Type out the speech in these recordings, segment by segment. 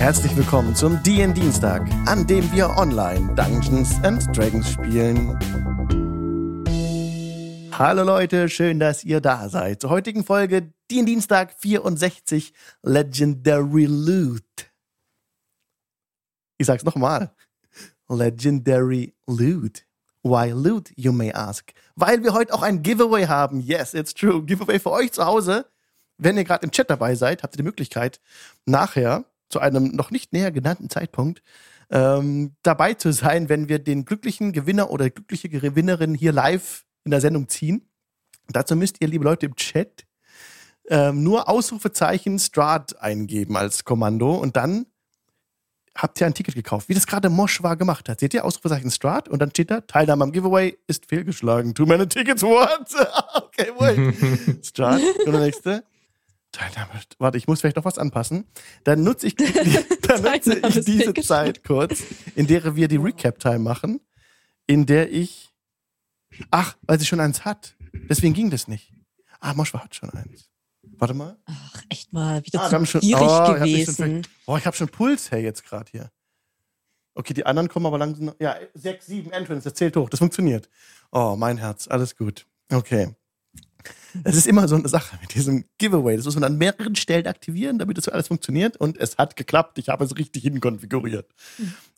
Herzlich willkommen zum DN Dienstag, an dem wir online Dungeons and Dragons spielen. Hallo Leute, schön, dass ihr da seid. Zur heutigen Folge DN Dienstag 64 Legendary Loot. Ich sag's nochmal. Legendary Loot. Why Loot, you may ask? Weil wir heute auch ein Giveaway haben. Yes, it's true. Giveaway für euch zu Hause. Wenn ihr gerade im Chat dabei seid, habt ihr die Möglichkeit, nachher zu einem noch nicht näher genannten Zeitpunkt ähm, dabei zu sein, wenn wir den glücklichen Gewinner oder glückliche Gewinnerin hier live in der Sendung ziehen. Dazu müsst ihr, liebe Leute im Chat, ähm, nur Ausrufezeichen Strat eingeben als Kommando und dann habt ihr ein Ticket gekauft, wie das gerade Moschwa gemacht hat. Seht ihr Ausrufezeichen Strat und dann steht da, Teilnahme am Giveaway ist fehlgeschlagen. Too many tickets, what? okay, wait. Strat, und der nächste. Teilnahme, warte, ich muss vielleicht noch was anpassen. Dann nutze ich, dann nutze ich diese Zeit kurz, in der wir die Recap-Time machen, in der ich, ach, weil sie schon eins hat. Deswegen ging das nicht. Ah, Moschwa hat schon eins. Warte mal. Ach, echt mal, wieder Ah, zu schon- oh, ich hab mich gewesen. schon Boah, ich habe schon Puls, hey, jetzt gerade hier. Okay, die anderen kommen aber langsam. Ja, sechs, sieben Entrance, das zählt hoch, das funktioniert. Oh, mein Herz, alles gut. Okay. Es ist immer so eine Sache mit diesem Giveaway. Das muss man an mehreren Stellen aktivieren, damit das alles funktioniert. Und es hat geklappt. Ich habe es richtig hinkonfiguriert.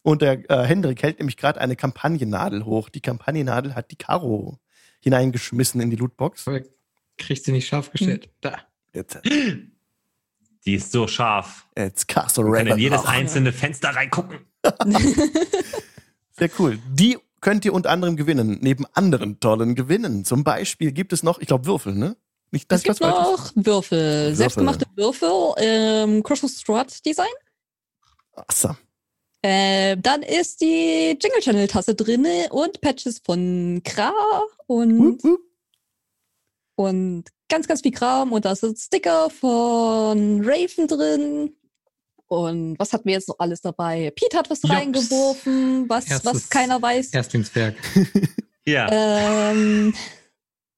Und der äh, Hendrik hält nämlich gerade eine Kampagnennadel hoch. Die Kampagnennadel hat die Karo hineingeschmissen in die Lootbox. Aber kriegst du nicht scharf gestellt. Da. Jetzt, Die ist so scharf. jetzt Castle Man kann in jedes einzelne Fenster reingucken. Sehr cool. Die könnt ihr unter anderem gewinnen, neben anderen tollen Gewinnen. Zum Beispiel gibt es noch, ich glaube, Würfel, ne? Nicht, dass Es gibt noch Würfel, Würfel. selbstgemachte Würfel, ähm, Crucial Strut Design. Awesome. Äh, dann ist die Jingle Channel Tasse drinne und Patches von Kra und, Wup, wup. und ganz, ganz viel Kram. Und da sind Sticker von Raven drin. Und was hatten wir jetzt noch alles dabei? Pete hat was Jops. reingeworfen, was, was Erstes- keiner weiß. Erstlingswerk. Ja. Ähm,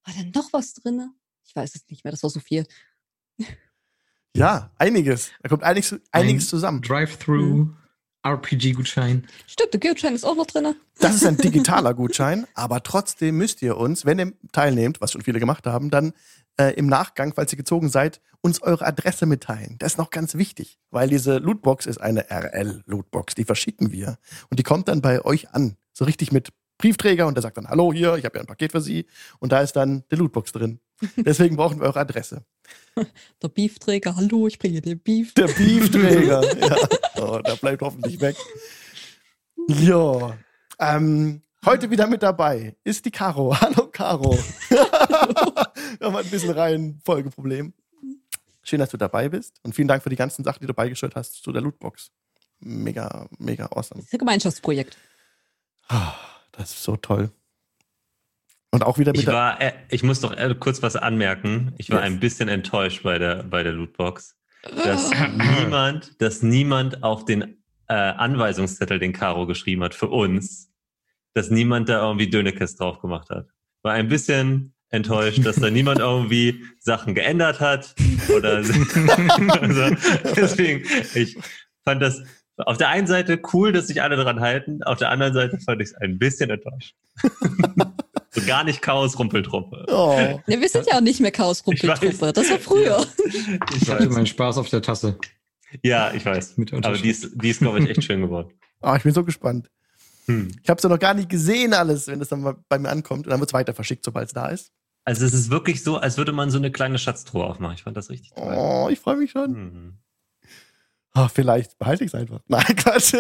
war denn noch was drinne? Ich weiß es nicht mehr, das war so viel. Ja, einiges. Da kommt einiges, einiges Ein zusammen. Drive-Through, RPG-Gutschein. Stimmt, der Gutschein ist auch noch drinne. Das ist ein digitaler Gutschein, aber trotzdem müsst ihr uns, wenn ihr teilnehmt, was schon viele gemacht haben, dann äh, im Nachgang, falls ihr gezogen seid, uns eure Adresse mitteilen. Das ist noch ganz wichtig, weil diese Lootbox ist eine RL-Lootbox, die verschicken wir. Und die kommt dann bei euch an, so richtig mit Briefträger und der sagt dann, hallo hier, ich habe ja ein Paket für Sie und da ist dann die Lootbox drin. Deswegen brauchen wir eure Adresse. Der Beefträger, hallo, ich bringe dir Beef. Der Beefträger. ja. Oh, der bleibt hoffentlich weg. Ja. Ähm, heute wieder mit dabei ist die Caro. Hallo, Caro. Wir haben ein bisschen Reihenfolgeproblem. Schön, dass du dabei bist und vielen Dank für die ganzen Sachen, die du beigestellt hast zu der Lootbox. Mega, mega awesome. Das ist ein Gemeinschaftsprojekt. Ah, Das ist so toll. Und auch wieder mit Ich war, äh, ich muss doch äh, kurz was anmerken. Ich war Yes. ein bisschen enttäuscht bei der, bei der Lootbox, dass niemand, dass niemand auf den äh, Anweisungszettel, den Caro geschrieben hat für uns, dass niemand da irgendwie Dönekes drauf gemacht hat. War ein bisschen enttäuscht, dass da niemand irgendwie Sachen geändert hat oder also, deswegen ich fand das auf der einen Seite cool, dass sich alle dran halten, auf der anderen Seite fand ich es ein bisschen enttäuscht. so gar nicht Chaos Rumpeltruppe. oh, Ne, wir sind ja auch nicht mehr Chaos-Rumpeltruppe. Das war früher. Ich Ich hatte meinen Spaß auf der Tasse. Ja, ich weiß. Mit Aber die ist, die ist glaube ich, echt schön geworden. Ah, ich bin so gespannt. Hm. Ich habe es ja noch gar nicht gesehen, alles, wenn es dann mal bei mir ankommt. Und dann wird es weiter verschickt, sobald es da ist. Also es ist wirklich so, als würde man so eine kleine Schatztruhe aufmachen. Ich fand das richtig toll. Oh, ich freue mich schon. Mhm. Ah, vielleicht behalte ich es einfach. Nein, Quatsch.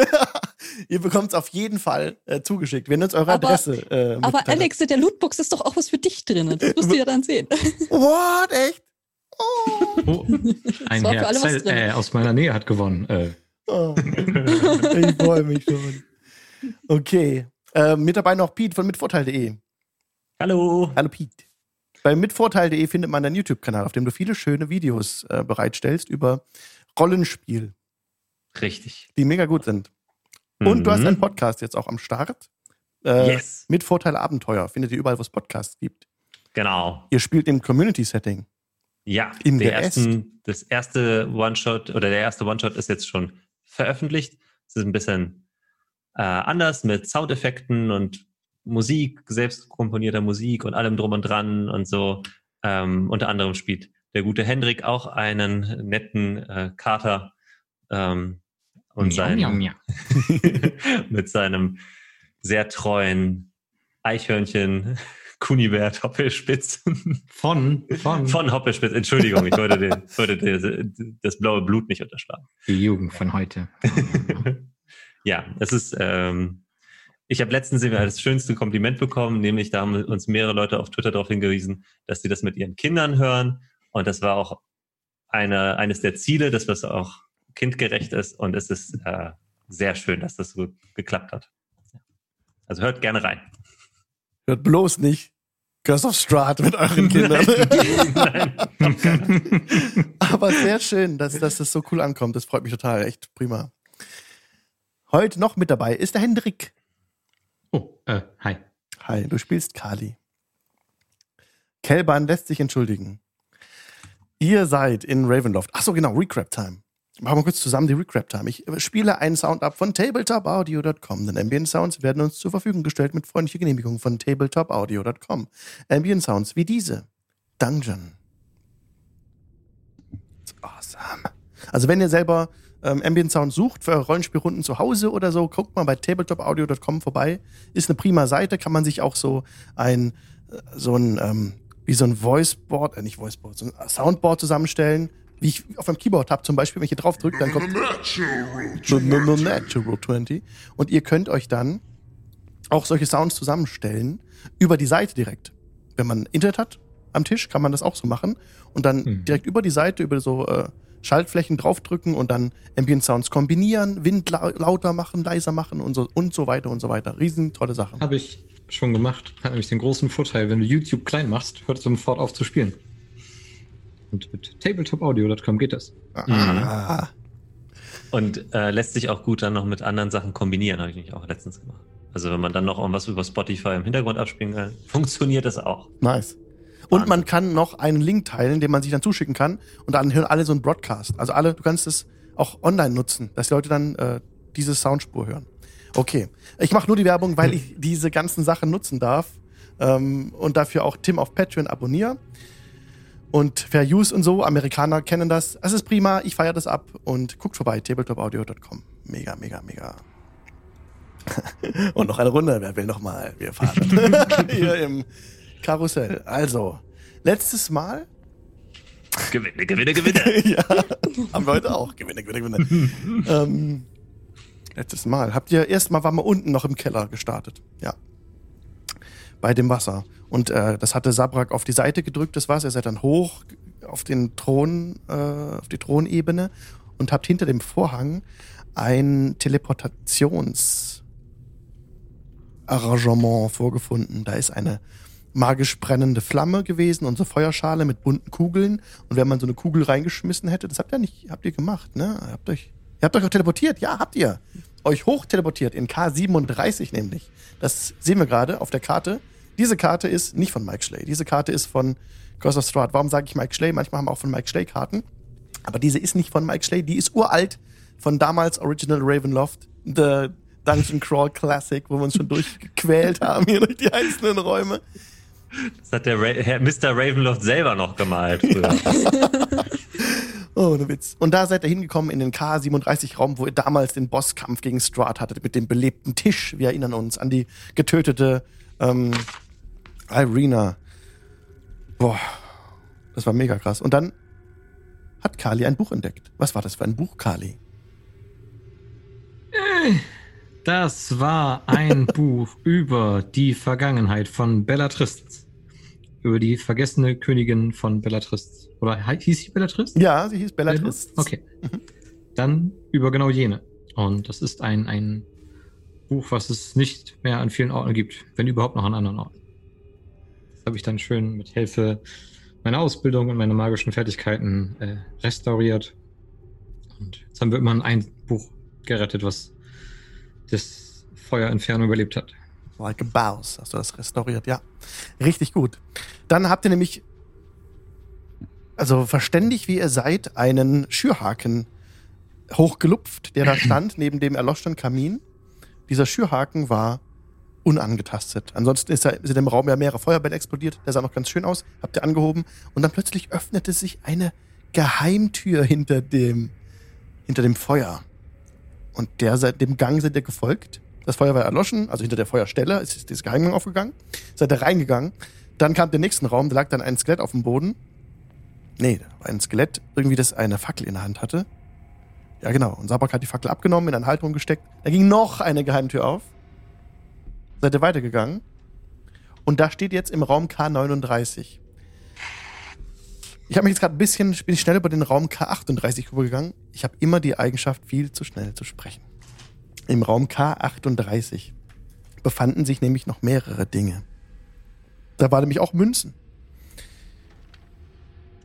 Ihr bekommt es auf jeden Fall äh, zugeschickt, wenn ihr uns eure Aber- Adresse äh, Aber Alex, in der Lootbox ist doch auch was für dich drin. Das musst du ja dann sehen. What? Echt? Oh. Oh, ein Herz äh, aus meiner Nähe hat gewonnen. Äh, oh. Ich freue mich schon. Okay. Äh, mit dabei noch Pete von mitvorteil.de. Hallo. Hallo Pete. Bei mitvorteil.de findet man deinen YouTube-Kanal, auf dem du viele schöne Videos äh, bereitstellst über Rollenspiel, Richtig. die mega gut sind. Und du hast Mhm. einen Podcast jetzt auch am Start. Äh, Yes. Mit Vorteil Abenteuer. Findet ihr überall, wo es Podcasts gibt. Genau. Ihr spielt im Community-Setting. Ja, der der ersten, das erste One-Shot oder der erste One-Shot ist jetzt schon veröffentlicht. Es ist ein bisschen äh, anders mit Soundeffekten und Musik, selbst komponierter Musik und allem drum und dran und so. Ähm, unter anderem spielt der gute Hendrik auch einen netten äh, Kater ähm, und Miau, sein, miau, miau. mit seinem sehr treuen Eichhörnchen Kunibert Hoppelspitz Von, von, von Hoppelspitz. Entschuldigung, ich wollte, den, wollte den, das blaue Blut nicht unterschlagen. die Jugend von heute. ja, es ist. Ähm, ich habe letztens immer das schönste Kompliment bekommen, nämlich da haben uns mehrere Leute auf Twitter darauf hingewiesen, dass sie das mit ihren Kindern hören. Und das war auch eine, eines der Ziele, dass das auch kindgerecht ist. Und es ist äh, sehr schön, dass das so geklappt hat. Also hört gerne rein. Hört bloß nicht Curse of Strahd mit euren Kindern. Nein. Aber sehr schön, dass, dass das so cool ankommt. Das freut mich total. Echt prima. Heute noch mit dabei ist der Hendrik. Oh, äh, hi. Hi, du spielst Kali. Kelban lässt sich entschuldigen. Ihr seid in Ravenloft. Achso, genau, Recrap Time. Machen wir kurz zusammen die Recrap Time. Ich äh, spiele einen Sound ab von tabletopaudio.com. Denn Ambient Sounds werden uns zur Verfügung gestellt mit freundlicher Genehmigung von tabletopaudio.com. Ambient Sounds wie diese. Dungeon. It's awesome. Also wenn ihr selber ähm, Ambient Sound sucht für Rollenspielrunden zu Hause oder so, guckt mal bei tabletopaudio.com vorbei. Ist eine prima Seite, kann man sich auch so ein, äh, so ein, ähm, wie so ein Voiceboard, äh, nicht Voiceboard, so ein Soundboard zusammenstellen. Wie ich auf meinem Keyboard habe zum Beispiel, wenn ich hier drauf drücke, dann kommt The Natural 20. Und ihr könnt euch dann auch solche Sounds zusammenstellen über die Seite direkt. Wenn man Internet hat am Tisch, kann man das auch so machen. Und dann Mhm. direkt über die Seite, über so äh, Schaltflächen draufdrücken und dann Ambient Sounds kombinieren, Wind lau lauter machen, leiser machen und so, und so weiter und so weiter. Riesen tolle Sachen. Habe ich schon gemacht. Hat nämlich den großen Vorteil, wenn du YouTube klein machst, hört es sofort auf zu spielen. Und mit tabletopaudio.com geht das. Ah, Und äh, lässt sich auch gut dann noch mit anderen Sachen kombinieren, habe ich nämlich auch letztens gemacht. Also wenn man dann noch irgendwas über Spotify im Hintergrund abspielen kann, funktioniert das auch. nice. Und man kann noch einen Link teilen, den man sich dann zuschicken kann. Und dann hören alle so einen Broadcast. Also alle, du kannst es auch online nutzen, dass die Leute dann äh, diese Soundspur hören. Okay. Ich mache nur die Werbung, weil ich diese ganzen Sachen nutzen darf. Ähm, und dafür auch Tim auf Patreon abonniere. Und Fair Use und so, Amerikaner kennen das. Es ist prima, ich feiere das ab und guckt vorbei, tabletopaudio.com. Mega, mega, mega. und noch eine Runde, wer will noch mal? Wir fahren hier im Karussell. Also, letztes Mal, Gewinne, gewinne, gewinne. ja, haben wir heute auch. Gewinne, gewinne, gewinne. ähm, letztes Mal. Habt ihr, erstmal waren wir unten noch im Keller gestartet. Ja. Bei dem Wasser. Und äh, das hatte Sabrak auf die Seite gedrückt, das Wasser. Ihr seid dann hoch auf den Thron, äh, auf die Thronebene und habt hinter dem Vorhang ein Teleportationsarrangement vorgefunden. Da ist eine magisch brennende Flamme gewesen, unsere Feuerschale mit bunten Kugeln. Und wenn man so eine Kugel reingeschmissen hätte, das habt ihr nicht, habt ihr gemacht, ne? Habt euch, ihr habt euch auch teleportiert, ja, habt ihr. Euch hoch teleportiert in K37 nämlich. Das sehen wir gerade auf der Karte. Diese Karte ist nicht von Mike Schley. Diese Karte ist von Curse of Strahd. Warum sage ich Mike Schley? Manchmal haben wir auch von Mike Schley Karten. Aber diese ist nicht von Mike Schley. Die ist uralt von damals Original Ravenloft. The Dungeon Crawl Classic, wo wir uns schon durchgequält haben hier durch die einzelnen Räume. Das hat der Ra Herr Mr. Ravenloft selber noch gemalt früher. ne Witz. Und da seid ihr hingekommen in den K37-Raum, wo ihr damals den Bosskampf gegen Strahd hattet, mit dem belebten Tisch. Wir erinnern uns an die getötete ähm, Irina. Boah, das war mega krass. Und dann hat Kali ein Buch entdeckt. Was war das für ein Buch, Kali? Das war ein Buch über die Vergangenheit von Bellatrist. Über die vergessene Königin von Bellatrist. Oder hieß sie Bellatrist? Ja, sie hieß Bellatrix. Okay. Dann über genau jene. Und das ist ein, ein Buch, was es nicht mehr an vielen Orten gibt, wenn überhaupt noch an anderen Orten. Das habe ich dann schön mit Hilfe meiner Ausbildung und meiner magischen Fertigkeiten äh, restauriert. Und jetzt haben wir immer ein Buch gerettet, was das Feuer Inferno überlebt hat. Like a Bouse, hast du das restauriert, ja. Richtig gut. Dann habt ihr nämlich, also verständig wie ihr seid, einen Schürhaken hochgelupft, der da stand, neben dem erloschenen Kamin. Dieser Schürhaken war unangetastet. Ansonsten ist, da, sind im Raum ja mehrere Feuerbälle explodiert. Der sah noch ganz schön aus. Habt ihr angehoben. Und dann plötzlich öffnete sich eine Geheimtür hinter dem, hinter dem Feuer. Und der, seit dem Gang sind ihr gefolgt. Das Feuer war erloschen, also hinter der Feuerstelle ist dieses Geheimgang aufgegangen. Seid ihr reingegangen. Dann kam der nächsten Raum, da lag dann ein Skelett auf dem Boden. Nee, ein Skelett, irgendwie das eine Fackel in der Hand hatte. Ja, genau. Und Sabak hat die Fackel abgenommen, in eine Halterung gesteckt. Da ging noch eine Geheimtür auf. Seid ihr weitergegangen. Und da steht jetzt im Raum K39. Ich habe mich jetzt gerade ein bisschen, bin ich schnell über den Raum K38 rübergegangen. Ich habe immer die Eigenschaft, viel zu schnell zu sprechen. Im Raum K38 befanden sich nämlich noch mehrere Dinge. Da waren nämlich auch Münzen.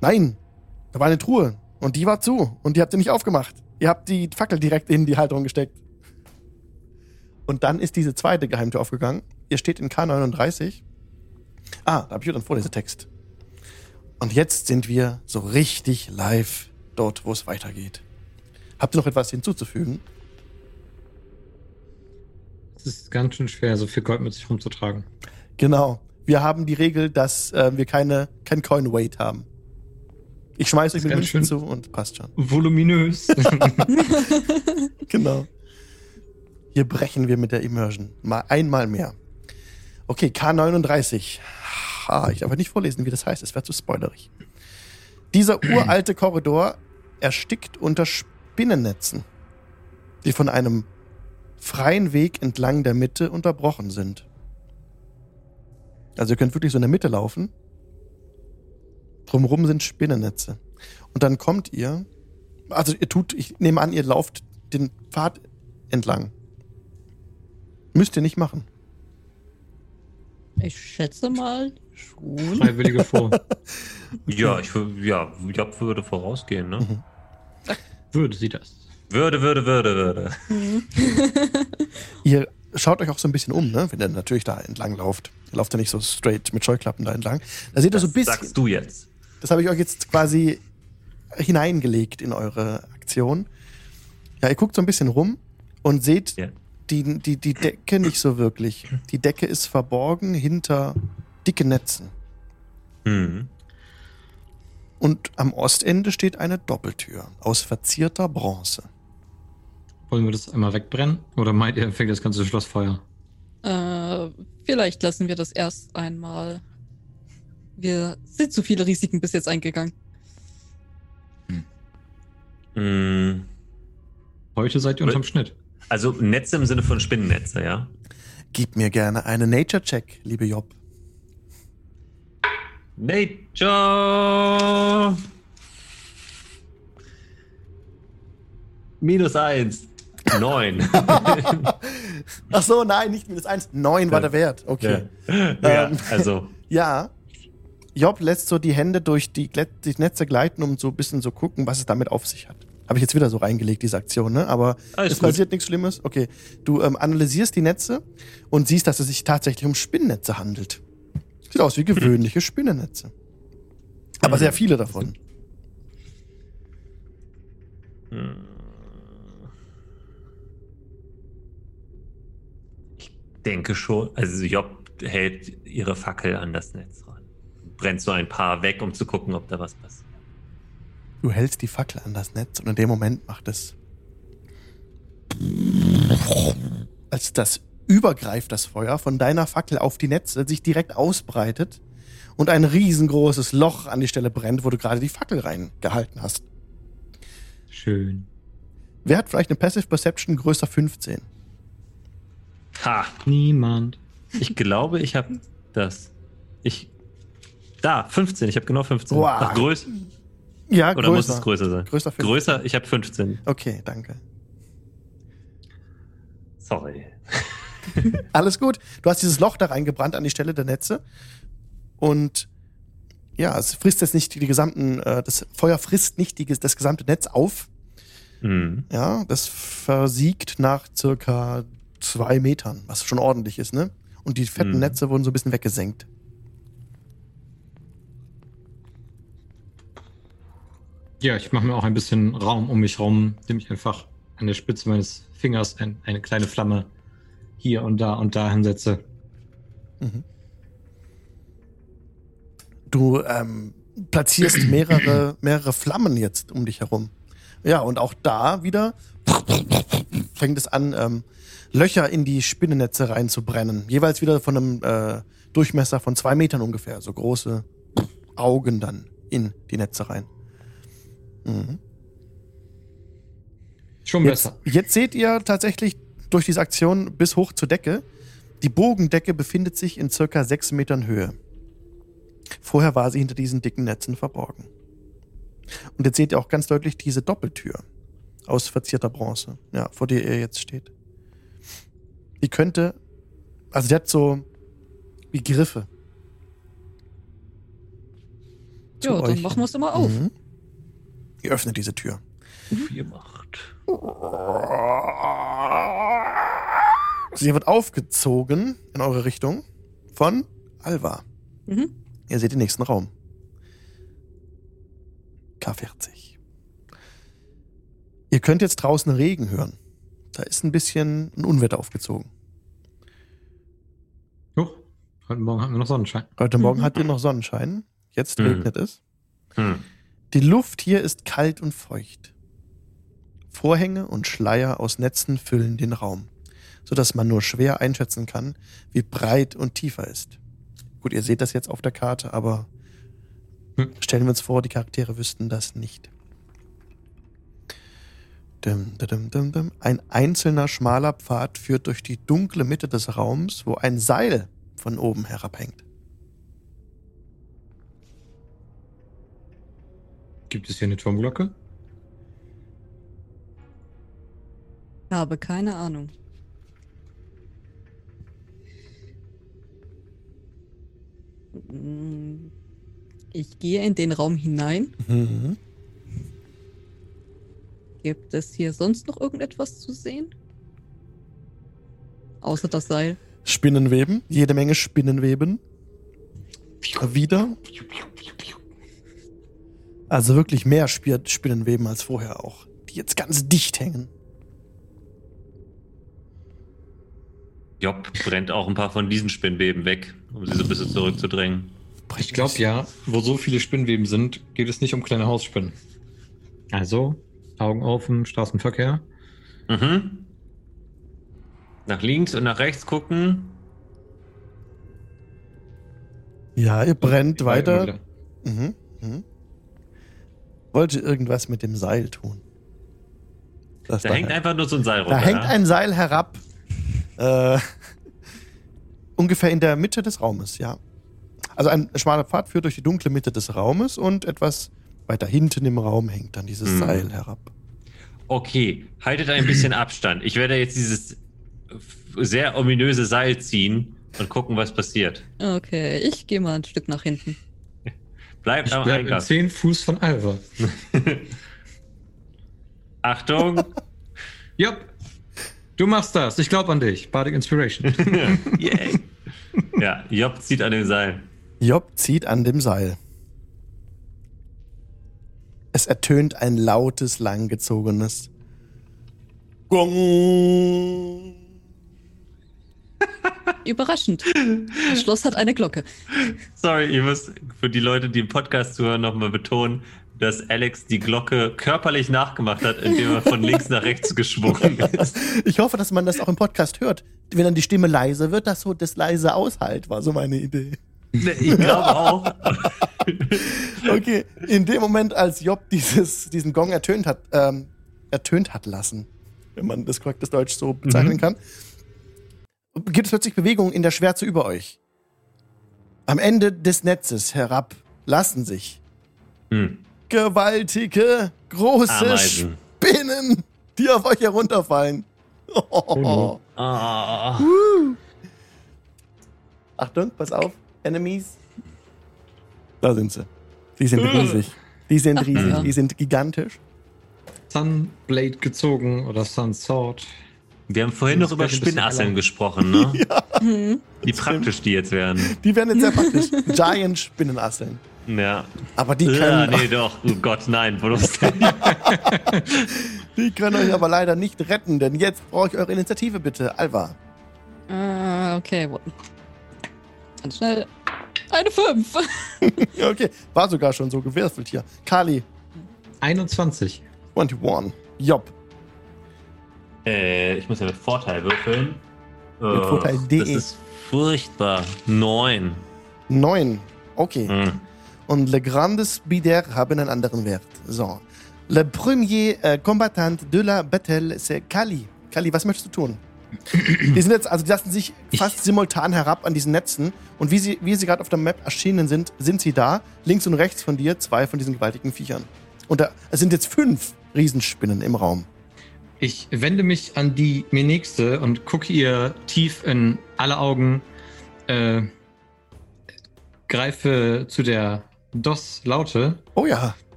Nein, da war eine Truhe und die war zu und die habt ihr nicht aufgemacht. Ihr habt die Fackel direkt in die Halterung gesteckt. Und dann ist diese zweite Geheimtür aufgegangen. Ihr steht in K39. Ah, da habe ich einen Vorlesetext. Und jetzt sind wir so richtig live dort, wo es weitergeht. Habt ihr noch etwas hinzuzufügen? Ist ganz schön schwer, so viel Gold mit sich rumzutragen. Genau. Wir haben die Regel, dass äh, wir keine, kein Coin-Weight haben. Ich schmeiße euch mit Münzen zu und passt schon. Voluminös. Genau. Hier brechen wir mit der Immersion. Mal einmal mehr. Okay, K39. Ha, ich darf aber nicht vorlesen, wie das heißt. Es wäre zu spoilerig. Dieser uralte Korridor erstickt unter Spinnennetzen, die von einem freien Weg entlang der Mitte unterbrochen sind. Also ihr könnt wirklich so in der Mitte laufen. Drumherum sind Spinnennetze. Und dann kommt ihr, also ihr tut, ich nehme an, ihr lauft den Pfad entlang. Müsst ihr nicht machen. Ich schätze mal schon. Freiwillige vor. Ja, ich ja, Job würde vorausgehen, ne? Mhm. Würde sie das? Würde, würde, würde, würde. Ihr schaut euch auch so ein bisschen um, ne? wenn ihr natürlich da entlang lauft. Ihr lauft ja nicht so straight mit Scheuklappen da entlang. Da seht ihr Das so ein bisschen. sagst du jetzt. Das habe ich euch jetzt quasi hineingelegt in eure Aktion. Ja, ihr guckt so ein bisschen rum und seht Ja. die, die, die Decke nicht so wirklich. Die Decke ist verborgen hinter dicke Netzen. Hm. Und am Ostende steht eine Doppeltür aus verzierter Bronze. Wollen wir das einmal wegbrennen? Oder meint ihr, fängt das ganze Schloss Feuer? Äh, vielleicht lassen wir das erst einmal. Wir sind zu viele Risiken bis jetzt eingegangen. Hm. Heute seid ihr unterm Schnitt. Also Netze im Sinne von Spinnennetze, ja? Gib mir gerne einen Nature-Check, liebe Job. Nature! Minus eins. Neun. Ach so, nein, nicht minus eins. Neun war der Wert. Okay. ja. ja, Ähm. also. Ja. Job lässt so die Hände durch die, die Netze gleiten, um so ein bisschen so gucken, was es damit auf sich hat. Habe ich jetzt wieder so reingelegt, diese Aktion, ne? Aber Alles es passiert nichts Schlimmes. Okay. Du ähm, analysierst die Netze und siehst, dass es sich tatsächlich um Spinnennetze handelt. Sieht aus wie gewöhnliche Spinnennetze. Aber sehr viele davon. Denke schon. Also Job hält ihre Fackel an das Netz ran. Brennt so ein paar weg, um zu gucken, ob da was passiert. Du hältst die Fackel an das Netz und in dem Moment macht es. Als das übergreift, das Feuer von deiner Fackel auf die Netze, sich direkt ausbreitet und ein riesengroßes Loch an die Stelle brennt, wo du gerade die Fackel reingehalten hast. Schön. Wer hat vielleicht eine Passive Perception größer 15? Ha! Niemand. Ich glaube, ich habe das. Ich. Da, 15. Ich habe genau 15. Wow. Ach, größ Ja, Oder muss größer. es größer sein? Größer 15. Größer, ich habe 15. Okay, danke. Sorry. Alles gut. Du hast dieses Loch da reingebrannt an die Stelle der Netze. Und ja, es frisst jetzt nicht die gesamten, äh, das Feuer frisst nicht die, das gesamte Netz auf. Mhm. Ja, das versiegt nach circa zwei Metern, was schon ordentlich ist, ne? Und die fetten Mhm. Netze wurden so ein bisschen weggesenkt. Ja, ich mache mir auch ein bisschen Raum um mich rum, indem ich einfach an der Spitze meines Fingers ein, eine kleine Flamme hier und da und da hinsetze. Mhm. Du ähm, platzierst mehrere, mehrere Flammen jetzt um dich herum. Ja, und auch da wieder fängt es an, ähm, Löcher in die Spinnennetze reinzubrennen. Jeweils wieder von einem äh, Durchmesser von zwei Metern ungefähr. So große Augen dann in die Netze rein. Mhm. Schon Jetzt, besser. jetzt seht ihr tatsächlich durch diese Aktion bis hoch zur Decke. Die Bogendecke befindet sich in circa sechs Metern Höhe. Vorher war sie hinter diesen dicken Netzen verborgen. Und jetzt seht ihr auch ganz deutlich diese Doppeltür aus verzierter Bronze, ja, vor der ihr jetzt steht. Die könnte, also die hat so wie Griffe. Ja, dann machen wir es doch mal auf. Mhm. Ihr öffnet diese Tür. Viel Macht. Sie wird aufgezogen in eure Richtung von Alva. Mhm. Ihr seht den nächsten Raum. K40. Ihr könnt jetzt draußen Regen hören. Da ist ein bisschen ein Unwetter aufgezogen. Heute Morgen hatten wir noch Sonnenschein. Heute Morgen Mhm. hat ihr noch Sonnenschein. Jetzt Mhm. regnet es. Hm. Die Luft hier ist kalt und feucht. Vorhänge und Schleier aus Netzen füllen den Raum, sodass man nur schwer einschätzen kann, wie breit und tief er ist. Gut, ihr seht das jetzt auf der Karte, aber Hm. stellen wir uns vor, die Charaktere wüssten das nicht. Ein einzelner schmaler Pfad führt durch die dunkle Mitte des Raums, wo ein Seil von oben herabhängt. Gibt es hier eine Turmglocke? Ich habe keine Ahnung. Mm, Ich gehe in den Raum hinein. Mhm. Gibt es hier sonst noch irgendetwas zu sehen? Außer das Seil. Spinnenweben, jede Menge Spinnenweben. Wieder. Also wirklich mehr Sp- Spinnenweben als vorher auch, die jetzt ganz dicht hängen. Job brennt auch ein paar von diesen Spinnweben weg, um sie so ein bisschen zurückzudrängen. Ich glaube ja, wo so viele Spinnweben sind, geht es nicht um kleine Hausspinnen. Also, Augen auf im Straßenverkehr. Mhm. Nach links und nach rechts gucken. Ja, ihr brennt Immer weiter. Mhm. Mhm. Wollte irgendwas mit dem Seil tun. Das Da hängt einfach nur so ein Seil runter. da hängt ja? ein Seil herab. Äh, ungefähr in der Mitte des Raumes, ja. Also ein schmaler Pfad führt durch die dunkle Mitte des Raumes und etwas weiter hinten im Raum hängt dann dieses Mhm. Seil herab. Okay, haltet ein bisschen Abstand. Ich werde jetzt dieses sehr ominöse Seil ziehen und gucken, was passiert. Okay, ich gehe mal ein Stück nach hinten. Bleibt Ich am bleibe in Eingang. 10 Fuß von Alva. Achtung! Ja, du machst das. Ich glaube an dich. Bardic Inspiration. Yay. Ja, Job zieht an dem Seil. Job zieht an dem Seil. Es ertönt ein lautes, langgezogenes Gong. Überraschend. Das Schloss hat eine Glocke. Sorry, ich muss für die Leute, die im Podcast zuhören, nochmal betonen, dass Alex die Glocke körperlich nachgemacht hat, indem er von links nach rechts geschwungen ist. Ich hoffe, dass man das auch im Podcast hört. Wenn dann die Stimme leise wird, dass so das leise aushalt, war so meine Idee. Ich glaube auch. Okay, in dem Moment, als Job dieses, diesen Gong ertönt hat, ähm, ertönt hat lassen, wenn man das korrektes Deutsch so bezeichnen Mhm. kann, gibt es plötzlich Bewegungen in der Schwärze über euch. Am Ende des Netzes herab lassen sich Hm. gewaltige, große Ameisen. Spinnen, die auf euch herunterfallen. no. Ah. Achtung, pass auf, Enemies. Da sind sie. Die sind riesig. Die sind riesig, die sind gigantisch. Sunblade gezogen oder Sun Sword. Wir haben vorhin noch über Spinnasseln gesprochen, ne? Mhm. Wie praktisch die jetzt werden. Die werden jetzt sehr praktisch. Giant Spinnenasseln. Ja. Aber die ja, können, nee, doch. Oh Gott, nein. Bloß die können euch aber leider nicht retten, denn jetzt brauche ich eure Initiative bitte. Alva. Äh, okay, ganz schnell. Eine 5. Ja, okay. War sogar schon so gewürfelt hier. Kali, 21. 21. Job. Äh, ich muss ja mit Vorteil würfeln. Mit Vorteil D. Das ist furchtbar. Neun. 9. Okay. Hm. Und Le Grandes Bider haben einen anderen Wert. So. Le premier euh, combattant de la battle, c'est Kali. Kali, was möchtest du tun? Die sind jetzt, also die lassen sich fast simultan herab an diesen Netzen. Und wie sie, wie sie gerade auf der Map erschienen sind, sind sie da. Links und rechts von dir zwei von diesen gewaltigen Viechern. Und da, es sind jetzt fünf Riesenspinnen im Raum. Ich wende mich an die mir nächste und gucke ihr tief in alle Augen, äh, greife zu der DOS-Laute Oh ja.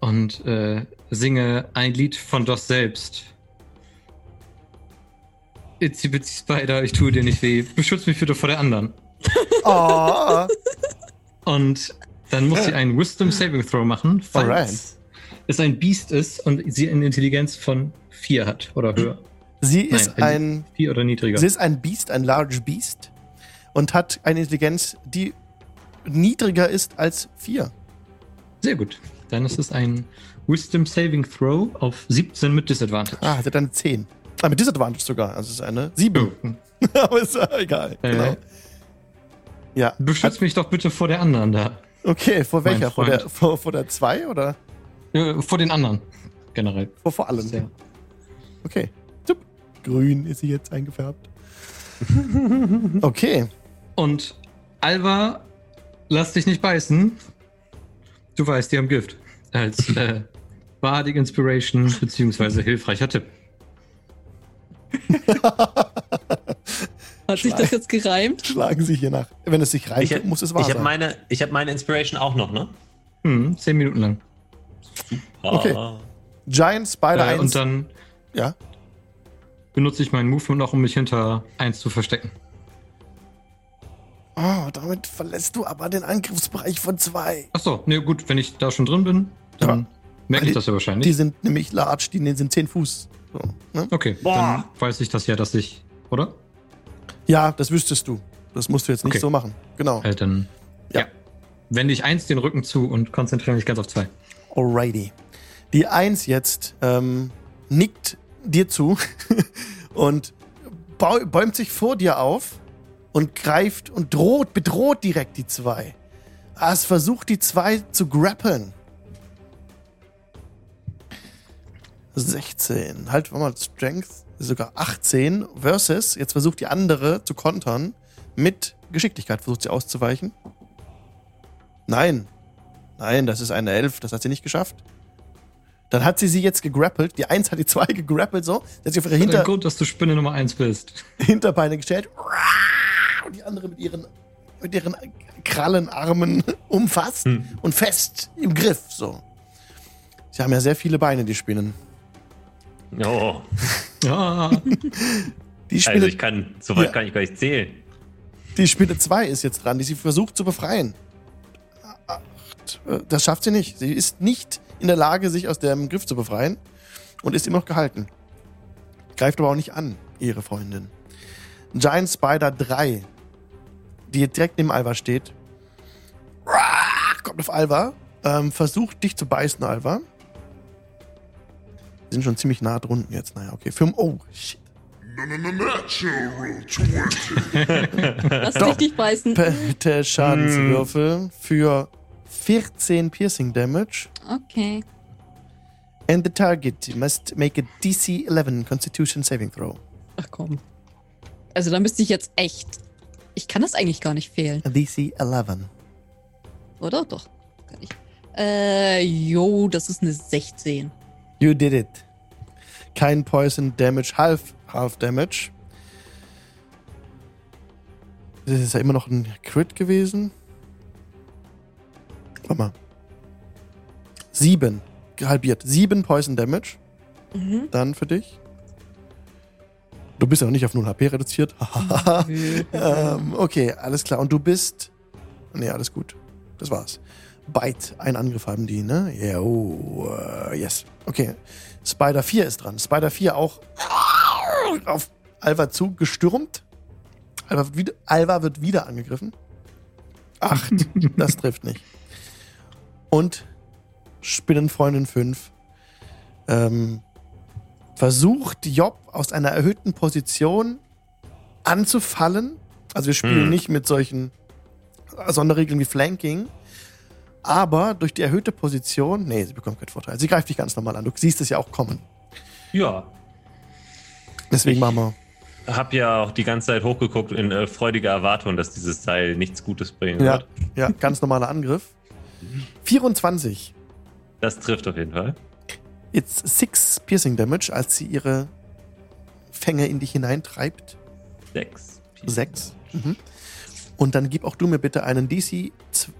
und äh, singe ein Lied von DOS selbst. Itzy Bitsy Spider, ich tue dir nicht weh. Beschütz mich bitte vor der anderen. Oh. Und dann muss sie einen Wisdom Saving Throw machen, falls Alright. Es ein Biest ist und sie eine Intelligenz von 4 hat oder höher. Sie ist Nein, ein, 4 oder niedriger. sie ist ein Beast, ein Large Beast. Und hat eine Intelligenz, die niedriger ist als vier. Sehr gut. Dann ist es ein Wisdom Saving Throw auf 17 mit Disadvantage. Ah, sie hat eine 10. Ah, mit Disadvantage sogar. Also es ist eine 7. Oh. Aber ist ja egal. Äh. Genau. Ja. Beschütz mich doch bitte vor der anderen da. Okay, vor welcher? Vor der, vor, vor der 2 oder Äh, vor den anderen. Generell. vor, vor allen? Sehr. Okay. Zup. Grün ist sie jetzt eingefärbt. Okay. Und Alva, lass dich nicht beißen. Du weißt, die haben Gift. Als äh, Bardic Inspiration beziehungsweise hilfreicher Tipp. Hat sich das jetzt gereimt? Schlagen Sie hier nach. Wenn es sich reimt, Ich, hab- muss es wahr ich habe sein. meine, ich hab meine Inspiration auch noch, ne? Hm, 10 Minuten lang. Okay. Ah. Giant Spider Äh, 1. und dann ja. benutze ich meinen Movement noch, um mich hinter 1 zu verstecken. Oh, damit verlässt du aber den Angriffsbereich von 2. Achso, ne, gut, wenn ich da schon drin bin, dann Ja. merke ich die- das ja wahrscheinlich. Die sind nämlich large, die sind 10 Fuß. So, ne? okay, Boah. dann weiß ich das ja, dass ich, oder? Ja, das wüsstest du. Das musst du jetzt nicht Okay. so machen. Genau. Äh, dann, Ja. ja. Wende ich 1 den Rücken zu und konzentriere mich ganz auf 2. Alrighty. Die Eins jetzt ähm, nickt dir zu und bäumt sich vor dir auf und greift und droht, bedroht direkt die Zwei. Es versucht die Zwei zu grappeln. 16. Halt, mal, Strength sogar 18 versus, jetzt versucht die andere zu kontern mit Geschicklichkeit. Versucht sie auszuweichen. Nein. Nein, das ist eine 11, das hat sie nicht geschafft. Dann hat sie sie jetzt gegrappelt. Die 1 hat die 2 gegrappelt so. Sie hat sich auf ihre Hinter Grund, dass du Spinne Nummer 1 bist. Hinterbeine gestellt. Und die andere mit ihren, mit ihren Krallenarmen umfasst Hm. und fest im Griff. So. Sie haben ja sehr viele Beine, die Spinnen. Oh. Ja, Die Spinne, Also ich kann, so weit Ja. kann ich gar nicht zählen. die Spinne 2 ist jetzt dran, die sie versucht zu befreien. Acht. Äh, Das schafft sie nicht. Sie ist nicht in der Lage, sich aus dem Griff zu befreien und ist immer noch gehalten. Greift aber auch nicht an, ihre Freundin. Giant Spider 3, die direkt neben Alva steht, kommt auf Alva, ähm, versucht dich zu beißen, Alva. Wir sind schon ziemlich nah drunten jetzt. Naja, okay. Für, oh, shit. Lass dich nicht beißen. Bitte Schadenswürfel für 14 Piercing Damage. Okay. And the target must make a DC 11 Constitution Saving Throw. Ach komm. Also da müsste ich jetzt echt. Ich kann das eigentlich gar nicht fehlen, A DC 11. oder? Doch. Kann ich. Äh, jo, das ist eine 16. You did it. Kein Poison Damage, half, half Damage. Das ist ja immer noch ein Crit gewesen. Warte mal. Sieben. Halbiert. Sieben Poison Damage. Mhm. Dann für dich. Du bist ja noch nicht auf 0 HP reduziert. ähm, okay, alles klar. Und du bist. Nee, alles gut. Das war's. Bite. Einen Angriff haben die, ne? Ja, oh, äh, yes. Okay. Spider 4 ist dran. Spider 4 auch auf Alva zugestürmt. Alva wird wieder, Alva wird wieder angegriffen. Acht. das trifft nicht. Und Spinnenfreundin 5 ähm, versucht Job aus einer erhöhten Position anzufallen. Also wir spielen Hm. nicht mit solchen Sonderregeln wie Flanking. Aber durch die erhöhte Position, nee, sie bekommt keinen Vorteil. Sie greift dich ganz normal an. Du siehst es ja auch kommen. Ja. Deswegen Ich- machen wir. Hab ja auch die ganze Zeit hochgeguckt in äh, freudiger Erwartung, dass dieses Teil nichts Gutes bringen Ja, wird. ja, ganz normaler Angriff. 24. Das trifft auf jeden Fall. It's 6 Piercing Damage, als sie ihre Fänge in dich hineintreibt. Sechs. 6. Mhm. Und dann gib auch du mir bitte einen DC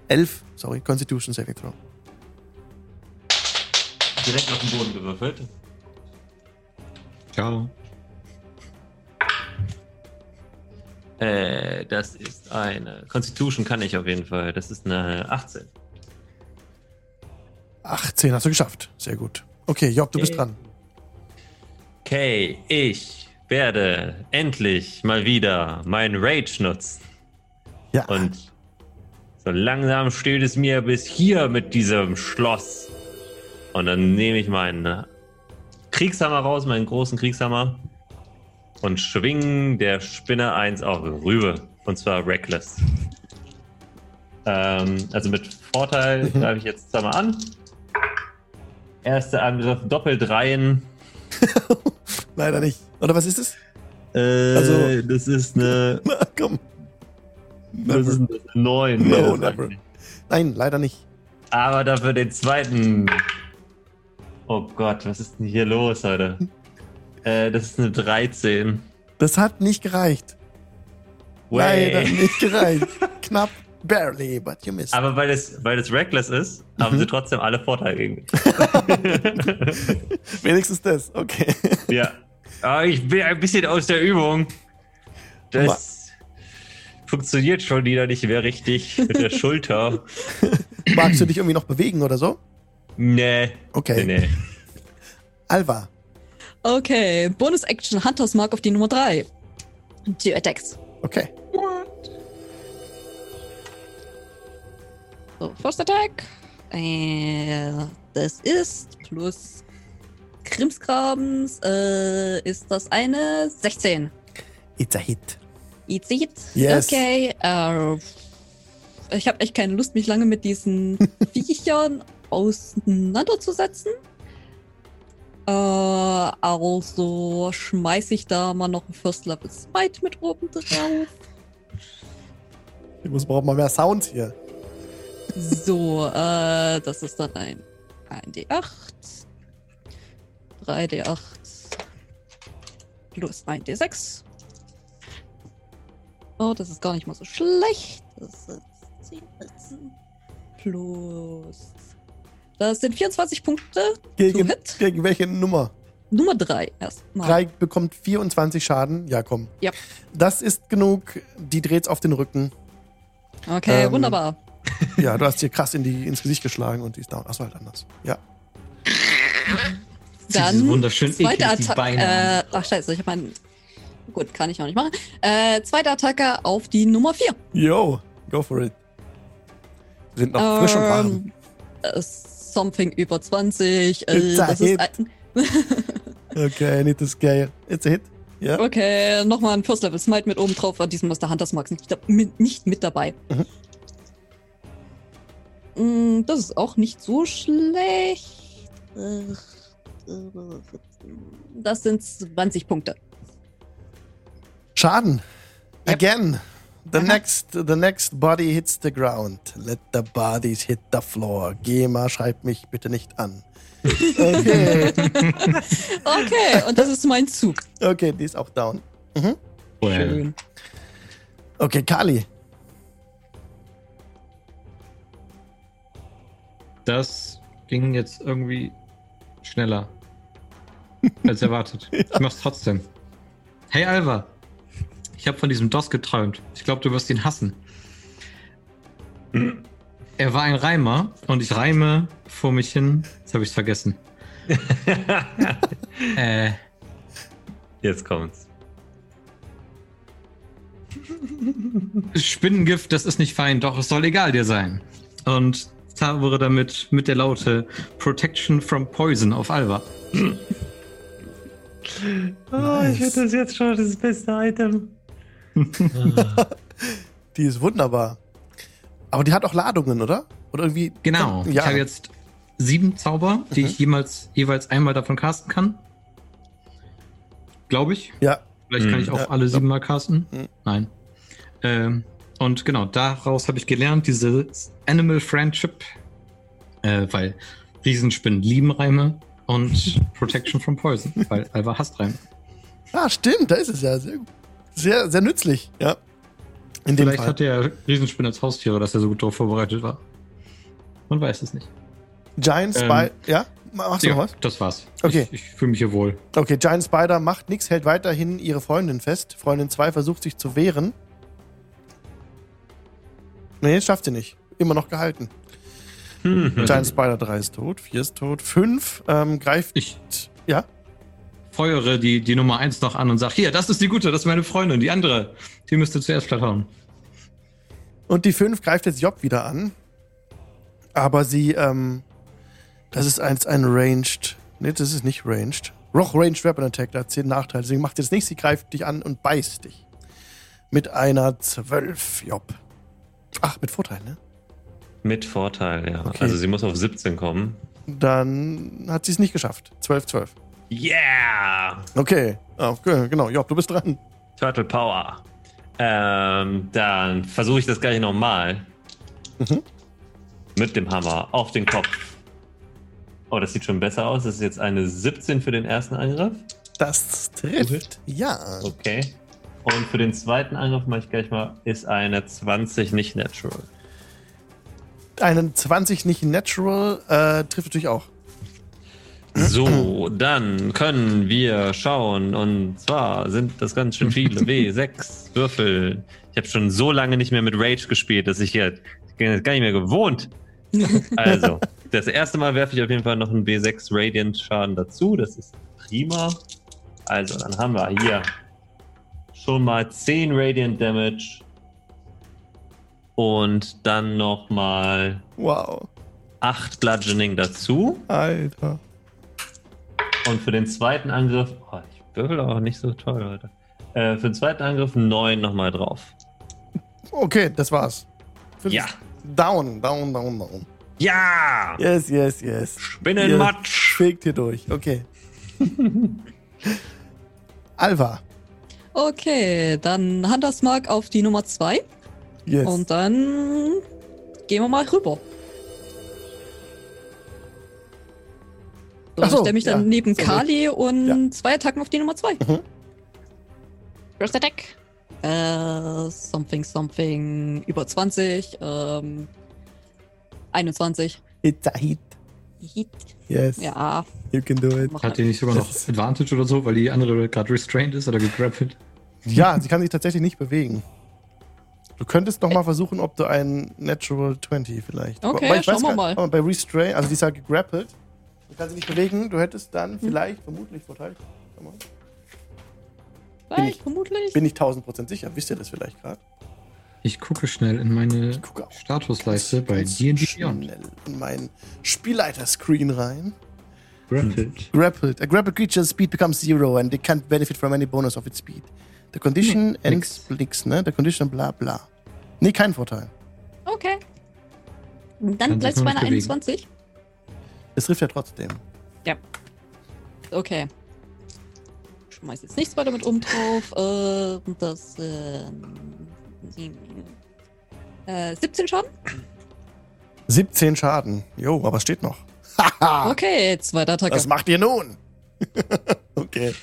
11, sorry, Constitution Saving Throw. Direkt auf den Boden gewürfelt. Ciao. Äh, das ist eine. Constitution kann ich auf jeden Fall. Das ist eine 18. 18 hast du geschafft. Sehr gut. Okay, Job, du bist Yay. dran. Okay, ich werde endlich mal wieder meinen Rage nutzen. Ja. Und so langsam steht es mir bis hier mit diesem Schloss. Und dann nehme ich meinen Kriegshammer raus, meinen großen Kriegshammer. Und schwing der Spinne eins auf Rübe. Und zwar Reckless. Ähm, also mit Vorteil greife ich jetzt zweimal an. Erster Angriff, Doppeldreien. Leider nicht. Oder was ist es? Äh, Also- das ist eine. Na, komm. Das ist eine 9. No, never. Nein, leider nicht. Aber dafür den zweiten. Oh Gott, was ist denn hier los heute? Äh, das ist eine 13. Das hat nicht gereicht. Way. Leider nicht gereicht. Knapp. Barely, but you missed. Aber weil es, weil es reckless ist, haben Mhm. sie trotzdem alle Vorteile gegen mich. Wenigstens das. Okay. ja. Aber ich bin ein bisschen aus der Übung. Das funktioniert schon wieder nicht mehr richtig mit der Schulter. Magst du dich irgendwie noch bewegen oder so? Nee. Okay. Nee, nee. Alva. Okay, Bonus-Action Hunters Mark auf die Nummer 3. Two Attacks. Okay. So, First Attack. Äh, das ist plus Krimskrabens, äh, ist das eine 16. It's a hit. It's it. Yes. Okay. Äh, ich habe echt keine Lust, mich lange mit diesen Viechern auseinanderzusetzen. Äh, also schmeiß ich da mal noch ein First Level Smite mit oben drauf. Ich muss brauchen mal mehr Sounds hier. So, äh, das ist dann ein, ein D8. 3D8 plus ein D6. Oh, das ist gar nicht mal so schlecht. Das sind 10 plus. Das sind 24 Punkte. Gegen, hit. gegen welche Nummer? Nummer 3 erstmal. Drei bekommt 24 Schaden. Ja, komm. Ja. Das ist genug. Die dreht's auf den Rücken. Okay, Ähm, wunderbar. Ja, du hast hier krass in die, ins Gesicht geschlagen und die ist down. Achso, halt anders. Ja. Dann wunderschön zweite Attacke. Beine. Äh, ach scheiße, ich meine. Gut, kann ich auch nicht machen. Äh, zweite Attacke auf die Nummer 4. Yo, go for it. Wir sind noch frisch und warm. Ähm, äh, something über 20. Äh, It's a das ist hit. ein, Okay, need to scale. It's a hit. Ja. okay, nochmal ein First Level Smite mit oben drauf. War diesmal ist der Hunters Marks nicht, nicht mit dabei. Mm, Das ist auch nicht so schlecht. Das sind 20 Punkte. Schaden. Yep. Again. The Aha. next, the next body hits the ground. Let the bodies hit the floor. GEMA schreibt mich bitte nicht an. Okay, Okay, und das ist mein Zug. okay, die ist auch down. Well, Schön. Okay, Kali. Das ging jetzt irgendwie schneller als erwartet. Ich mach's trotzdem. Hey Alva, ich habe von diesem DOS geträumt. Ich glaube, du wirst ihn hassen. er war ein Reimer und ich reime vor mich hin. Jetzt habe ich es vergessen. Äh, Jetzt kommt's. Spinnengift, das ist nicht fein, doch es soll egal dir sein. Und zaubere damit mit der Laute Protection from Poison auf Alva. Oh, Nice. ich finde das jetzt schon das beste Item. Die ist wunderbar. Aber die hat auch Ladungen, oder? Oder irgendwie. Genau. Ja. Ich habe jetzt sieben Zauber, die Mhm. ich jemals, jeweils einmal davon casten kann. Glaube ich. Ja. Vielleicht kann Mhm. ich auch Ja, alle sieben mal casten. Mhm. Nein. Ähm, und genau, daraus habe ich gelernt, diese Animal Friendship, äh, weil Riesenspinnen lieben Reime und Protection from Poison, weil Alva hasst Reime. Ah, stimmt, da ist es ja. Sehr, sehr, sehr nützlich, ja. In Vielleicht Fall. hat der Riesenspinne als Haustiere, dass er so gut darauf vorbereitet war. Man weiß es nicht. Giant Spider. ja? Machst du noch Ja, was? das war's. Okay. Ich, ich fühle mich hier wohl. Okay, Giant Spider macht nichts, hält weiterhin ihre Freundin fest. Freundin 2 versucht sich zu wehren. Nee, schafft sie nicht. Immer noch gehalten. Hm. Giant Spider 3 ist tot, 4 ist tot, 5 ähm, greift. Ich Ja? feuere die, die Nummer eins noch an und sage, hier, das ist die gute, das ist meine Freundin. Die andere, die müsste zuerst platt hauen. Und die 5 greift jetzt Job wieder an. Aber sie, ähm, das ist eins, ein Ranged. Nee, das ist nicht Ranged. Roch Ranged Weapon Attack, da hat 10 Nachteile. Deswegen macht sie das nicht, sie greift dich an und beißt dich. Mit einer 12, Job. Ach, mit Vorteil, ne? Mit Vorteil, ja. Okay. Also sie muss auf 17 kommen. Dann hat sie es nicht geschafft. 12, 12. Yeah! Okay. Ah, okay, genau. Job, du bist dran. Turtle Power. Ähm, dann versuche ich das gleich nochmal. Mhm. Mit dem Hammer auf den Kopf. Oh, das sieht schon besser aus. Das ist jetzt eine 17 für den ersten Angriff. Das trifft. Ja. Okay. Und für den zweiten Angriff mache ich gleich mal, ist eine 20 nicht natural. Einen 20 nicht natural äh, trifft natürlich auch. So, dann können wir schauen. Und zwar sind das ganz schön viele. W6 Würfel. Ich habe schon so lange nicht mehr mit Rage gespielt, dass ich bin jetzt gar nicht mehr gewohnt. Also, das erste Mal werfe ich auf jeden Fall noch einen W6 Radiant Schaden dazu. Das ist prima. Also, dann haben wir hier schon mal 10 Radiant Damage. Und dann nochmal Wow. 8 Bludgeoning dazu. Alter. Und für den zweiten Angriff, oh, ich würfel auch nicht so toll heute. Äh, für den zweiten Angriff 9 nochmal drauf. Okay, das war's. Fünf- Ja. Down, down, down, down. Ja! Yes, yes, yes. Spinnenmatsch! Fegt hier durch. Okay. Alva. Okay, dann Hunters Mark auf die Nummer 2. Yes. Und dann gehen wir mal rüber. So, Ach so, ich stelle mich dann ja. neben Sehr Kali und Ja. zwei Attacken auf die Nummer 2. Mhm. First Attack. Äh, something, something. Über 20. Ähm, 21. It's a hit. Hit. Yes. Ja, You can do it. Hat die nicht sogar noch Das Advantage oder so, weil die andere gerade restrained ist oder gegrappelt? Ja, sie kann sich tatsächlich nicht bewegen. Du könntest noch mal versuchen, ob du einen Natural 20 vielleicht. Okay, Aber ich schauen weiß wir mal. aber Bei Restrain, also die ist ja gegrappelt. Du kannst sie nicht bewegen. Du hättest dann vielleicht, vermutlich Vorteil. Schau mal. Vielleicht, ich- vermutlich. Bin ich 1000% sicher. Wisst ihr das vielleicht gerade? Ich gucke schnell in meine. Statusleiste bei D&D Beyond. schnell in meinen Spielleiter-Screen rein. Grappled. Grappled. A grappled creature's speed becomes zero and they can't benefit from any bonus of its speed. The condition Nee, ends nix, ne? The condition bla bla. Nee, kein Vorteil. Okay. Dann sich bleibst du bei einer bewegen. 21. Es trifft ja trotzdem. Okay. Schmeiß jetzt nichts weiter mit um drauf. Äh, das äh, äh, 17 Schaden. 17 Schaden. Jo, aber steht noch. Haha. Okay, zweite Attacke. Was macht ihr nun? okay.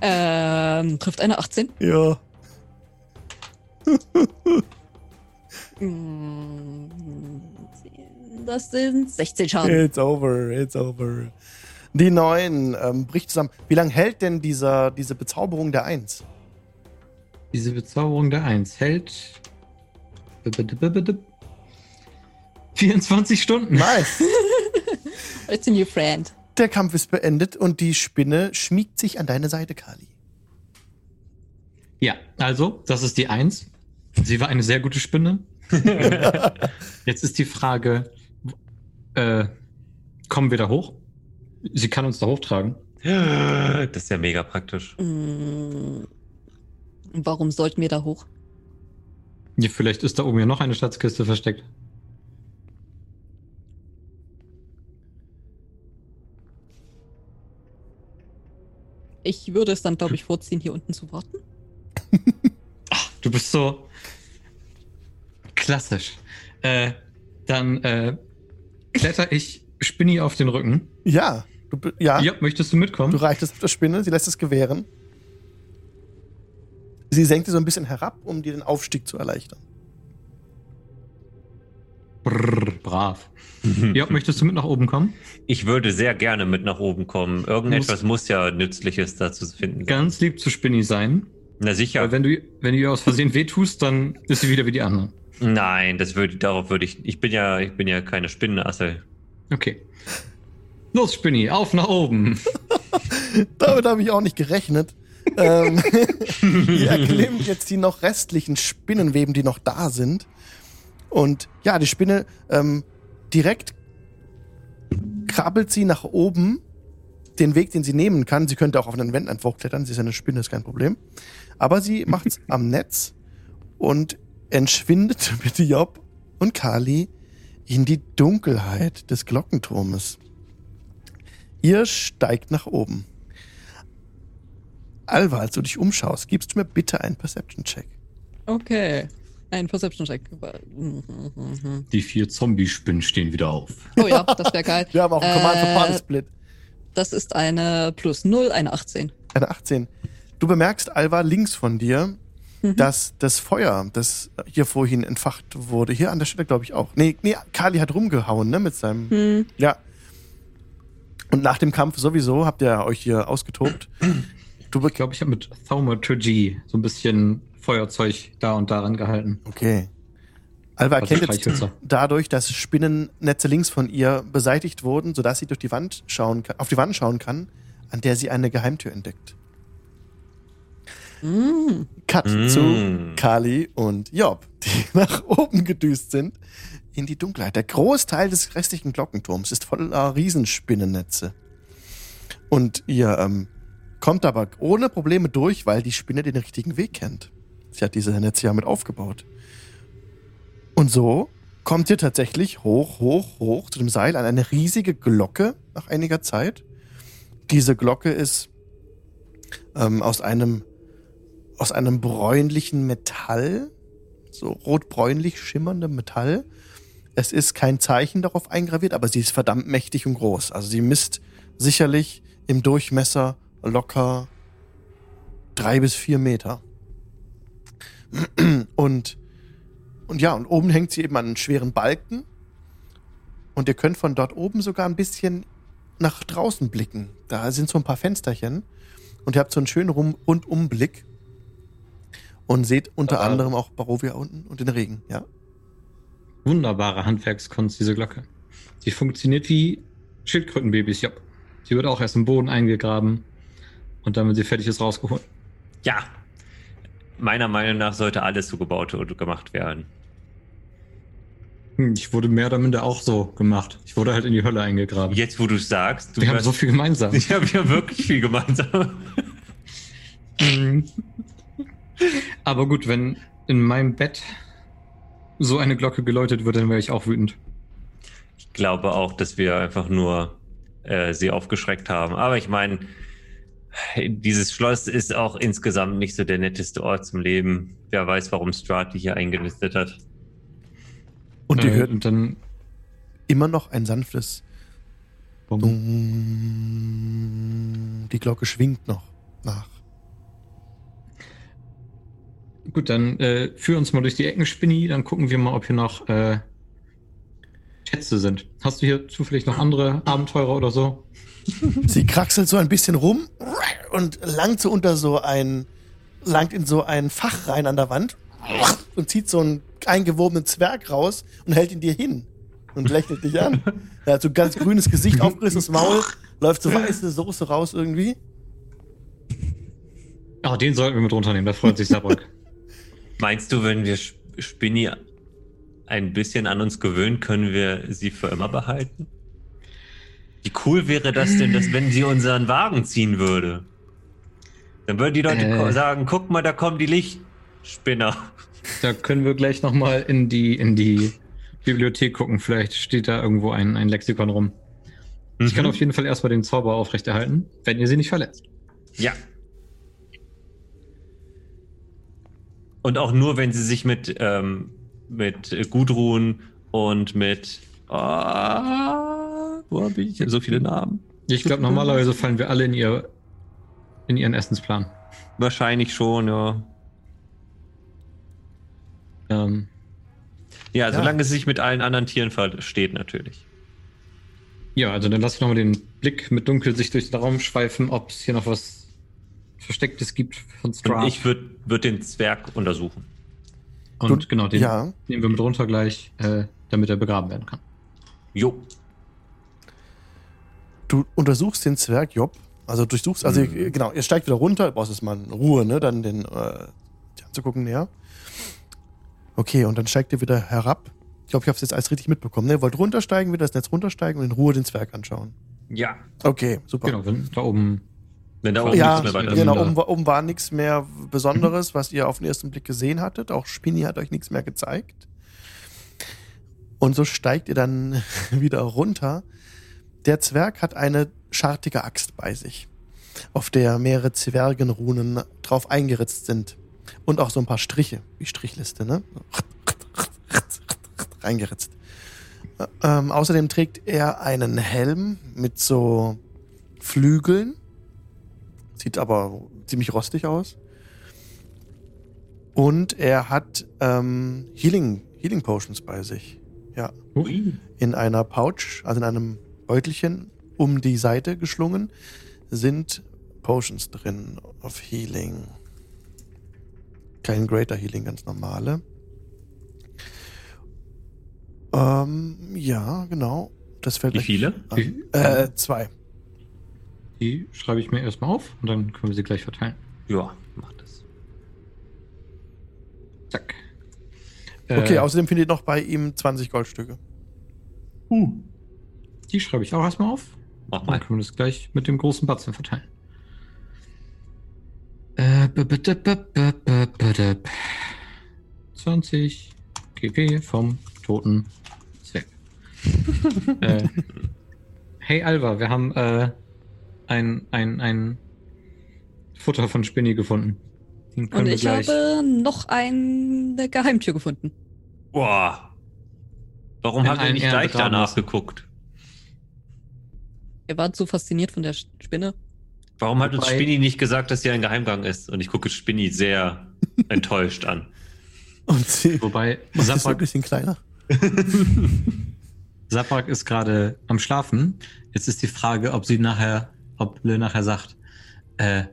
Ähm, trifft eine 18. Ja. Mm, Das sind 16 Schaden. It's over, it's over. Die 9 ähm, bricht zusammen. Wie lange hält denn dieser, diese Bezauberung der 1? Diese Bezauberung der 1 hält 24 Stunden. Nice. It's a new friend. Der Kampf ist beendet und die Spinne schmiegt sich an deine Seite, Kali. Ja, also, das ist die Eins. Sie war eine sehr gute Spinne. Jetzt ist die Frage, äh, kommen wir da hoch? Sie kann uns da hochtragen. Das ist ja mega praktisch. Mm, Warum sollten wir da hoch? Ja, vielleicht ist da oben ja noch eine Schatzkiste versteckt. Ich würde es dann, glaube ich, vorziehen, hier unten zu warten. Du bist so klassisch. Äh, dann äh, kletter ich Spinny auf den Rücken. Ja, du, ja, Ja, möchtest du mitkommen? du reichtest der Spinne, sie lässt es gewähren. Sie senkt sie so ein bisschen herab, um dir den Aufstieg zu erleichtern. Brrr, brav. Ja, möchtest du mit nach oben kommen? Ich würde sehr gerne mit nach oben kommen. Irgendetwas muss ja Nützliches dazu finden. sein. Ganz lieb zu Spinny sein. Na sicher. Weil wenn du, wenn du ihr aus Versehen wehtust, dann ist sie wieder wie die anderen. Nein, das würde, darauf würde ich. Ich bin ja, ich bin ja keine Spinnenasse. Okay. Los, Spinny, auf nach oben. Damit habe ich auch nicht gerechnet. Ähm, ihr erklimmt jetzt die noch restlichen Spinnenweben, die noch da sind. Und ja, die Spinne ähm, direkt krabbelt sie nach oben den Weg, den sie nehmen kann. Sie könnte auch auf einen Wänden klettern. Sie ist eine Spinne, ist kein Problem. Aber sie macht es am Netz und entschwindet mit Job und Kali in die Dunkelheit des Glockenturmes. Ihr steigt nach oben. Alva, als du dich umschaust, gibst du mir bitte einen Perception-Check. Okay. Ein Perception-Check. Die vier Zombie-Spinnen stehen wieder auf. Oh ja, das wäre geil. Wir haben auch einen Command Äh, Party Split. Das ist eine plus 0, eine 18. Eine 18. Du bemerkst, Alva, links von dir, Mhm. dass das Feuer, das hier vorhin entfacht wurde, hier an der Stelle glaube ich auch. Nee, nee, Kali hat rumgehauen, ne, mit seinem. Hm. Ja. Und nach dem Kampf sowieso habt ihr euch hier ausgetobt. Du Ich glaube, ich habe mit Thaumaturgy so ein bisschen Feuerzeug da und daran gehalten. Okay. Alva erkennt jetzt dadurch, dass Spinnennetze links von ihr beseitigt wurden, sodass sie durch die Wand schauen kann, auf die Wand schauen kann, an der sie eine Geheimtür entdeckt. Mm. Cut Mm. zu Kali und Job, die nach oben gedüst sind in die Dunkelheit. Der Großteil des restlichen Glockenturms ist voller Riesenspinnennetze. Und ihr ähm, kommt aber ohne Probleme durch, weil die Spinne den richtigen Weg kennt. Sie hat diese Netze ja mit aufgebaut. Und so kommt ihr tatsächlich hoch, hoch, hoch zu dem Seil an eine riesige Glocke nach einiger Zeit. Diese Glocke ist ähm, aus einem aus einem bräunlichen Metall, so rotbräunlich schimmerndem Metall. Es ist kein Zeichen darauf eingraviert, aber sie ist verdammt mächtig und groß. Also sie misst sicherlich im Durchmesser locker drei bis vier Meter. Und, und ja, und oben hängt sie eben an einen schweren Balken. Und ihr könnt von dort oben sogar ein bisschen nach draußen blicken. Da sind so ein paar Fensterchen. Und ihr habt so einen schönen Rum Rundumblick. Und seht unter Ah. anderem auch Barovia unten und den Regen, ja. Wunderbare Handwerkskunst, diese Glocke. Sie funktioniert wie Schildkrötenbabys, ja. Sie wird auch erst im Boden eingegraben und dann, wenn sie fertig ist, rausgeholt. Ja. Meiner Meinung nach sollte alles so gebaut und gemacht werden. Hm, Ich wurde mehr oder minder auch so gemacht. Ich wurde halt in die Hölle eingegraben. Jetzt, wo du es sagst, du Wir haben hast- so viel gemeinsam. Ich habe ja wirklich viel gemeinsam. Aber gut, wenn in meinem Bett so eine Glocke geläutet wird, dann wäre ich auch wütend. Ich glaube auch, dass wir einfach nur äh, sie aufgeschreckt haben. Aber ich meine, dieses Schloss ist auch insgesamt nicht so der netteste Ort zum Leben. Wer weiß, warum Strati hier eingenistet hat. Und ihr Äh, hört dann immer noch ein sanftes Bumm. Dung. Die Glocke schwingt noch nach. Gut, dann äh, führ uns mal durch die Ecken, Spinni. Dann gucken wir mal, ob hier noch äh, Schätze sind. Hast du hier zufällig noch andere Abenteurer oder so? Sie kraxelt so ein bisschen rum und langt so unter so ein, langt in so ein Fach rein an der Wand und zieht so einen eingewobenen Zwerg raus und hält ihn dir hin. und lächelt dich an. Er hat so ein ganz grünes Gesicht, aufgerissenes Maul, läuft so weiße Soße raus irgendwie. Oh, den sollten wir mit runternehmen, da freut sich Sabrok. Meinst du, wenn wir Sp- Spinny ein bisschen an uns gewöhnen, können wir sie für immer behalten? Wie cool wäre das denn, dass wenn sie unseren Wagen ziehen würde? Dann würden die Leute Äh. sagen, guck mal, da kommen die Lichtspinner. da können wir gleich nochmal in die, in die Bibliothek gucken. Vielleicht steht da irgendwo ein, ein Lexikon rum. Ich kann Mhm. auf jeden Fall erstmal den Zauber aufrechterhalten, wenn ihr sie nicht verletzt. Ja. Und auch nur, wenn sie sich mit, ähm, mit Gudrun und mit. Ah, wo habe ich so viele Namen? Ich glaube, normalerweise fallen wir alle in, ihr, in ihren Essensplan. Wahrscheinlich schon, ja. Ähm, Ja, Ja. solange sie sich mit allen anderen Tieren versteht, natürlich. ja, also dann lass ich nochmal den Blick mit Dunkelsicht durch den Raum schweifen, ob es hier noch was Verstecktes gibt von Und Strahd. ich würde würd den Zwerg untersuchen. Und Du- genau, den Ja, nehmen wir mit runter gleich, äh, damit er begraben werden kann. Jo. du untersuchst den Zwerg Job. Also durchsuchst, also Mhm. genau, ihr steigt wieder runter, brauchst jetzt mal Ruhe, ne? Dann den äh, die anzugucken näher. Okay, und dann steigt ihr wieder herab. Ich glaube, ich habe es jetzt alles richtig mitbekommen. Ne? Ihr wollt runtersteigen, wieder das Netz runtersteigen und in Ruhe den Zwerg anschauen. Ja. Okay, super. Genau, wenn da oben. Wenn da oben Ja, nichts mehr weiter genau, da. oben, war- oben war nichts mehr Besonderes, was ihr auf den ersten Blick gesehen hattet. Auch Spinny hat euch nichts mehr gezeigt. Und so steigt ihr dann wieder runter. Der Zwerg hat eine schartige Axt bei sich, auf der mehrere Zwergenrunen drauf eingeritzt sind. Und auch so ein paar Striche, wie Strichliste, ne? Reingeritzt. Ähm, außerdem trägt er einen Helm mit so Flügeln. Sieht aber ziemlich rostig aus. Und er hat ähm, Healing, Healing Potions bei sich. Ja. Ui. In einer Pouch, also in einem Beutelchen um die Seite geschlungen, sind Potions drin of Healing. Kein Greater Healing, ganz normale. Ähm, ja, genau. Das fällt Wie viele? an. Wie- Äh, zwei. Die schreibe ich mir erstmal auf und dann können wir sie gleich verteilen. Ja, mach das. Zack. Okay, Äh, außerdem findet ihr noch bei ihm 20 Goldstücke. Die schreibe ich auch erstmal auf. Mach Dann mal. können wir das gleich mit dem großen Batzen verteilen. Äh, b- b- d- b- b- b- b- d- 20 GP vom toten Zwerg. äh, hey Alva, wir haben äh, ein, ein, ein Futter von Spinny gefunden. Und ich habe noch eine Geheimtür gefunden. Boah. Warum wir allen nicht gleich danach geguckt? Ihr wart so fasziniert von der Spinne. Warum hat uns Wobei- Spinny nicht gesagt, dass hier ein Geheimgang ist? Und ich gucke Spinny sehr enttäuscht an. Und sie Wobei macht es ein Saprak, bisschen kleiner. Saprak ist gerade am Schlafen. Jetzt ist die Frage, ob sie nachher, ob Lil nachher sagt, äh,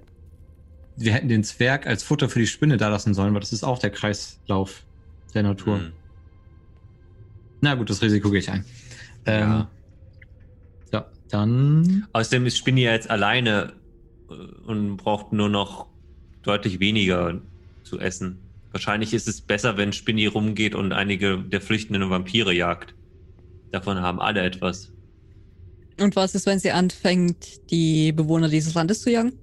wir hätten den Zwerg als Futter für die Spinne da lassen sollen, weil das ist auch der Kreislauf der Natur. Hm. Na gut, das Risiko gehe ich ein. Ähm, Ja. Dann. Außerdem ist Spinny ja jetzt alleine äh, und braucht nur noch deutlich weniger zu essen. Wahrscheinlich ist es besser, wenn Spinny rumgeht und einige der flüchtenden Vampire jagt. Davon haben alle etwas. Und was ist, wenn sie anfängt, die Bewohner dieses Landes zu jagen?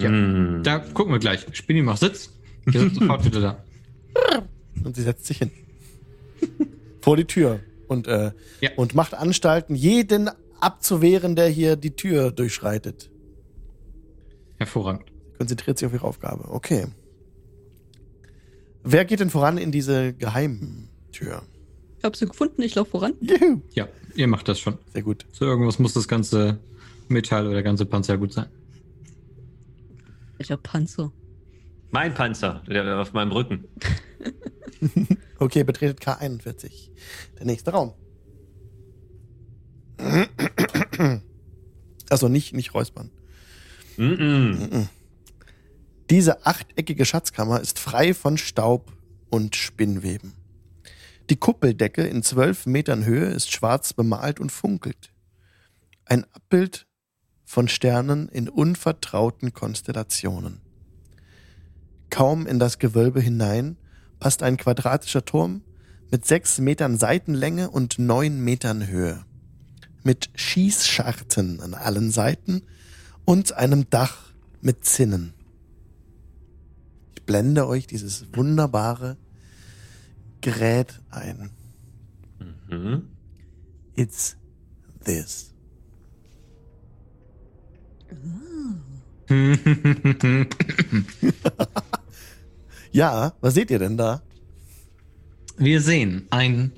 Ja. Hm. Da gucken wir gleich. Spinny macht Sitz. Wir sind sofort wieder da. Und sie setzt sich hin. Vor die Tür. Und, äh, Ja. und macht Anstalten, jeden abzuwehren, der hier die Tür durchschreitet. Hervorragend. Konzentriert sich auf ihre Aufgabe. Okay. Wer geht denn voran in diese Geheimtür? Ich habe sie gefunden, ich laufe voran. Juhu. Ja, ihr macht das schon. Sehr gut. Zu irgendwas muss das ganze Metall oder der ganze Panzer gut sein. Welcher Panzer? Mein Panzer, der auf meinem Rücken. Okay, betretet K41. Der nächste Raum. Also nicht, nicht räuspern. Mhm. Diese achteckige Schatzkammer ist frei von Staub und Spinnweben. Die Kuppeldecke in zwölf Metern Höhe ist schwarz bemalt und funkelt. Ein Abbild von Sternen in unvertrauten Konstellationen. Kaum in das Gewölbe hinein passt ein quadratischer Turm mit sechs Metern Seitenlänge und neun Metern Höhe. Mit Schießscharten an allen Seiten und einem Dach mit Zinnen. Ich blende euch dieses wunderbare Gerät ein. Mhm. It's this. Ja, was seht ihr denn da? Wir sehen einen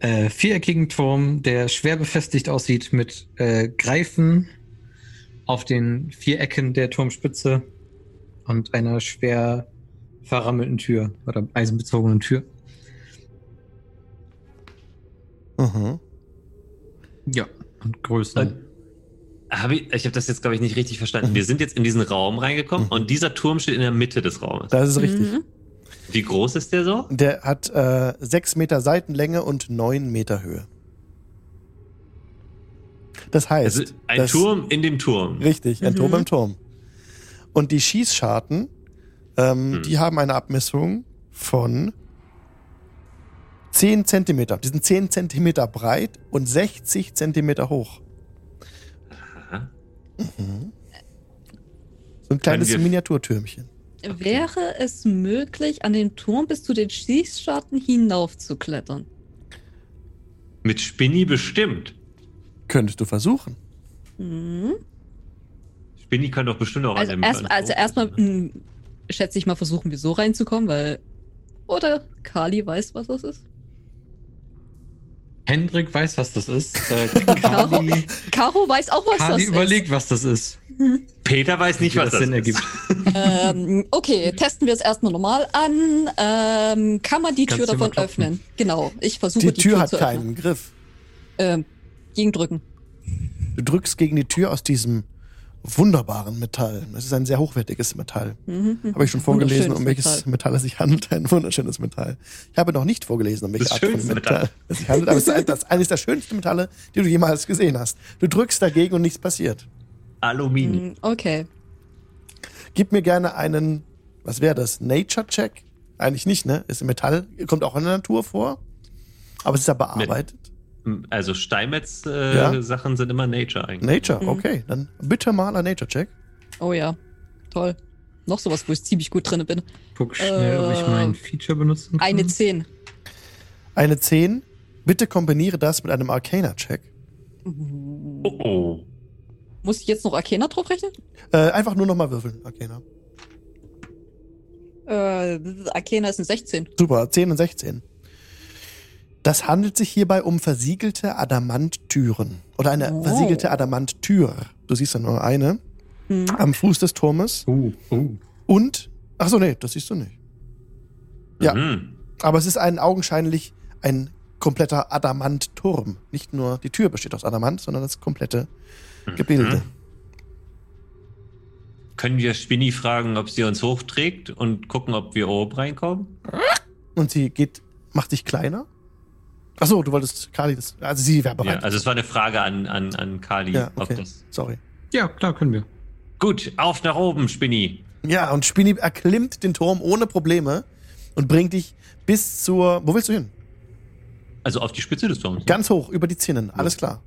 äh, viereckigen Turm, der schwer befestigt aussieht mit äh, Greifen auf den vier Ecken der Turmspitze und einer schwer verrammelten Tür oder eisenbezogenen Tür. Mhm. Ja, und Größe. Hab ich ich habe das jetzt, glaube ich, nicht richtig verstanden. Wir sind jetzt in diesen Raum reingekommen Mhm. und dieser Turm steht in der Mitte des Raumes. Das ist richtig. Mhm. Wie groß ist der so? Der hat äh, sechs Meter Seitenlänge und neun Meter Höhe. Das heißt, Also ein dass- Turm in dem Turm. Richtig, ein Mhm. Turm im Turm. Und die Schießscharten, ähm, Hm. die haben eine Abmessung von 10 Zentimeter. Die sind 10 Zentimeter breit und 60 Zentimeter hoch. So ein kleines Miniaturtürmchen. Wäre es möglich, an den Turm bis zu den Schießscharten hinauf zu klettern? Mit Spinni bestimmt. Könntest du versuchen. Mhm. Spinni kann doch bestimmt auch Also an dem erst- an- also erstmal, mh, schätze ich mal, versuchen wir so reinzukommen, weil. Oder Kali weiß, was das ist. Hendrik weiß, was das ist. Äh, Caro, Kali, Caro weiß auch, was Kali das überlegt, was das ist. Peter weiß nicht, was das Sinn ist. ergibt. ist. Ähm, okay, testen wir es erstmal normal an. Ähm, kann man die Kannst Tür davon öffnen? Genau, ich versuche Die die, Tür hat zu öffnen. keinen Griff. Ähm, gegendrücken. Du drückst gegen die Tür aus diesem wunderbaren Metall. Es ist ein sehr hochwertiges Metall. Mhm, mhm. Habe ich schon vorgelesen, um welches Metall. Metall. es sich handelt. Ein wunderschönes Metall. Ich habe noch nicht vorgelesen, um welche Das Art von Metall Metall. es sich handelt. Aber es ist das ist eines der schönsten Metalle, die du jemals gesehen hast. Du drückst dagegen und nichts passiert. Aluminium. Mhm, Okay. Gib mir gerne einen, was wäre das? Nature-Check? Eigentlich nicht, ne? Ist ein Metall, kommt auch in der Natur vor. Aber es ist ja bearbeitet. Also Steinmetz-Sachen Ja. sind immer Nature eigentlich. Nature, Mhm. okay. Dann bitte mal ein Nature-Check. Oh ja. Toll. Noch sowas, wo ich ziemlich gut drin bin. Guck schnell, ob ich Äh, mein Feature benutzen kann. Eine 10. Eine 10. Bitte kombiniere das mit einem Arcana-Check. Oh, oh. Muss ich jetzt noch Arcana drauf rechnen? Äh, einfach nur nochmal würfeln, Arcana. Äh, Arcana ist ein 16. Super, 10 und 16. Das handelt sich hierbei um versiegelte Adamanttüren. Oder eine Oh. versiegelte Adamanttür. Du siehst ja nur eine. Hm. Am Fuß des Turmes. Uh, uh. Und, ach so, nee, das siehst du nicht. Ja. Mhm. Aber es ist ein augenscheinlich ein kompletter Adamantturm. Nicht nur die Tür besteht aus Adamant, sondern das komplette Gebilde. Mhm. Können wir Spinni fragen, ob sie uns hochträgt und gucken, ob wir oben reinkommen? Und sie geht, macht sich kleiner. Ach so, du wolltest Kali das. Also sie wäre Ja, bereit. also es war eine Frage an, an, an Kali, Ja, ob okay. das. Sorry. Ja, klar, können wir. Gut, auf nach oben, Spinni. Ja, und Spinny erklimmt den Turm ohne Probleme und bringt dich bis zur. Wo willst du hin? Also auf die Spitze des Turms. Ganz hoch, über die Zinnen. Alles klar.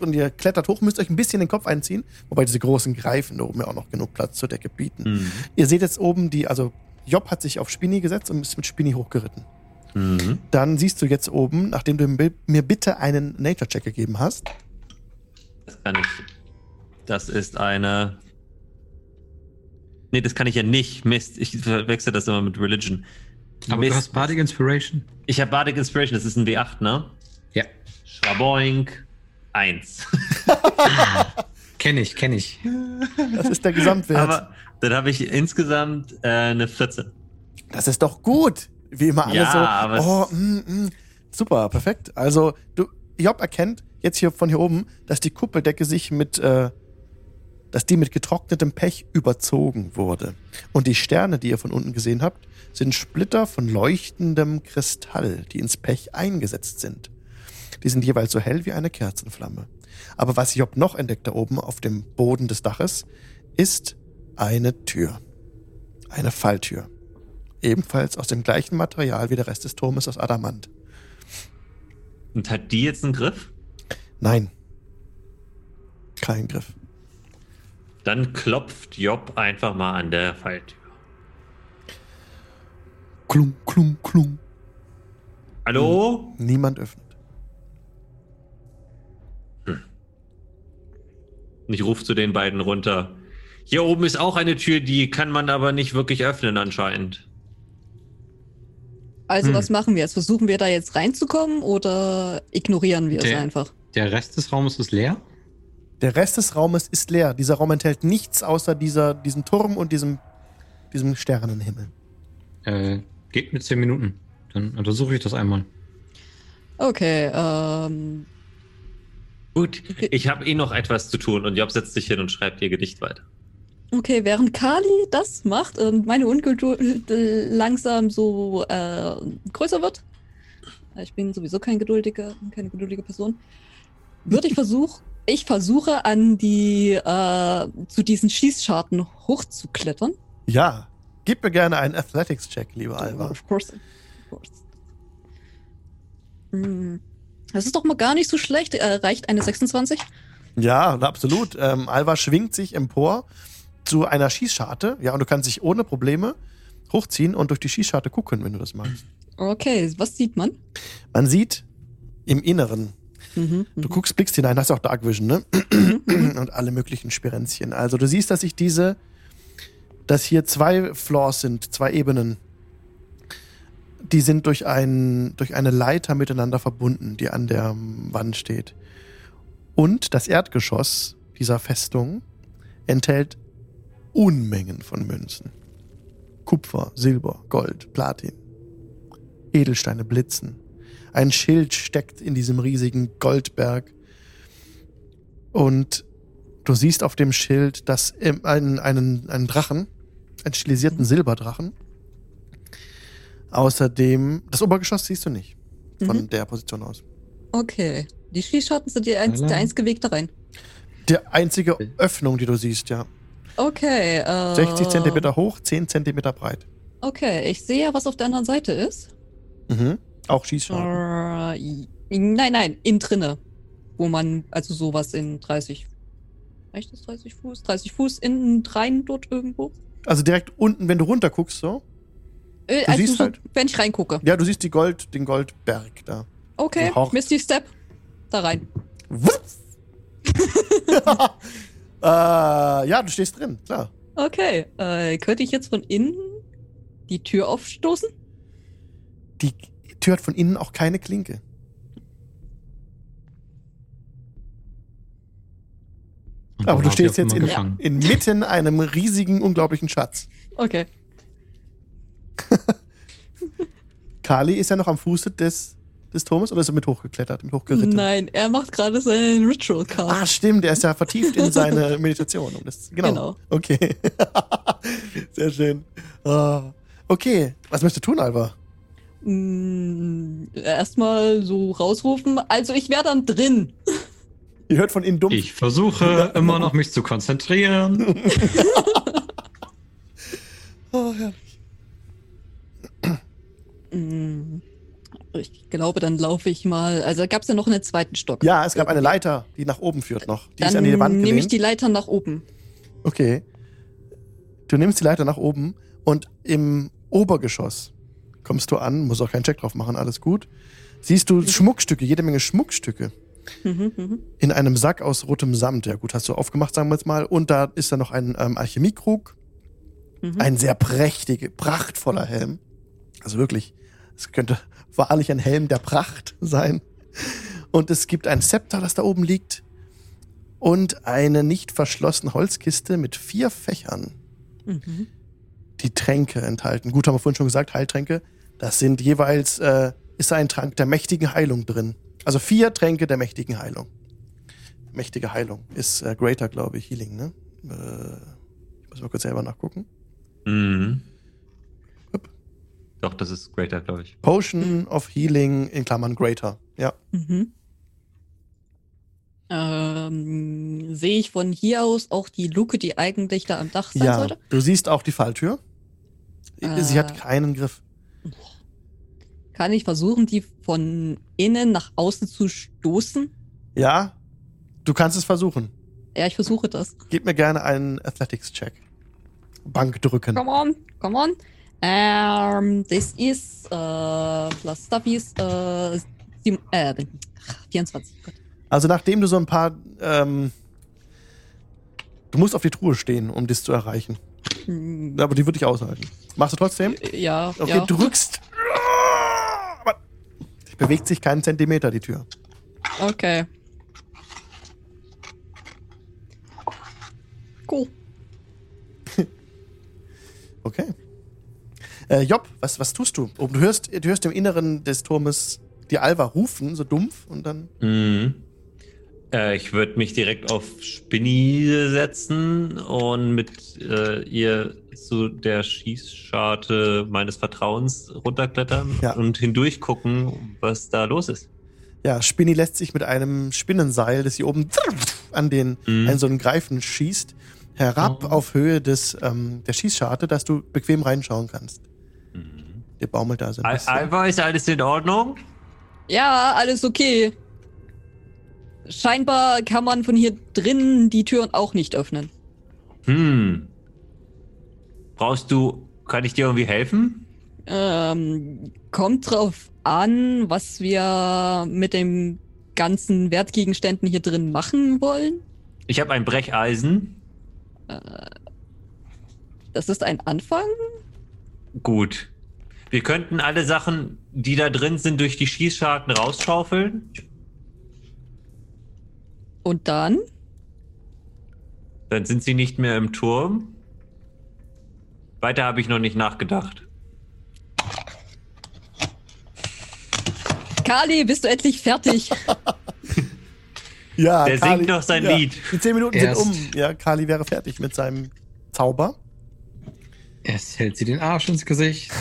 Und ihr klettert hoch, müsst euch ein bisschen den Kopf einziehen, wobei diese großen Greifen da oben ja auch noch genug Platz zur Decke bieten. Mhm. Ihr seht jetzt oben die, also Job hat sich auf Spinny gesetzt und ist mit Spinny hochgeritten. Mhm. Dann siehst du jetzt oben, nachdem du mir- bitte einen Nature-Check gegeben hast, Das kann ich. Das ist eine. Nee, das kann ich ja nicht. Mist, ich verwechsel das immer mit Religion. Aber Mist. du hast Bardic Inspiration. Ich habe Bardic Inspiration, das ist ein W8, ne? Ja. Schwaboink. Eins. Kenn ich, kenn ich. das ist der Gesamtwert. Aber dann habe ich insgesamt äh, eine 14. Das ist doch gut. Wie immer alle Ja, so. aber es- oh, mm, mm. Super, perfekt. Also, du, Job erkennt jetzt hier von hier oben, dass die Kuppeldecke sich mit äh, dass die mit getrocknetem Pech überzogen wurde. Und die Sterne, die ihr von unten gesehen habt, sind Splitter von leuchtendem Kristall, die ins Pech eingesetzt sind. Die sind jeweils so hell wie eine Kerzenflamme. Aber was Job noch entdeckt da oben auf dem Boden des Daches, ist eine Tür. Eine Falltür. Ebenfalls aus dem gleichen Material wie der Rest des Turmes aus Adamant. Und hat die jetzt einen Griff? Nein. Kein Griff. Dann klopft Job einfach mal an der Falltür. Klung, klung, klung. Hallo? Niemand öffnet. Und ich rufe zu den beiden runter. Hier oben ist auch eine Tür, die kann man aber nicht wirklich öffnen anscheinend. Also, Hm. was machen wir jetzt? Versuchen wir da jetzt reinzukommen oder ignorieren wir es Der- einfach? Der Rest des Raumes ist leer. Der Rest des Raumes ist leer. Dieser Raum enthält nichts außer dieser, diesem Turm und diesem, diesem Sternenhimmel. Äh, geht mit 10 Minuten. Dann untersuche ich das einmal. Okay, ähm, Gut, ich habe eh noch etwas zu tun und Job setzt sich hin und schreibt ihr Gedicht weiter. Okay, während Kali das macht und meine Ungeduld langsam so äh, größer wird, ich bin sowieso kein geduldiger, keine geduldige Person, würde ich versuchen, ich versuche an die, äh, zu diesen Schießscharten hochzuklettern. Ja. Gib mir gerne einen Athletics-Check, lieber Alva. Of course. Of course. Hm. Das ist doch mal gar nicht so schlecht. Äh, reicht eine 26? Ja, absolut. Ähm, Alva schwingt sich empor zu einer Schießscharte. Ja, und du kannst dich ohne Probleme hochziehen und durch die Schießscharte gucken, wenn du das magst. Okay, was sieht man? Man sieht im Inneren, Mhm, du guckst, blickst hinein, hast auch Dark Vision, ne? und alle möglichen Spirenzchen. Also du siehst, dass sich diese, dass hier zwei Floors sind, zwei Ebenen. Die sind durch, ein, durch eine Leiter miteinander verbunden, die an der Wand steht. Und das Erdgeschoss dieser Festung enthält Unmengen von Münzen. Kupfer, Silber, Gold, Platin. Edelsteine blitzen. Ein Schild steckt in diesem riesigen Goldberg. Und du siehst auf dem Schild das, ähm, einen, einen, einen Drachen, einen stilisierten Silberdrachen. Außerdem, das Obergeschoss siehst du nicht von Mhm. der Position aus. Okay. Die Schießscharten sind die einz der einzige Weg da rein. Die einzige Öffnung, die du siehst, ja. Okay. Äh, 60 Zentimeter hoch, 10 Zentimeter breit. Okay, ich sehe ja, was auf der anderen Seite ist. Mhm. Auch Schießscharten. Äh, nein, nein, innen drinne. Wo man, also sowas in 30. Reicht das 30 Fuß? 30 Fuß innen rein dort irgendwo? Also direkt unten, wenn du runter guckst, so. Äh, Du also siehst so, halt- wenn ich reingucke. Ja, du siehst die Gold, den Goldberg da. Okay, Misty Step. Da rein. Äh, ja, du stehst drin, klar. Okay, äh, könnte ich jetzt von innen die Tür aufstoßen? Die Tür hat von innen auch keine Klinke. Und Aber du stehst jetzt in, inmitten einem riesigen, unglaublichen Schatz. Okay. Kali ist ja noch am Fuße des, des Turmes oder ist er mit hochgeklettert, mit hochgeritten? Nein, er macht gerade seinen Ritual Card. Ah, stimmt, er ist ja vertieft in seine Meditation. Und das, genau. Genau. Okay. Sehr schön. Ah. Okay, was möchtest du tun, Alva? Mm, Erstmal so rausrufen. Also ich wäre dann drin. Ihr hört von innen dumpf. Ich versuche immer noch mich zu konzentrieren. Oh, ja. Ich glaube, dann laufe ich mal. Also gab es ja noch einen zweiten Stock. ja, es gab eine Leiter, die nach oben führt noch. Die ist Dann an die Wand nehme ich die Leiter nach oben. Okay. Du nimmst die Leiter nach oben und im Obergeschoss kommst du an, musst auch keinen Check drauf machen, alles gut. Siehst du Schmuckstücke, jede Menge Schmuckstücke Mhm, mhm. in einem Sack aus rotem Samt. Ja gut, hast du aufgemacht, sagen wir jetzt mal. Und da ist dann noch ein ähm, Alchemiekrug, Mhm. ein sehr prächtiger, prachtvoller Helm. Also wirklich, es könnte wahrlich ein Helm der Pracht sein. Und es gibt ein Zepter, das da oben liegt. Und eine nicht verschlossene Holzkiste mit vier Fächern. Mhm. die Tränke enthalten. Gut, haben wir vorhin schon gesagt, Heiltränke. Das sind jeweils, äh, ist da ein Trank der mächtigen Heilung drin. Also vier Tränke der mächtigen Heilung. Mächtige Heilung ist äh, Greater, glaube ich, Healing, ne? Äh, ich muss mal kurz selber nachgucken. Mhm. Doch, das ist Greater, glaube ich. Potion of Healing in Klammern Greater. Ja. Mhm. Ähm, sehe ich von hier aus auch die Luke, die eigentlich da am Dach sein Ja. sollte? Du siehst auch die Falltür. Sie Äh. hat keinen Griff. Kann ich versuchen, die von innen nach außen zu stoßen? Ja. Du kannst es versuchen. Ja, ich versuche das. Gib mir gerne einen Athletics-Check. Bank drücken. Come on, come on. Ähm, das ist, äh, plus Stuffies, äh, sieben, äh, 24. Gott. Also nachdem du so ein paar, ähm, du musst auf die Truhe stehen, um das zu erreichen. Hm, Aber die würde ich aushalten. Machst du trotzdem? Ja, Okay, ja. drückst. Die bewegt sich keinen Zentimeter, die Tür. Okay. Cool. Okay. Äh, Job, was, was tust du? Oh, Du hörst, du hörst im Inneren des Turmes die Alva rufen, so dumpf, und dann. Mhm. Äh, ich würde mich direkt auf Spinny setzen und mit äh, ihr zu der Schießscharte meines Vertrauens runterklettern Ja. und hindurch gucken, was da los ist. Ja, Spinny lässt sich mit einem Spinnenseil, das hier oben an den Mhm. an so einen Greifen schießt, herab Oh. auf Höhe des, ähm, der Schießscharte, dass du bequem reinschauen kannst. Mhm. Der baumelt da so ein bisschen. Ist alles in Ordnung? Ja, alles okay. Scheinbar kann man von hier drinnen die Türen auch nicht öffnen. Hm. Brauchst du, kann ich dir irgendwie helfen? Ähm, kommt drauf an, was wir mit den ganzen Wertgegenständen hier drin machen wollen. Ich habe ein Brecheisen. Das ist ein Anfang. Gut. Wir könnten alle Sachen, die da drin sind, durch die Schießscharten rausschaufeln. Und dann? Dann sind sie nicht mehr im Turm. Weiter habe ich noch nicht nachgedacht. Kali, bist du endlich fertig? Ja, Der singt noch sein ja. Lied. Die zehn Minuten Erst- sind um. Ja, Kali wäre fertig mit seinem Zauber. Erst hält sie den Arsch ins Gesicht,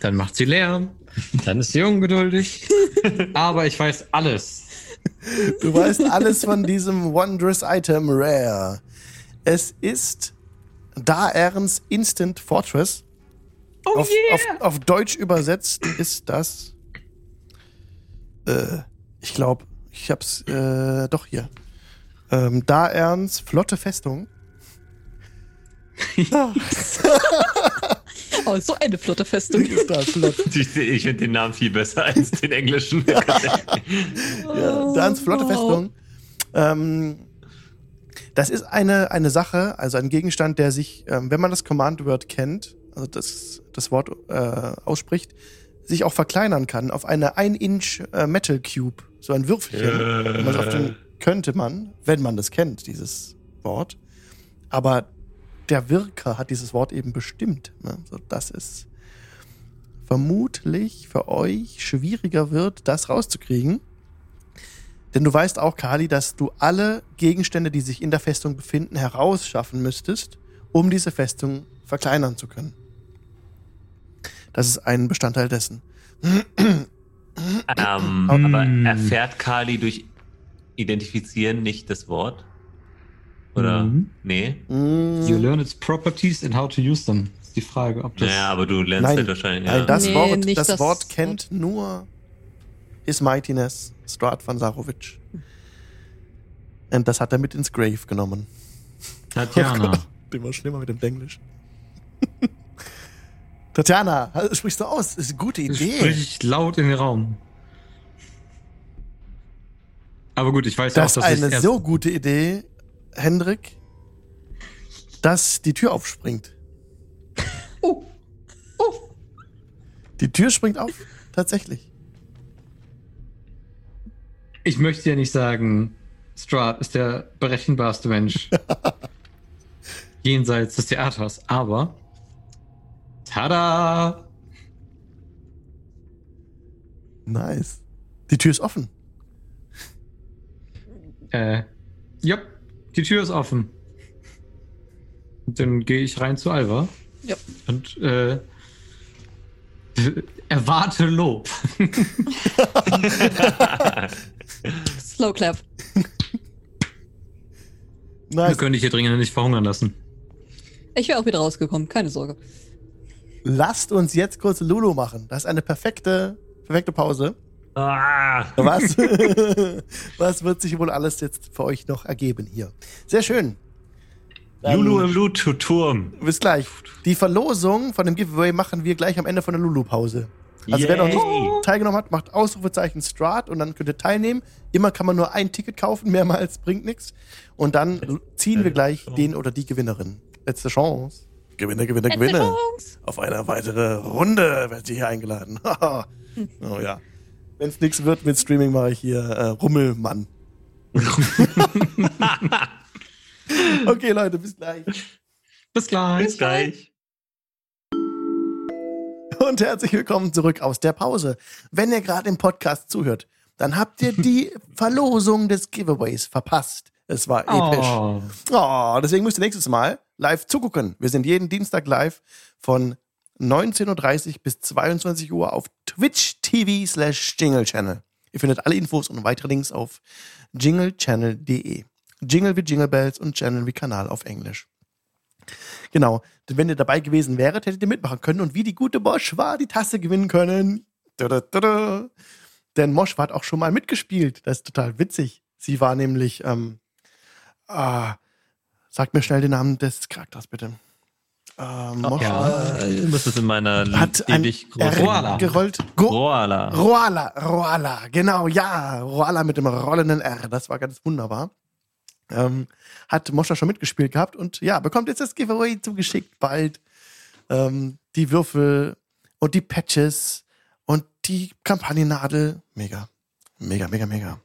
dann macht sie Lärm, dann ist sie ungeduldig. Aber ich weiß alles. Du weißt alles von diesem Wondrous Item Rare. Es ist Daerns Instant Fortress. Oh auf, auf, auf Deutsch übersetzt ist das. Äh, ich glaube, ich hab's äh, doch hier. Ähm, Daerns flotte Festung. Oh, so eine flotte Festung. Ist das flott. Ich, ich finde den Namen viel besser als den englischen. Ja, Daerns flotte Festung. Ähm, das ist eine, eine Sache, also ein Gegenstand, der sich, ähm, wenn man das Command Word kennt, also das, das Wort äh, ausspricht, sich auch verkleinern kann auf eine 1-Inch äh, Metal Cube, so ein Würfelchen. Auf den, könnte man, wenn man das kennt, dieses Wort. Aber der Wirker hat dieses Wort eben bestimmt. Ne? So, dass es vermutlich für euch schwieriger wird, das rauszukriegen. Denn du weißt auch, Kali, dass du alle Gegenstände, die sich in der Festung befinden, herausschaffen müsstest, um diese Festung verkleinern zu können. Das ist ein Bestandteil dessen. ähm, Hm. aber erfährt Kali durch Identifizieren nicht das Wort? Oder? Mhm. Nee? Mm, You learn its properties and how to use them. Ist die Frage, ob das. Naja, aber du lernst Nein. halt wahrscheinlich. Nein, ja. das, Nee, Wort, nicht das, das Wort Wort. kennt nur His Mightiness, Strahd van Sarovic. Und das hat er mit ins Grave genommen. Tatjana. Immer schlimmer mit dem Englisch. Tatjana, sprichst du aus? Das ist eine gute Idee. Sprich laut in den Raum. Aber gut, ich weiß ja Das auch, ist dass ich eine erst so gute Idee, Hendrik, dass die Tür aufspringt. Oh. Oh. Die Tür springt auf, tatsächlich. Ich möchte ja nicht sagen, Strahd ist der berechenbarste Mensch jenseits des Theaters, aber tada! Nice. Die Tür ist offen. Äh, ja, die Tür ist offen. Dann gehe ich rein zu Alva. Ja. Und äh, erwarte Lob. Slow Clap. Wir Nice. können dich hier dringend nicht verhungern lassen. Ich wäre auch wieder rausgekommen, keine Sorge. Lasst uns jetzt kurz Lulu machen. Das ist eine perfekte, perfekte Pause. Ah, Was? Was wird sich wohl alles jetzt für euch noch ergeben hier? Sehr schön. Dann Lulu im Loot-Turm. Bis gleich. Die Verlosung von dem Giveaway machen wir gleich am Ende von der Lulu-Pause. Also wer noch Yay. nicht teilgenommen hat, macht Ausrufezeichen Strat und dann könnt ihr teilnehmen. Immer kann man nur ein Ticket kaufen, mehrmals bringt nichts. Und dann ziehen wir gleich den oder die Gewinnerin. Letzte Chance. Gewinner, Gewinner, Gewinner. Chance. Auf eine weitere Runde werdet ihr hier eingeladen. oh ja. Wenn es nichts wird mit Streaming, mache ich hier äh, Rummelmann. okay, Leute, bis gleich. Bis gleich. Bis gleich. Und herzlich willkommen zurück aus der Pause. Wenn ihr gerade im Podcast zuhört, dann habt ihr die Verlosung des Giveaways verpasst. Es war episch. Oh. Oh, deswegen müsst ihr nächstes Mal live zugucken. Wir sind jeden Dienstag live von 19.30 Uhr bis 22 Uhr auf Twitch TV slash Jingle Channel. Ihr findet alle Infos und weitere Links auf jinglechannel.de. Jingle wie Jingle Bells und Channel wie Kanal auf Englisch. Genau. Denn wenn ihr dabei gewesen wäret, hättet ihr mitmachen können und wie die gute Mosch war, die Tasse gewinnen können. Tada. Denn Mosch hat auch schon mal mitgespielt. Das ist total witzig. Sie war nämlich, ähm, ah, sag mir schnell den Namen des Charakters, bitte. Ähm, Mosch ja. Äh, Das ist in meiner hat ein ewig großen Roala. gerollt. Go Roala. Roala, Roala, genau, ja, Roala mit dem rollenden R, das war ganz wunderbar. Ähm, hat Moscha schon mitgespielt gehabt und ja, bekommt jetzt das Giveaway zugeschickt bald. Ähm, die Würfel und die Patches und die Kampagnennadel. Mega, mega, mega, mega.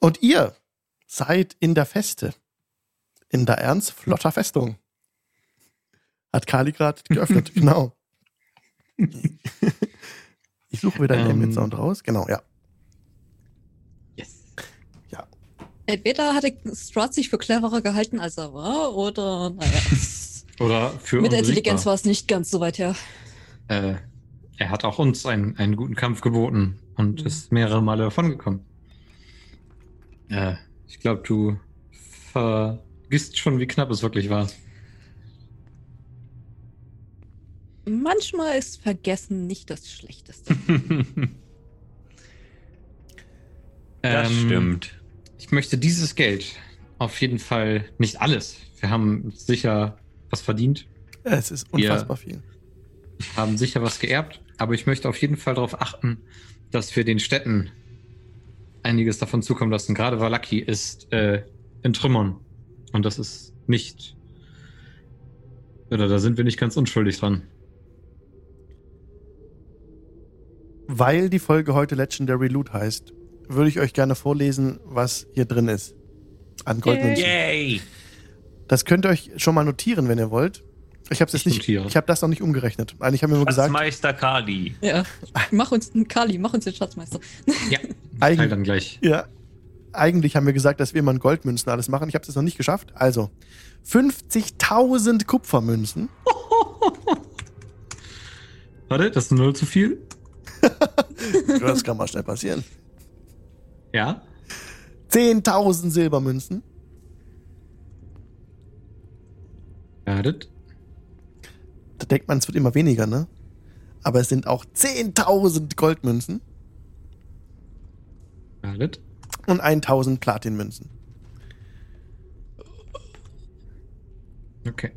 Und ihr seid in der Feste. In der Ernst Flotter Festung. Hat Kali gerade geöffnet, genau. Ich suche wieder den Ähm. Ambient-Sound raus. Genau, ja. Yes. Entweder hatte Strut sich für cleverer gehalten, als er war, oder naja. Oder für Mit der. Intelligenz war es nicht ganz so weit her. Äh, er hat auch uns einen, einen guten Kampf geboten und Mhm. ist mehrere Male davongekommen. Äh, ich glaube, du vergisst schon, wie knapp es wirklich war. Manchmal ist Vergessen nicht das Schlechteste. Das Ähm, stimmt. Ich möchte dieses Geld auf jeden Fall nicht alles. Wir haben sicher was verdient, Es ist unfassbar viel. haben sicher was geerbt, aber ich möchte auf jeden Fall darauf achten, dass wir den Städten einiges davon zukommen lassen. Gerade Valaki ist äh, in Trümmern und das ist nicht. Oder da sind wir nicht ganz unschuldig dran. Weil die Folge heute Legendary Loot heißt, würde ich euch gerne vorlesen, was hier drin ist. An Goldmünzen. Yay! Das könnt ihr euch schon mal notieren, wenn ihr wollt. Ich habe Ich nicht, notiere. ich habe das noch nicht umgerechnet. Eigentlich haben wir nur gesagt, Schatzmeister Kali. ja. Mach uns einen Kali, mach uns den Schatzmeister. Ja, Eigen- teil dann gleich. ja, eigentlich haben wir gesagt, dass wir immer in Goldmünzen alles machen. Ich habe es noch nicht geschafft. Also 50.000 Kupfermünzen, Warte, das ist null zu viel. das kann mal schnell passieren. Ja. 10.000 Silbermünzen, Wartet. da denkt man, es wird immer weniger, ne? Aber es sind auch 10.000 Goldmünzen Wartet. Und 1.000 Platinmünzen. Okay.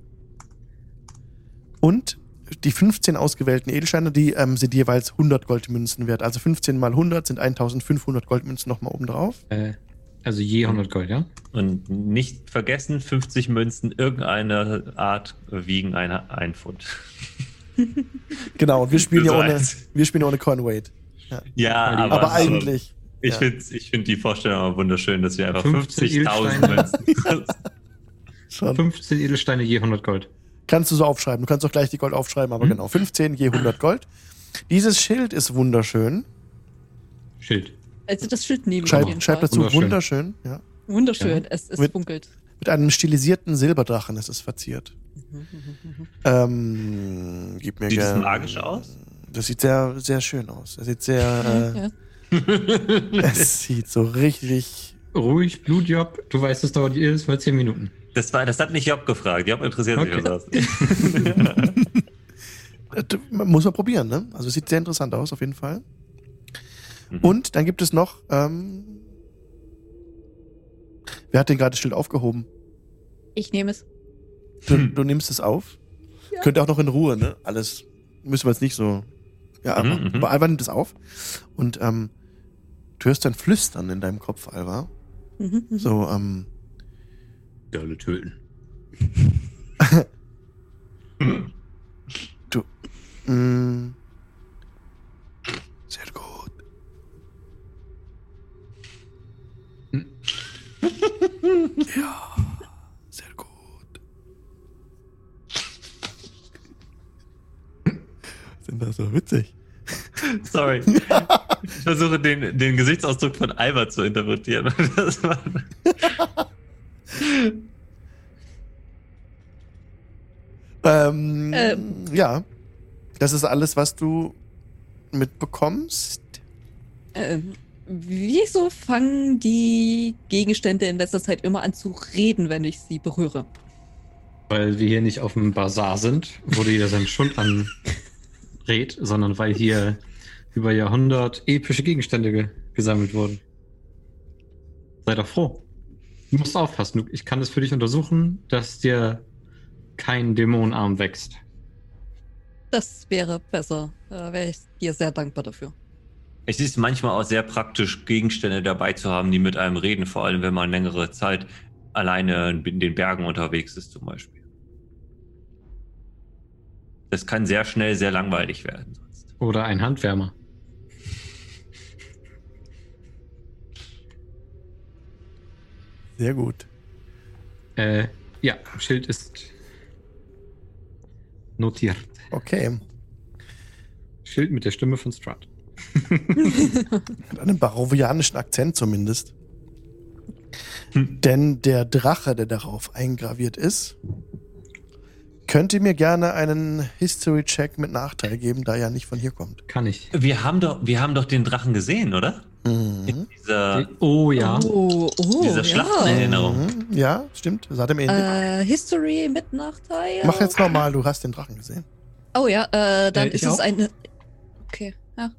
Und die 15 ausgewählten Edelsteine, die ähm, sind jeweils 100 Goldmünzen wert. Also 15 mal 100 sind 1500 Goldmünzen nochmal oben drauf. Äh, also je 100 Gold, ja? Und nicht vergessen, 50 Münzen irgendeiner Art wiegen eine, ein Pfund. Genau, und wir spielen ja ohne, wir spielen ohne Coinweight. Ja, aber, Aber eigentlich. Ich ja. finde ich find die Vorstellung aber wunderschön, dass wir einfach 15 50.000 Münzen. Schon. 15 Edelsteine je 100 Gold. Kannst du so aufschreiben. Du kannst auch gleich die Gold aufschreiben, aber Mhm. genau. 15 je 100 Gold. Dieses Schild ist wunderschön. Schild. Also das Schild nehmen wir auf Schreib, schreib dazu Wunderschön. wunderschön. Ja. Wunderschön, es, es Mit- funkelt. Mit einem stilisierten Silberdrachen ist es verziert. Ähm, gib mir Sieht es gern- magisch aus? Das sieht sehr, sehr schön aus. Es sieht sehr, äh, Ja. Es sieht so richtig. Ruhig, Blutjob. Du weißt, es dauert jedes Mal 10 Minuten. Das, war, das hat nicht Job gefragt. Job interessiert Okay. sich was aus. äh, d- Muss man probieren, ne? Also es sieht sehr interessant aus, auf jeden Fall. Mhm. Und dann gibt es noch, ähm, wer hat denn gerade das Schild aufgehoben? Ich nehme es. Du, Hm. du nimmst es auf? Ja. Könnt ihr auch noch in Ruhe, ne? Alles müssen wir jetzt nicht so. Ja, Mhm, aber, mhm. aber Alva nimmt es auf. Und ähm, du hörst ein Flüstern in deinem Kopf, Alva. Mhm, mhm. So, ähm, alle töten. mh, mm, sehr gut. Hm. ja, sehr gut. Sind das so witzig? Sorry. Ich versuche den, den Gesichtsausdruck von Albert zu interpretieren. Das war, Ähm, Ähm. Ja, das ist alles, was du mitbekommst. Ähm, wieso fangen die Gegenstände in letzter Zeit immer an zu reden, wenn ich sie berühre? Weil wir hier nicht auf dem Bazar sind, wo jeder seinen Schund anredet, sondern weil hier über Jahrhundert epische Gegenstände ge gesammelt wurden. Sei doch froh. Du musst aufpassen. Du- Ich kann es für dich untersuchen, dass dir kein Dämonenarm wächst. Das wäre besser. Da wäre ich dir sehr dankbar dafür. es ist manchmal auch sehr praktisch, Gegenstände dabei zu haben, die mit einem reden, vor allem wenn man längere Zeit alleine in den Bergen unterwegs ist, zum Beispiel. Das kann sehr schnell sehr langweilig werden. Sonst. Oder ein Handwärmer. Sehr gut. Äh, ja, Schild ist notiert. Okay. Schild mit der Stimme von Strahd. Mit einem barovianischen Akzent zumindest. Hm. Denn der Drache, der darauf eingraviert ist, könnt ihr mir gerne einen History-Check mit Nachteil geben, da er ja nicht von hier kommt. Kann ich. Wir haben doch, wir haben doch den Drachen gesehen, oder? Mhm. In dieser, Oh ja. Oh, oh, dieser Schlacht in Erinnerung. Mhm. Ja, stimmt. Das hat ihm ähnlich. Äh, History mit Nachteil. Mach jetzt nochmal, du hast den Drachen gesehen. Oh ja, äh, dann Äh, ist es auch? eine. Okay, ja.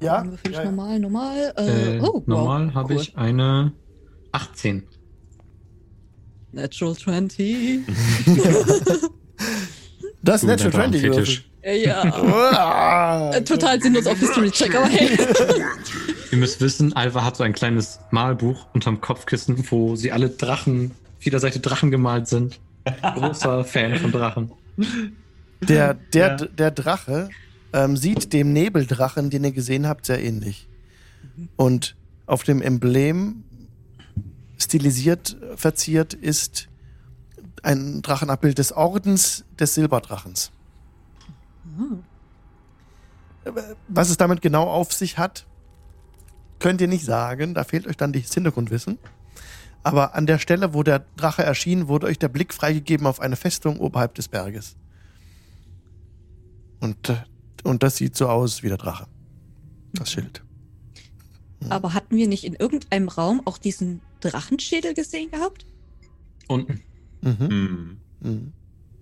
Ja? Dann würfel ich ja, ja. normal, normal. Äh, Äh, oh, wow, normal habe cool. ich eine 18. Natural 20. Das ist Du, Natural der 20 Drachenfetisch. Äh, ja. Äh, Total sinnlos auf History-Check, aber hey. Ihr müsst wissen, Alva hat so ein kleines Malbuch unterm Kopfkissen, wo sie alle Drachen, auf jeder Seite Drachen gemalt sind. Großer Fan von Drachen. Der, der, Ja. der Drache ähm, sieht dem Nebeldrachen, den ihr gesehen habt, sehr ähnlich. Und auf dem Emblem stilisiert, verziert ist ein Drachenabbild des Ordens des Silberdrachens. Was es damit genau auf sich hat, könnt ihr nicht sagen. Da fehlt euch dann das Hintergrundwissen. Aber an der Stelle, wo der Drache erschien, wurde euch der Blick freigegeben auf eine Festung oberhalb des Berges. Und, äh, und das sieht so aus wie der Drache. Das Schild. Aber hatten wir nicht in irgendeinem Raum auch diesen Drachenschädel gesehen gehabt? Unten. Mhm. Hm. Mhm.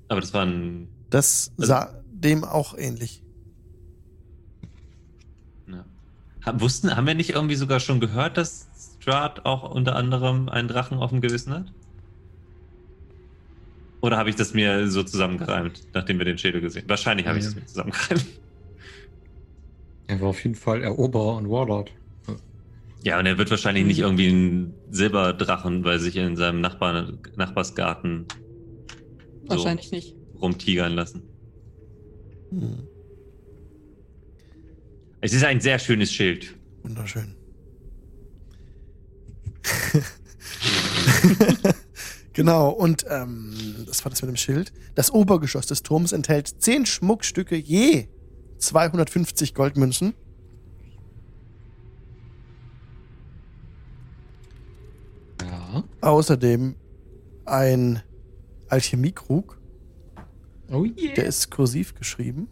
Aber das war ein. Das sah dem auch ähnlich. Ja. Wussten, haben wir nicht irgendwie sogar schon gehört, dass Strahd auch unter anderem einen Drachen auf dem Gewissen hat? Oder habe ich das mir so zusammengereimt, nachdem wir den Schädel gesehen haben? Wahrscheinlich habe ich Ja. es mir zusammengereimt. Er war auf jeden Fall Eroberer und Warlord. Ja, und er wird wahrscheinlich nicht irgendwie einen Silberdrachen bei sich in seinem Nachbarn, Nachbarsgarten so Wahrscheinlich nicht. rumtigern lassen. Mhm. Es ist ein sehr schönes Schild. Wunderschön. genau, und ähm, das war das mit dem Schild. Das Obergeschoss des Turms enthält zehn Schmuckstücke je 250 Goldmünzen. Außerdem ein Alchemiekrug. Oh yeah. Der ist kursiv geschrieben.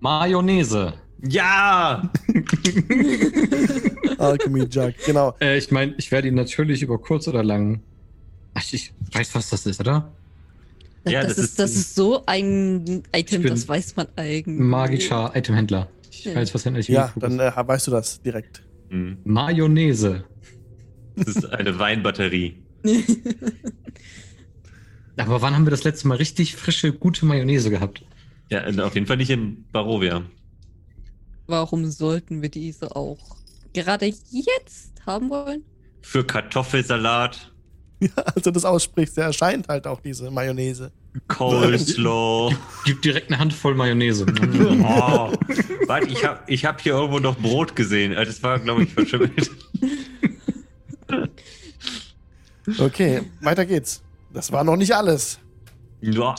Mayonnaise. Ja! Alchemy Jug, genau. Äh, ich meine, ich werde ihn natürlich über kurz oder lang. Ach, ich weiß, was das ist, oder? Das, Ja, das, das ist, ist- das ist so ein Item, das weiß man eigentlich. Magischer Itemhändler. Ich Ja. weiß, was ein Ja, Alchemiekrug dann ist. äh, weißt du das direkt. Hm. Mayonnaise. Das ist eine Weinbatterie. Aber wann haben wir das letzte Mal richtig frische, gute Mayonnaise gehabt? Ja, und auf jeden Fall nicht in Barovia. Warum sollten wir diese auch gerade jetzt haben wollen? Für Kartoffelsalat, Ja, als du das aussprichst, der erscheint halt auch diese Mayonnaise. Coleslaw. Gib direkt eine Handvoll Mayonnaise. Oh, warte, ich habe ich hab hier irgendwo noch Brot gesehen. Äh, Das war, glaube ich, verschimmelt. Okay, weiter geht's. Das war noch nicht alles. Ja.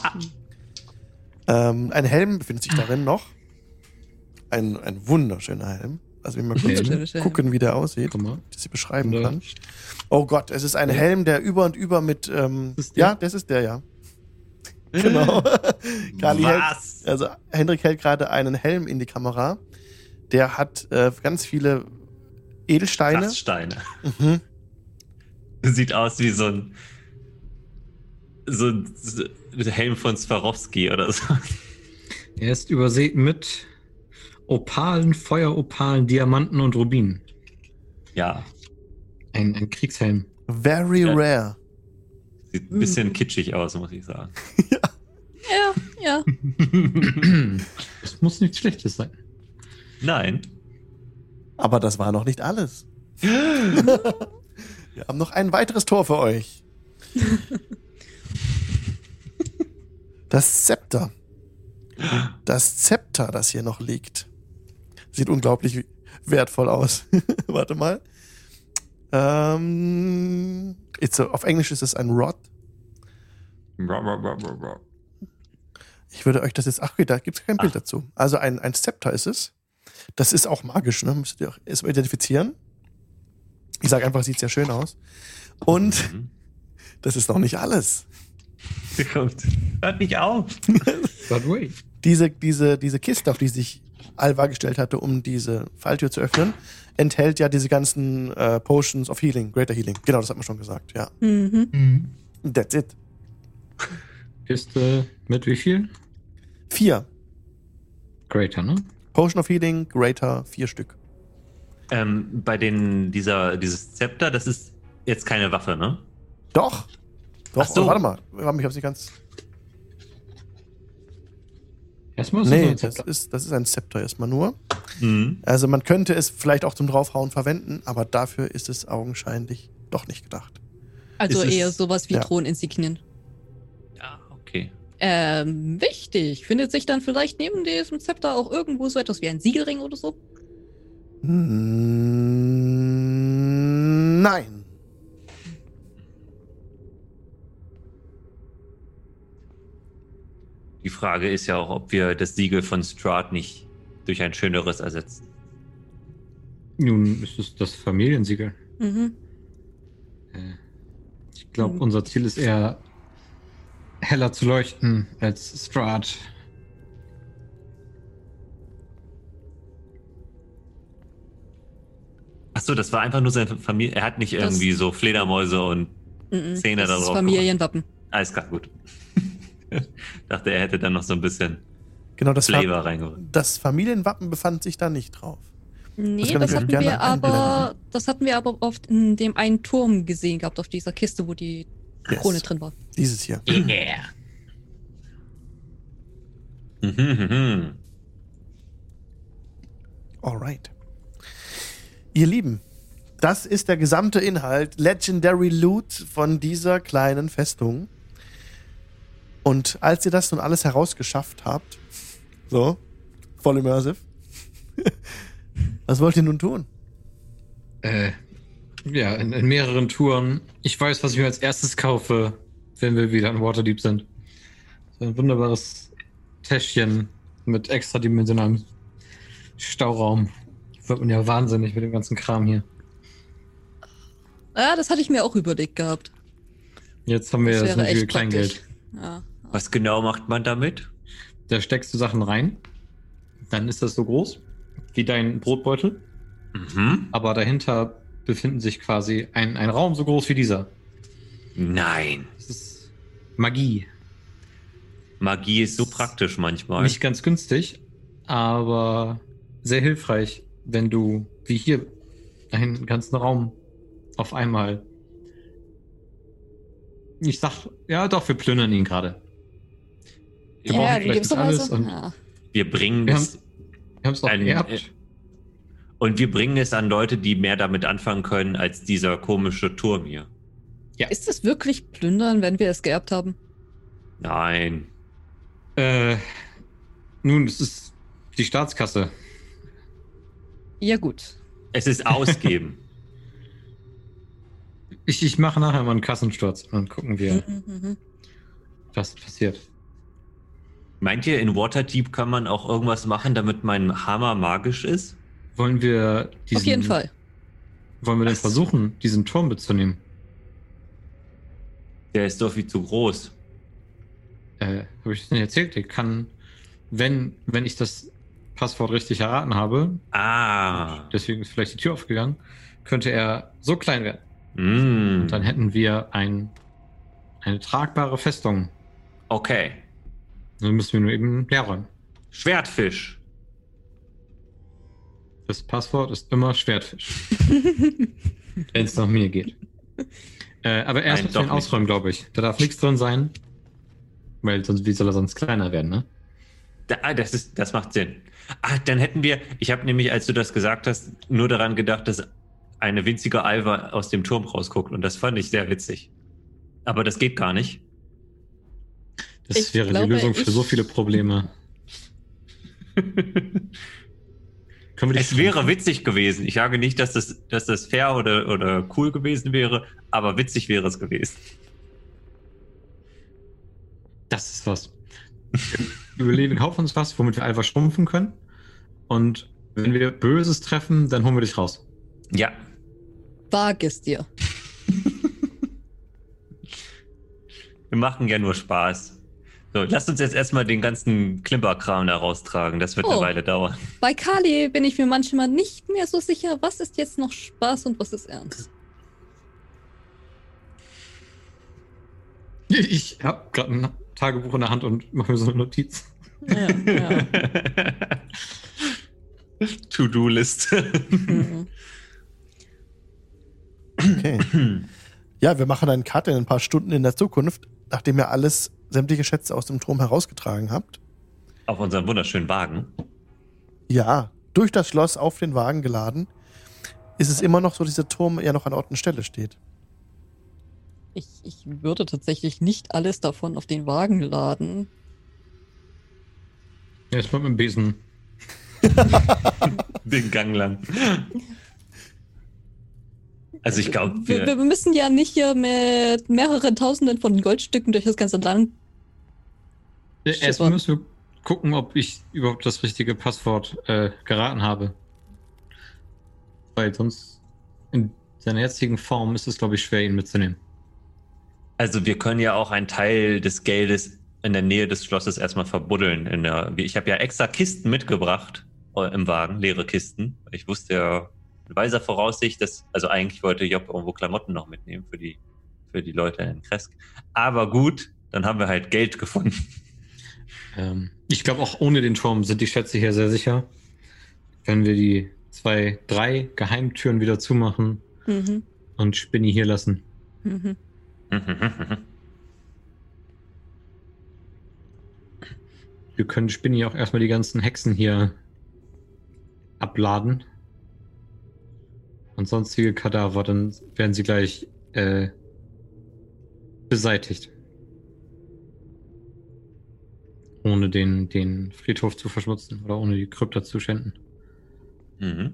Ähm, ein Helm befindet sich darin noch. Ein, ein wunderschöner Helm. Also wir mal kurz gucken, wie der aussieht, dass ich beschreiben Ja. kann. Oh Gott, es ist ein Ja. Helm, der über und über mit. Ähm, Das ja, das ist der, ja. Genau. Kali hält, also Hendrik hält gerade einen Helm in die Kamera. Der hat äh, ganz viele Edelsteine. Plaststeine. Mhm. Sieht aus wie so ein so ein Helm von Swarovski oder so. Er ist übersät mit Opalen, Feueropalen, Diamanten und Rubinen. Ja, Ein, ein Kriegshelm. Very Ja. rare. sieht ein bisschen kitschig aus, muss ich sagen. Ja, ja. Das muss nichts Schlechtes sein. Nein. Aber das war noch nicht alles. Wir haben noch ein weiteres Tor für euch. Das Zepter. Das Zepter, das hier noch liegt. Sieht unglaublich wertvoll aus. Warte mal. Ähm, it's a, auf Englisch ist es ein Rod. Ich würde euch das jetzt. Ach, okay, da gibt es kein Bild Ah. dazu. Also ein, ein Zepter ist es. Das ist auch magisch, ne? Müsstet ihr auch erstmal identifizieren. Ich sage einfach, sieht sehr schön aus. Und Mhm. das ist noch nicht alles. Kommt. Hört nicht auf. But wait. Diese, diese, diese Kiste, auf die sich Alva gestellt hatte, um diese Falltür zu öffnen, enthält ja diese ganzen äh, Potions of Healing, Greater Healing. Genau, das hat man schon gesagt, ja. Mhm. That's it. Kiste mit wie viel? Vier. Greater, ne? Potion of Healing, Greater, vier Stück. Ähm, bei den, dieser, dieses Zepter, das ist jetzt keine Waffe, ne? Doch. Doch, Ach so. oh, warte mal. Ich hab's nicht ganz. Erstmal Nee, das so das ist, das ist ein Zepter erstmal nur. Mhm. Also man könnte es vielleicht auch zum Draufhauen verwenden, aber dafür ist es augenscheinlich doch nicht gedacht. Also Ist es- eher sowas wie ja. Throninsignien. Ja, okay. Ähm, wichtig. Findet sich dann vielleicht neben diesem Zepter auch irgendwo so etwas wie ein Siegelring oder so? Nein. Die Frage ist ja auch, ob wir das Siegel von Strahd nicht durch ein schöneres ersetzen. Nun ist es das Familiensiegel. Mhm. Ich glaube, Mhm. unser Ziel ist eher heller zu leuchten als Strahd. Achso, das war einfach nur seine Familie. Er hat nicht Das- irgendwie so Fledermäuse und Mhm. Zähne das da ist drauf Familienwappen. alles klar, gut. Dachte, er hätte dann noch so ein bisschen Genau, das, Flavor reingebracht. das Familienwappen befand sich da nicht drauf. Nee, das, euch hatten wir aber, das hatten wir aber oft in dem einen Turm gesehen gehabt, auf dieser Kiste, wo die Yes. Krone drin war. Dieses hier. Yeah. Mhm, mhm. Alright. Ihr Lieben, das ist der gesamte Inhalt, Legendary Loot von dieser kleinen Festung. Und als ihr das nun alles herausgeschafft habt, so, voll immersive, was wollt ihr nun tun? Äh, ja, in, in mehreren Touren. Ich weiß, was ich mir als erstes kaufe, wenn wir wieder in Waterdeep sind. So ein wunderbares Täschchen mit extradimensionalem Stauraum. Wird man ja wahnsinnig mit dem ganzen Kram hier. Ja, das hatte ich mir auch überlegt gehabt. Jetzt haben wir Das das nötige. Kleingeld. Ja. Was genau macht man damit? Da steckst du Sachen rein. Dann ist das so groß wie dein Brotbeutel. Mhm. Aber dahinter befinden sich quasi ein, ein Raum so groß wie dieser. Nein. Das ist Magie. Magie ist so praktisch manchmal. Nicht ganz günstig, aber sehr hilfreich, wenn du, wie hier, einen ganzen Raum auf einmal. Ich sag, ja doch, wir plündern ihn gerade. Wir brauchen Ja, vielleicht gewisser nicht alles und- Ja. wir bringen Wir es Wir haben es doch Ein- geerbt. und wir bringen es an Leute, die mehr damit anfangen können als dieser komische Turm hier. Ist es wirklich plündern, wenn wir es geerbt haben? Nein. Äh, nun, es ist die Staatskasse. Ja, gut. Es ist ausgeben. Ich, ich mache nachher mal einen Kassensturz und dann gucken wir, Mhm, mhm. was passiert. Meint ihr, in Waterdeep kann man auch irgendwas machen, damit mein Hammer magisch ist? Wollen wir diesen, Auf jeden Fall. Wollen wir denn versuchen, diesen Turm mitzunehmen? Der ist doch viel zu groß. Äh, habe ich das nicht erzählt? Der kann, wenn, wenn ich das Passwort richtig erraten habe, Ah. deswegen ist vielleicht die Tür aufgegangen, könnte er so klein werden. Mm. Und dann hätten wir ein, eine tragbare Festung. Okay. Dann müssen wir nur eben leer räumen. Schwertfisch. Das Passwort ist immer Schwertfisch. wenn es nach mir geht. Äh, aber erst Nein, nicht. ausräumen, glaube ich. Da darf nichts drin sein. Weil sonst, wie soll er sonst kleiner werden, ne? Da, ah, das, ist, das macht Sinn. Ah, dann hätten wir, ich habe nämlich, als du das gesagt hast, nur daran gedacht, dass eine winzige Alva aus dem Turm rausguckt und das fand ich sehr witzig. Aber das geht gar nicht. Das Ich wäre glaube, die Lösung für so viele Probleme. Können wir die Es wäre witzig gewesen. Ich sage nicht, dass das, dass das fair oder, oder cool gewesen wäre, aber witzig wäre es gewesen. Das ist was. Wir Überlegen, kaufen uns was, womit wir einfach schrumpfen können. Und wenn wir Böses treffen, dann holen wir dich raus. Ja, Wag es dir. wir machen ja nur Spaß. So, lasst uns jetzt erstmal den ganzen Klimperkram da raustragen. Das wird eine Oh. Weile dauern. Bei Kali bin ich mir manchmal nicht mehr so sicher, was ist jetzt noch Spaß und was ist ernst. Ich habe gerade ein Tagebuch in der Hand und mache mir so eine Notiz. Ja, ja. To-Do-Liste. Mhm. Okay. Ja, wir machen einen Cut in ein paar Stunden in der Zukunft, nachdem ihr alles, sämtliche Schätze aus dem Turm herausgetragen habt. Auf unserem wunderschönen Wagen. Ja, durch das Schloss auf den Wagen geladen, ist es immer noch so, dass dieser Turm ja noch an Ort und Stelle steht. Ich, ich würde tatsächlich nicht alles davon auf den Wagen laden. Ich mit dem Besen. Den Gang lang. Also ich glaube, Wir, wir müssen ja nicht hier mit mehreren Tausenden von Goldstücken durch das ganze Land. Schippern. Erstmal müssen wir gucken, ob ich überhaupt das richtige Passwort äh, geraten habe. Weil sonst in seiner jetzigen Form ist es, glaube ich, schwer, ihn mitzunehmen. Also wir können ja auch einen Teil des Geldes in der Nähe des Schlosses erstmal verbuddeln. In der, ich habe ja extra Kisten mitgebracht äh, im Wagen, leere Kisten. Ich wusste ja in weiser Voraussicht, dass, also eigentlich wollte Job irgendwo Klamotten noch mitnehmen für die, für die Leute in Kresk. Aber gut, dann haben wir halt Geld gefunden. Ähm, ich glaube, auch ohne den Turm sind die Schätze hier sehr sicher. Wenn wir die zwei, drei Geheimtüren wieder zumachen Mhm. und Spinny hier lassen. Mhm. Wir können Spinny auch erstmal die ganzen Hexen hier abladen. Und sonstige Kadaver, dann werden sie gleich äh, beseitigt. Ohne den, den Friedhof zu verschmutzen oder ohne die Krypta zu schänden. Mhm.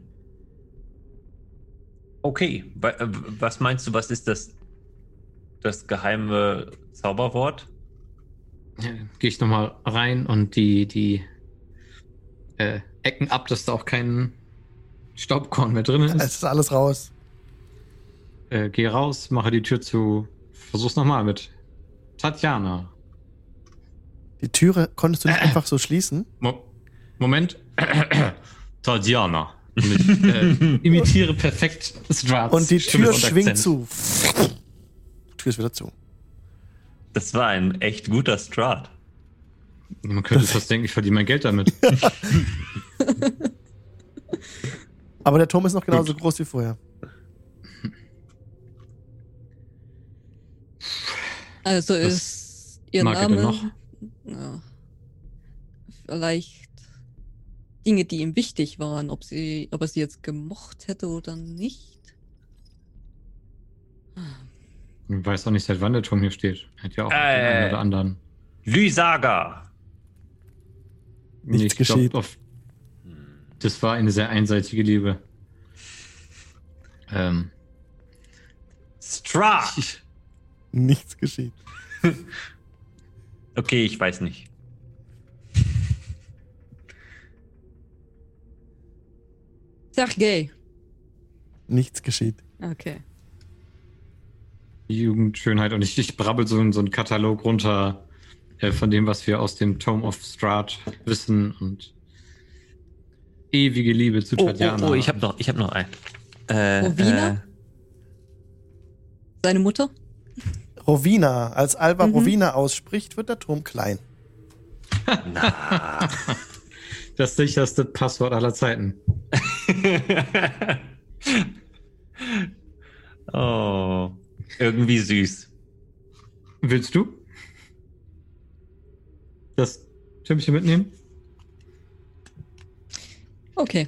Okay, äh, was meinst du, was ist das, das geheime Zauberwort? Gehe ich nochmal rein und die, die äh, Ecken ab, dass da auch kein Staubkorn mehr drin Es ist. ist alles raus. äh, gehe raus, mache die Tür zu. Versuch's nochmal mit Tatjana. Die Türe konntest du nicht einfach so schließen? Mo Moment. Tatjana. Ich, äh, imitiere perfekt Strats Und die Tür schwingt zu. Tür ist wieder zu. Das war ein echt guter Strat. Man könnte fast denken, ich verdiene mein Geld damit. Aber der Turm ist noch genauso groß wie vorher. Also Was ist ihr er Name noch? Ja, vielleicht Dinge, die ihm wichtig waren, ob sie, ob er sie jetzt gemocht hätte oder nicht. Ich weiß auch nicht, seit wann der Turm hier steht. Hat ja auch Äh. den einen oder anderen. Lysaga. Nichts Ich glaub, geschieht. auf- das war eine sehr einseitige Liebe. Ähm, Strat. ich, Nichts geschieht. Okay, ich weiß nicht. Sergei. Nichts geschieht. Okay. Die Jugendschönheit und ich, ich brabbel so, so einen Katalog runter äh, von dem, was wir aus dem Tome of Strahd wissen und ewige Liebe zu Oh, Tatjana. oh, oh, ich habe noch, ich habe noch einen. Äh, Rowena? Seine Mutter? Rowena. Als Alba Mhm. Rowena ausspricht, wird der Turm klein. Äh, na. Das sicherste Passwort aller Zeiten. oh, irgendwie süß. Willst du das Türmchen mitnehmen? Okay.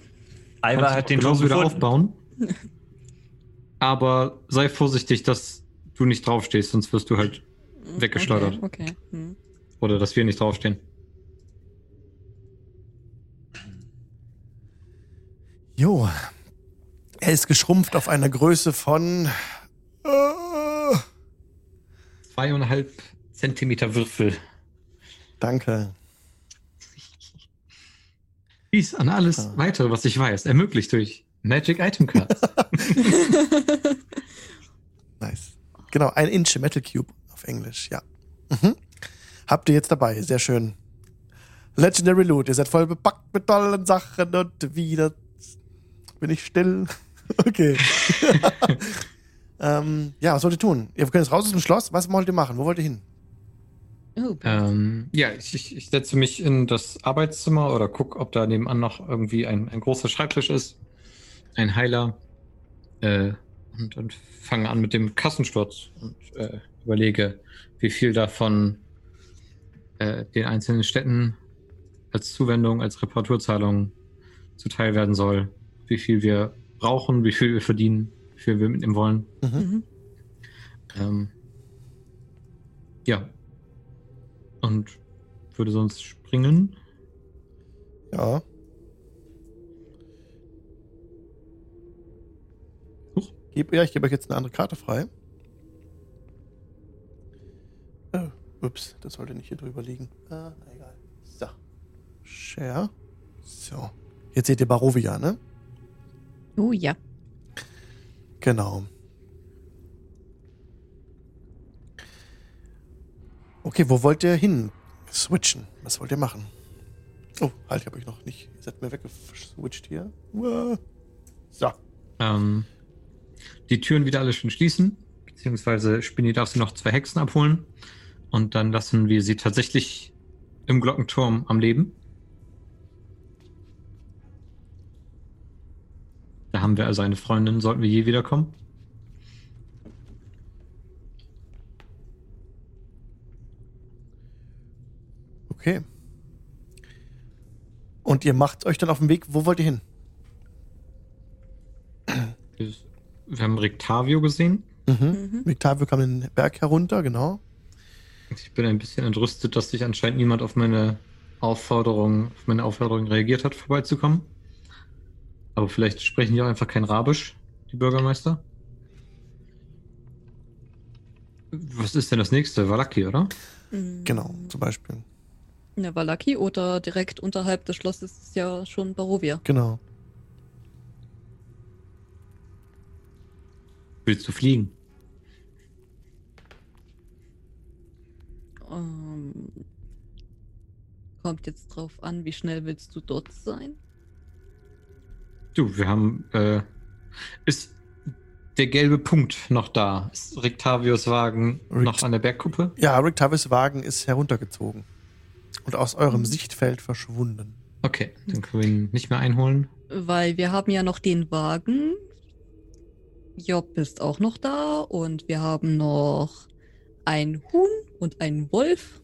Alba hat den Turm genauso wieder aufbauen. Aber sei vorsichtig, dass du nicht draufstehst, sonst wirst du halt Weggeschleudert. Okay. okay. Hm. oder dass wir nicht draufstehen. Jo. Er ist geschrumpft auf eine Größe von. Zweieinhalb Zentimeter Würfel. danke. Dies an alles Ah. weitere, was ich weiß, ermöglicht durch Magic Item Cards. Nice. Genau, ein Inch Metal Cube auf Englisch, ja. Mhm. Habt ihr jetzt dabei, sehr schön. Legendary Loot, ihr seid voll bepackt mit tollen Sachen und wieder bin ich still. Okay. ähm, ja, was wollt ihr tun? Ihr könnt jetzt raus aus dem Schloss. Was wollt ihr machen? Wo wollt ihr hin? Oh, ähm, ja, ich, ich, ich setze mich in das Arbeitszimmer oder guck, ob da nebenan noch irgendwie ein, ein großer Schreibtisch ist. Ein Heiler. Äh, und, und fange an mit dem Kassensturz und äh, überlege, wie viel davon äh, den einzelnen Städten als Zuwendung, als Reparaturzahlung zuteil werden soll. Wie viel wir brauchen, wie viel wir verdienen, wie viel wir mitnehmen wollen. mhm. Ähm, ja. Und würde sonst springen. Ja. Huch. Geb, ja, ich gebe euch jetzt eine andere Karte frei. Oh, ups, das sollte nicht hier drüber liegen. Ah, na egal. So. Share. So. Jetzt seht ihr Barovia, ne? oh ja. Genau. Okay, wo wollt ihr hin? Switchen. Was wollt ihr machen? Oh, halt, ich hab euch noch nicht. Ihr seid mir weggeswitcht hier. So. Ähm, die Türen wieder alle schön schließen. Beziehungsweise Spinny darf sie noch zwei Hexen abholen. Und dann lassen wir sie tatsächlich im Glockenturm am Leben. Da haben wir also eine Freundin, sollten wir je wiederkommen. Okay. Und ihr macht euch dann auf den Weg. Wo wollt ihr hin? Wir haben Rictavio gesehen. Mhm. Mhm. Victavio kam den Berg herunter, genau. Ich bin ein bisschen entrüstet, dass sich anscheinend niemand auf meine Aufforderung, auf meine Aufforderung reagiert hat, vorbeizukommen. Aber vielleicht sprechen die auch einfach kein Rabisch, die Bürgermeister. Was ist denn das nächste? Valaki, oder? Mhm. Genau, zum Beispiel. Ja, Valaki oder direkt unterhalb des Schlosses ist ja schon Barovia. Genau. Willst du fliegen? Ähm, kommt jetzt drauf an, wie schnell willst du dort sein? Du, wir haben. Äh, ist der gelbe Punkt noch da? Ist Rictavios Wagen Rict- noch an der Bergkuppe? Ja, Rick Tavis Wagen ist heruntergezogen und aus eurem Mhm. Sichtfeld verschwunden. Okay, dann können wir ihn nicht mehr einholen. Weil wir haben ja noch den Wagen. Job ist auch noch da und wir haben noch ein Huhn und einen Wolf.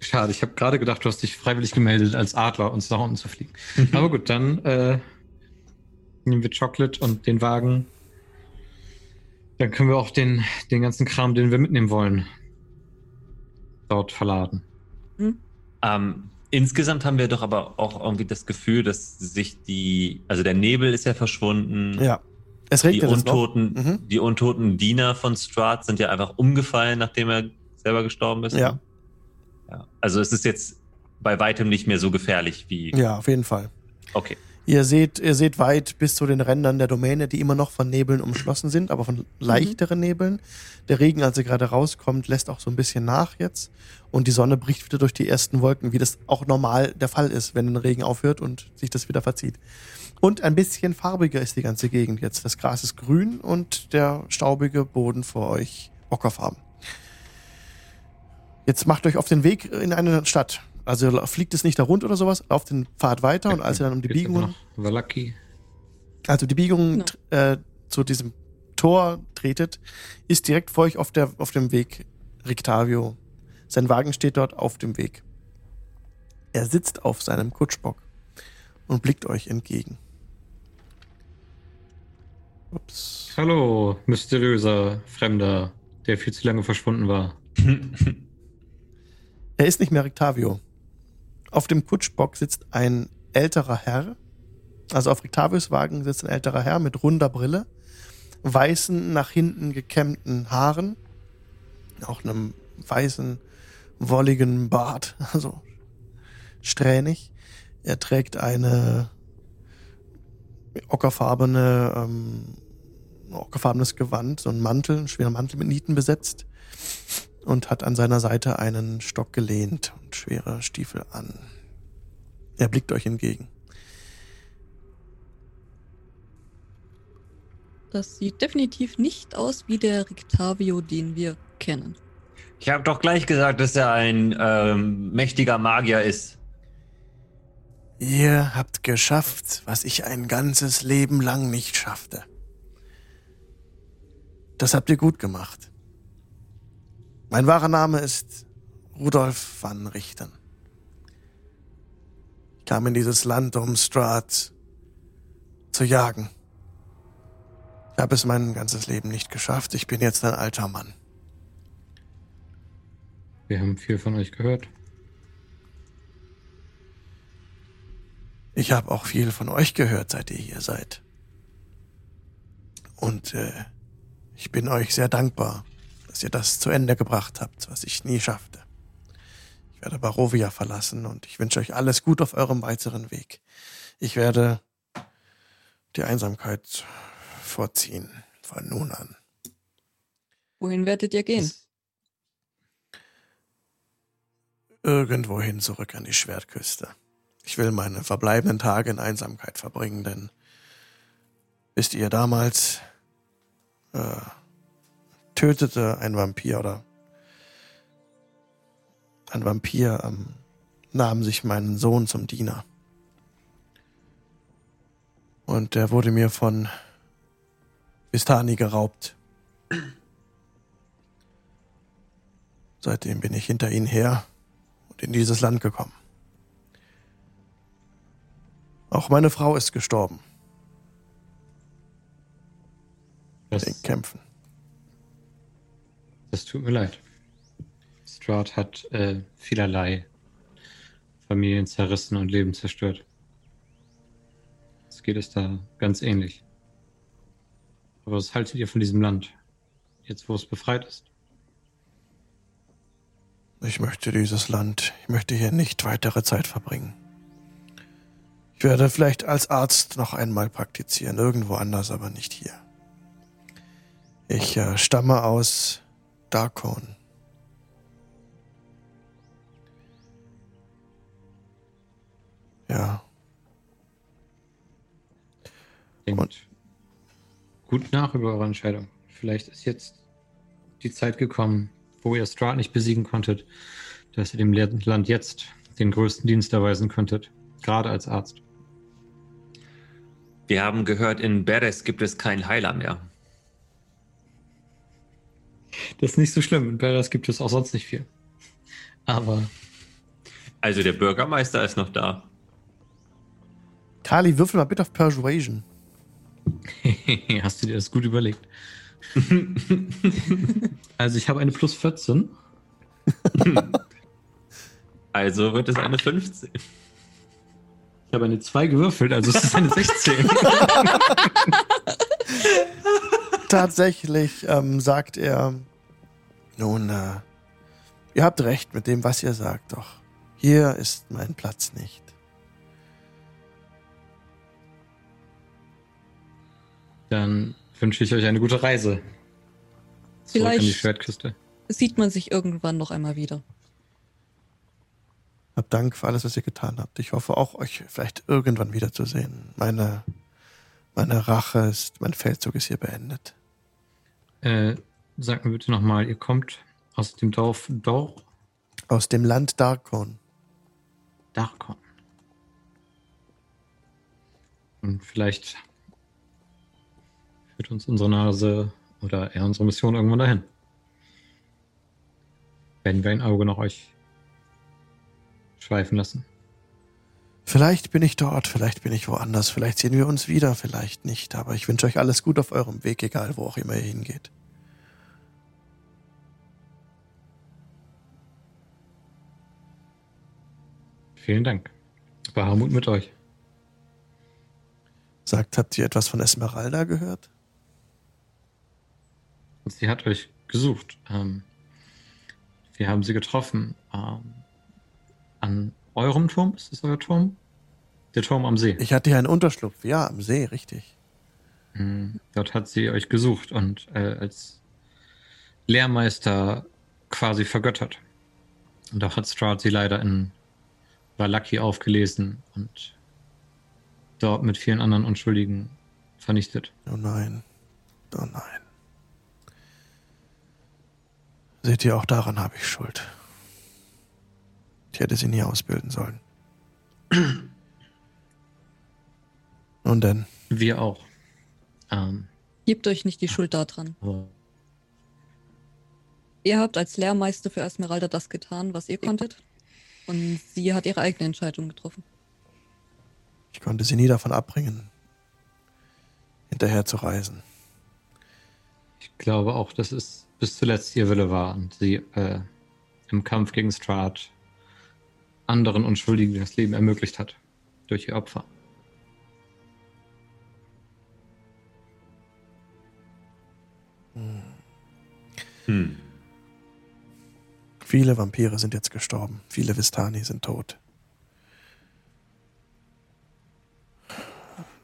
Schade, ich habe gerade gedacht, du hast dich freiwillig gemeldet als Adler, uns nach unten zu fliegen. Aber gut, dann äh, nehmen wir Chocolate und den Wagen. Dann können wir auch den, den ganzen Kram, den wir mitnehmen wollen, dort verladen. Ähm, insgesamt haben wir doch aber auch irgendwie das Gefühl, dass sich die, also der Nebel ist ja verschwunden. Ja, es Die regnet jetzt noch. untoten, Mhm. die untoten Diener von Strahd sind ja einfach umgefallen, nachdem er selber gestorben ist. Ja. ja. Also es ist jetzt bei weitem nicht mehr so gefährlich wie. Ja, auf jeden Fall. Okay. Ihr seht, ihr seht weit bis zu den Rändern der Domäne, die immer noch von Nebeln umschlossen sind, aber von leichteren Nebeln. Der Regen, als er gerade rauskommt, lässt auch so ein bisschen nach jetzt. Und die Sonne bricht wieder durch die ersten Wolken, wie das auch normal der Fall ist, wenn ein Regen aufhört und sich das wieder verzieht. Und ein bisschen farbiger ist die ganze Gegend jetzt. Das Gras ist grün und der staubige Boden vor euch ockerfarben. Jetzt macht euch auf den Weg in eine Stadt. Also fliegt es nicht da rund oder sowas, lauft den Pfad weiter und als ihr dann um die Biegung Valaki. also die Biegung Genau. äh, zu diesem Tor tretet, ist direkt vor euch auf, der, auf dem Weg Rictavio. Sein Wagen steht dort auf dem Weg. Er sitzt auf seinem Kutschbock und blickt euch entgegen. Ups. Hallo, mysteriöser Fremder, der viel zu lange verschwunden war. Er ist nicht mehr Rictavio. Auf dem Kutschbock sitzt ein älterer Herr. Also auf Rictavios Wagen sitzt ein älterer Herr mit runder Brille, weißen, nach hinten gekämmten Haaren, auch einem weißen, wolligen Bart, also strähnig. Er trägt eine ockerfarbene, ähm, ockerfarbenes Gewand, so einen Mantel, einen schweren Mantel mit Nieten besetzt und hat an seiner Seite einen Stock gelehnt und schwere Stiefel an. Er blickt euch entgegen. Das sieht definitiv nicht aus wie der Rictavio, den wir kennen. Ich habe doch gleich gesagt, dass er ein ähm, mächtiger Magier ist. Ihr habt geschafft, was ich ein ganzes Leben lang nicht schaffte. Das habt ihr gut gemacht. Mein wahrer Name ist Rudolf van Richten. Ich kam in dieses Land, um Strahd zu jagen. Ich habe es mein ganzes Leben nicht geschafft. Ich bin jetzt ein alter Mann. Wir haben viel von euch gehört. Ich habe auch viel von euch gehört, seit ihr hier seid. Und äh, ich bin euch sehr dankbar, dass ihr das zu Ende gebracht habt, was ich nie schaffte. Ich werde Barovia verlassen und ich wünsche euch alles gut auf eurem weiteren Weg. Ich werde die Einsamkeit vorziehen von nun an. Wohin werdet ihr gehen? Irgendwohin zurück an die Schwertküste. Ich will meine verbleibenden Tage in Einsamkeit verbringen, denn wisst ihr, damals äh, tötete ein Vampir oder ein Vampir ähm, nahm sich meinen Sohn zum Diener. Und der wurde mir von Vistani geraubt. Seitdem bin ich hinter ihn her und in dieses Land gekommen. Auch meine Frau ist gestorben in Das, Kämpfen. Das tut mir leid. Strahd hat äh, vielerlei Familien zerrissen und Leben zerstört. Es geht es da ganz ähnlich. Aber was haltet ihr von diesem Land? Jetzt, wo es befreit ist? Ich möchte dieses Land, ich möchte hier nicht weitere Zeit verbringen. Ich werde vielleicht als Arzt noch einmal praktizieren, irgendwo anders, aber nicht hier. Ich äh, stamme aus Darkon. Ja, Denkt gut nach über eure Entscheidung. Vielleicht ist jetzt die Zeit gekommen, wo ihr Strahd nicht besiegen konntet, dass ihr dem Land jetzt den größten Dienst erweisen könntet, gerade als Arzt. Wir haben gehört, in Beres gibt es keinen Heiler mehr. Das ist nicht so schlimm. In Beres gibt es auch sonst nicht viel. Aber Also der Bürgermeister ist noch da. Kali, würfel mal bitte auf Persuasion. hast du dir das gut überlegt? also ich habe eine plus 14. Also wird es eine 15. Ich habe eine 2 gewürfelt, also es ist eine 16. Tatsächlich ähm, sagt er, nun, äh, ihr habt recht mit dem, was ihr sagt, doch hier ist mein Platz nicht. Dann wünsche ich euch eine gute Reise. Zurück an die Vielleicht Schwertküste. sieht man sich irgendwann noch einmal wieder. Hab Dank für alles, was ihr getan habt. Ich hoffe auch, euch vielleicht irgendwann wiederzusehen. Meine, meine Rache ist, mein Feldzug ist hier beendet. Äh, sagt mir bitte nochmal, ihr kommt aus dem Dorf Dor Aus dem Land Darkon. Darkon. Und vielleicht führt uns unsere Nase oder eher unsere Mission irgendwann dahin. Werden wir ein Auge nach euch schweifen lassen. Vielleicht bin ich dort, vielleicht bin ich woanders, vielleicht sehen wir uns wieder, vielleicht nicht. Aber ich wünsche euch alles gut auf eurem Weg, egal wo auch immer ihr hingeht. Vielen Dank. Bahamut mit euch. Sagt, habt ihr etwas von Esmeralda gehört? Sie hat euch gesucht. Ähm, wir haben sie getroffen. Ähm, an eurem Turm? Ist das euer Turm? Der Turm am See. Ich hatte hier einen Unterschlupf, ja, am See, richtig. Mm, Dort hat sie euch gesucht und äh, als Lehrmeister quasi vergöttert. Und da hat Strahd sie leider in Valaki aufgelesen und dort mit vielen anderen Unschuldigen vernichtet. Oh nein. Oh nein. Seht ihr, auch daran habe ich Schuld. Ich hätte sie nie ausbilden sollen. Nun denn, Wir auch. Ähm, Gebt euch nicht die Schuld daran. Ihr habt als Lehrmeister für Esmeralda das getan, was ihr konntet. Und sie hat ihre eigene Entscheidung getroffen. ich konnte sie nie davon abbringen, hinterher zu reisen. ich glaube auch, dass es bis zuletzt ihr Wille war und sie äh, im Kampf gegen Strahd anderen Unschuldigen das Leben ermöglicht hat. Durch ihr Opfer. Hm. Viele Vampire sind jetzt gestorben. Viele Vistani sind tot.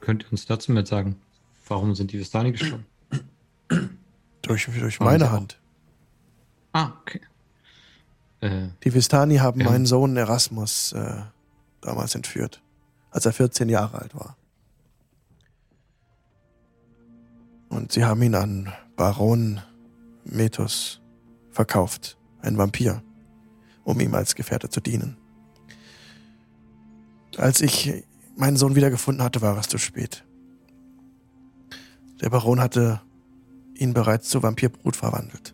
Könnt ihr uns dazu mit sagen, warum sind die Vistani gestorben? Durch, durch meine. Hand. Ah, okay. Äh, Die Vistani haben Ja. meinen Sohn Erasmus äh, damals entführt, als er 14 Jahre alt war. Und sie haben ihn an Baron Metus verkauft, ein Vampir, um ihm als Gefährte zu dienen. Als ich meinen Sohn wiedergefunden hatte, war es zu spät. Der Baron hatte ihn bereits zu Vampirbrut verwandelt.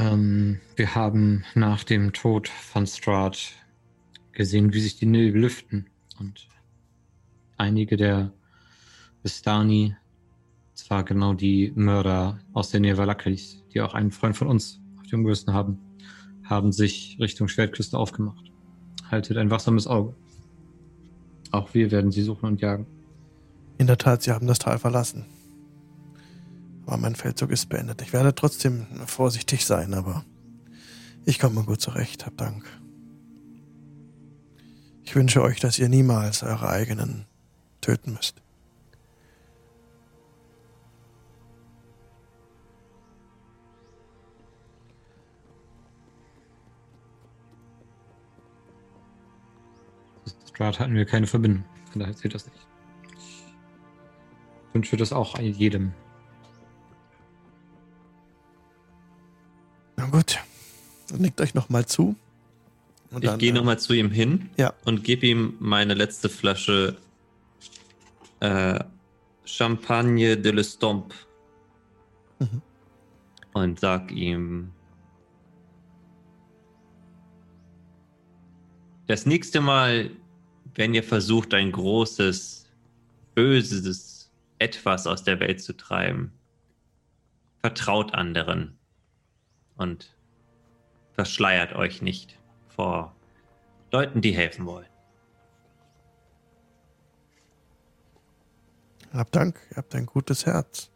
Ähm, wir haben nach dem Tod von Strahd gesehen, wie sich die Nebel lüften und einige der Vistani, zwar genau die Mörder aus der Nähe Valakris, die auch einen Freund von uns auf dem Gewissen haben, haben sich Richtung Schwertküste aufgemacht. Haltet ein wachsames Auge. Auch wir werden sie suchen und jagen. In der Tat, sie haben das Tal verlassen. Aber mein Feldzug ist beendet. Ich werde trotzdem vorsichtig sein, aber ich komme gut zurecht, hab Dank. Ich wünsche euch, dass ihr niemals eure eigenen töten müsst. Gerade hatten wir keine Verbindung, von daher zählt das nicht. Ich wünsche das auch jedem. Na gut. Dann nickt euch nochmal zu. Und Ich gehe äh, nochmal zu ihm hin Ja. und gebe ihm meine letzte Flasche äh, Champagne de l'Estompe. Mhm. Und sag ihm, das nächste Mal, wenn ihr versucht, ein großes, böses Etwas aus der Welt zu treiben, vertraut anderen und verschleiert euch nicht vor Leuten, die helfen wollen. Hab Dank, ihr habt ein gutes Herz.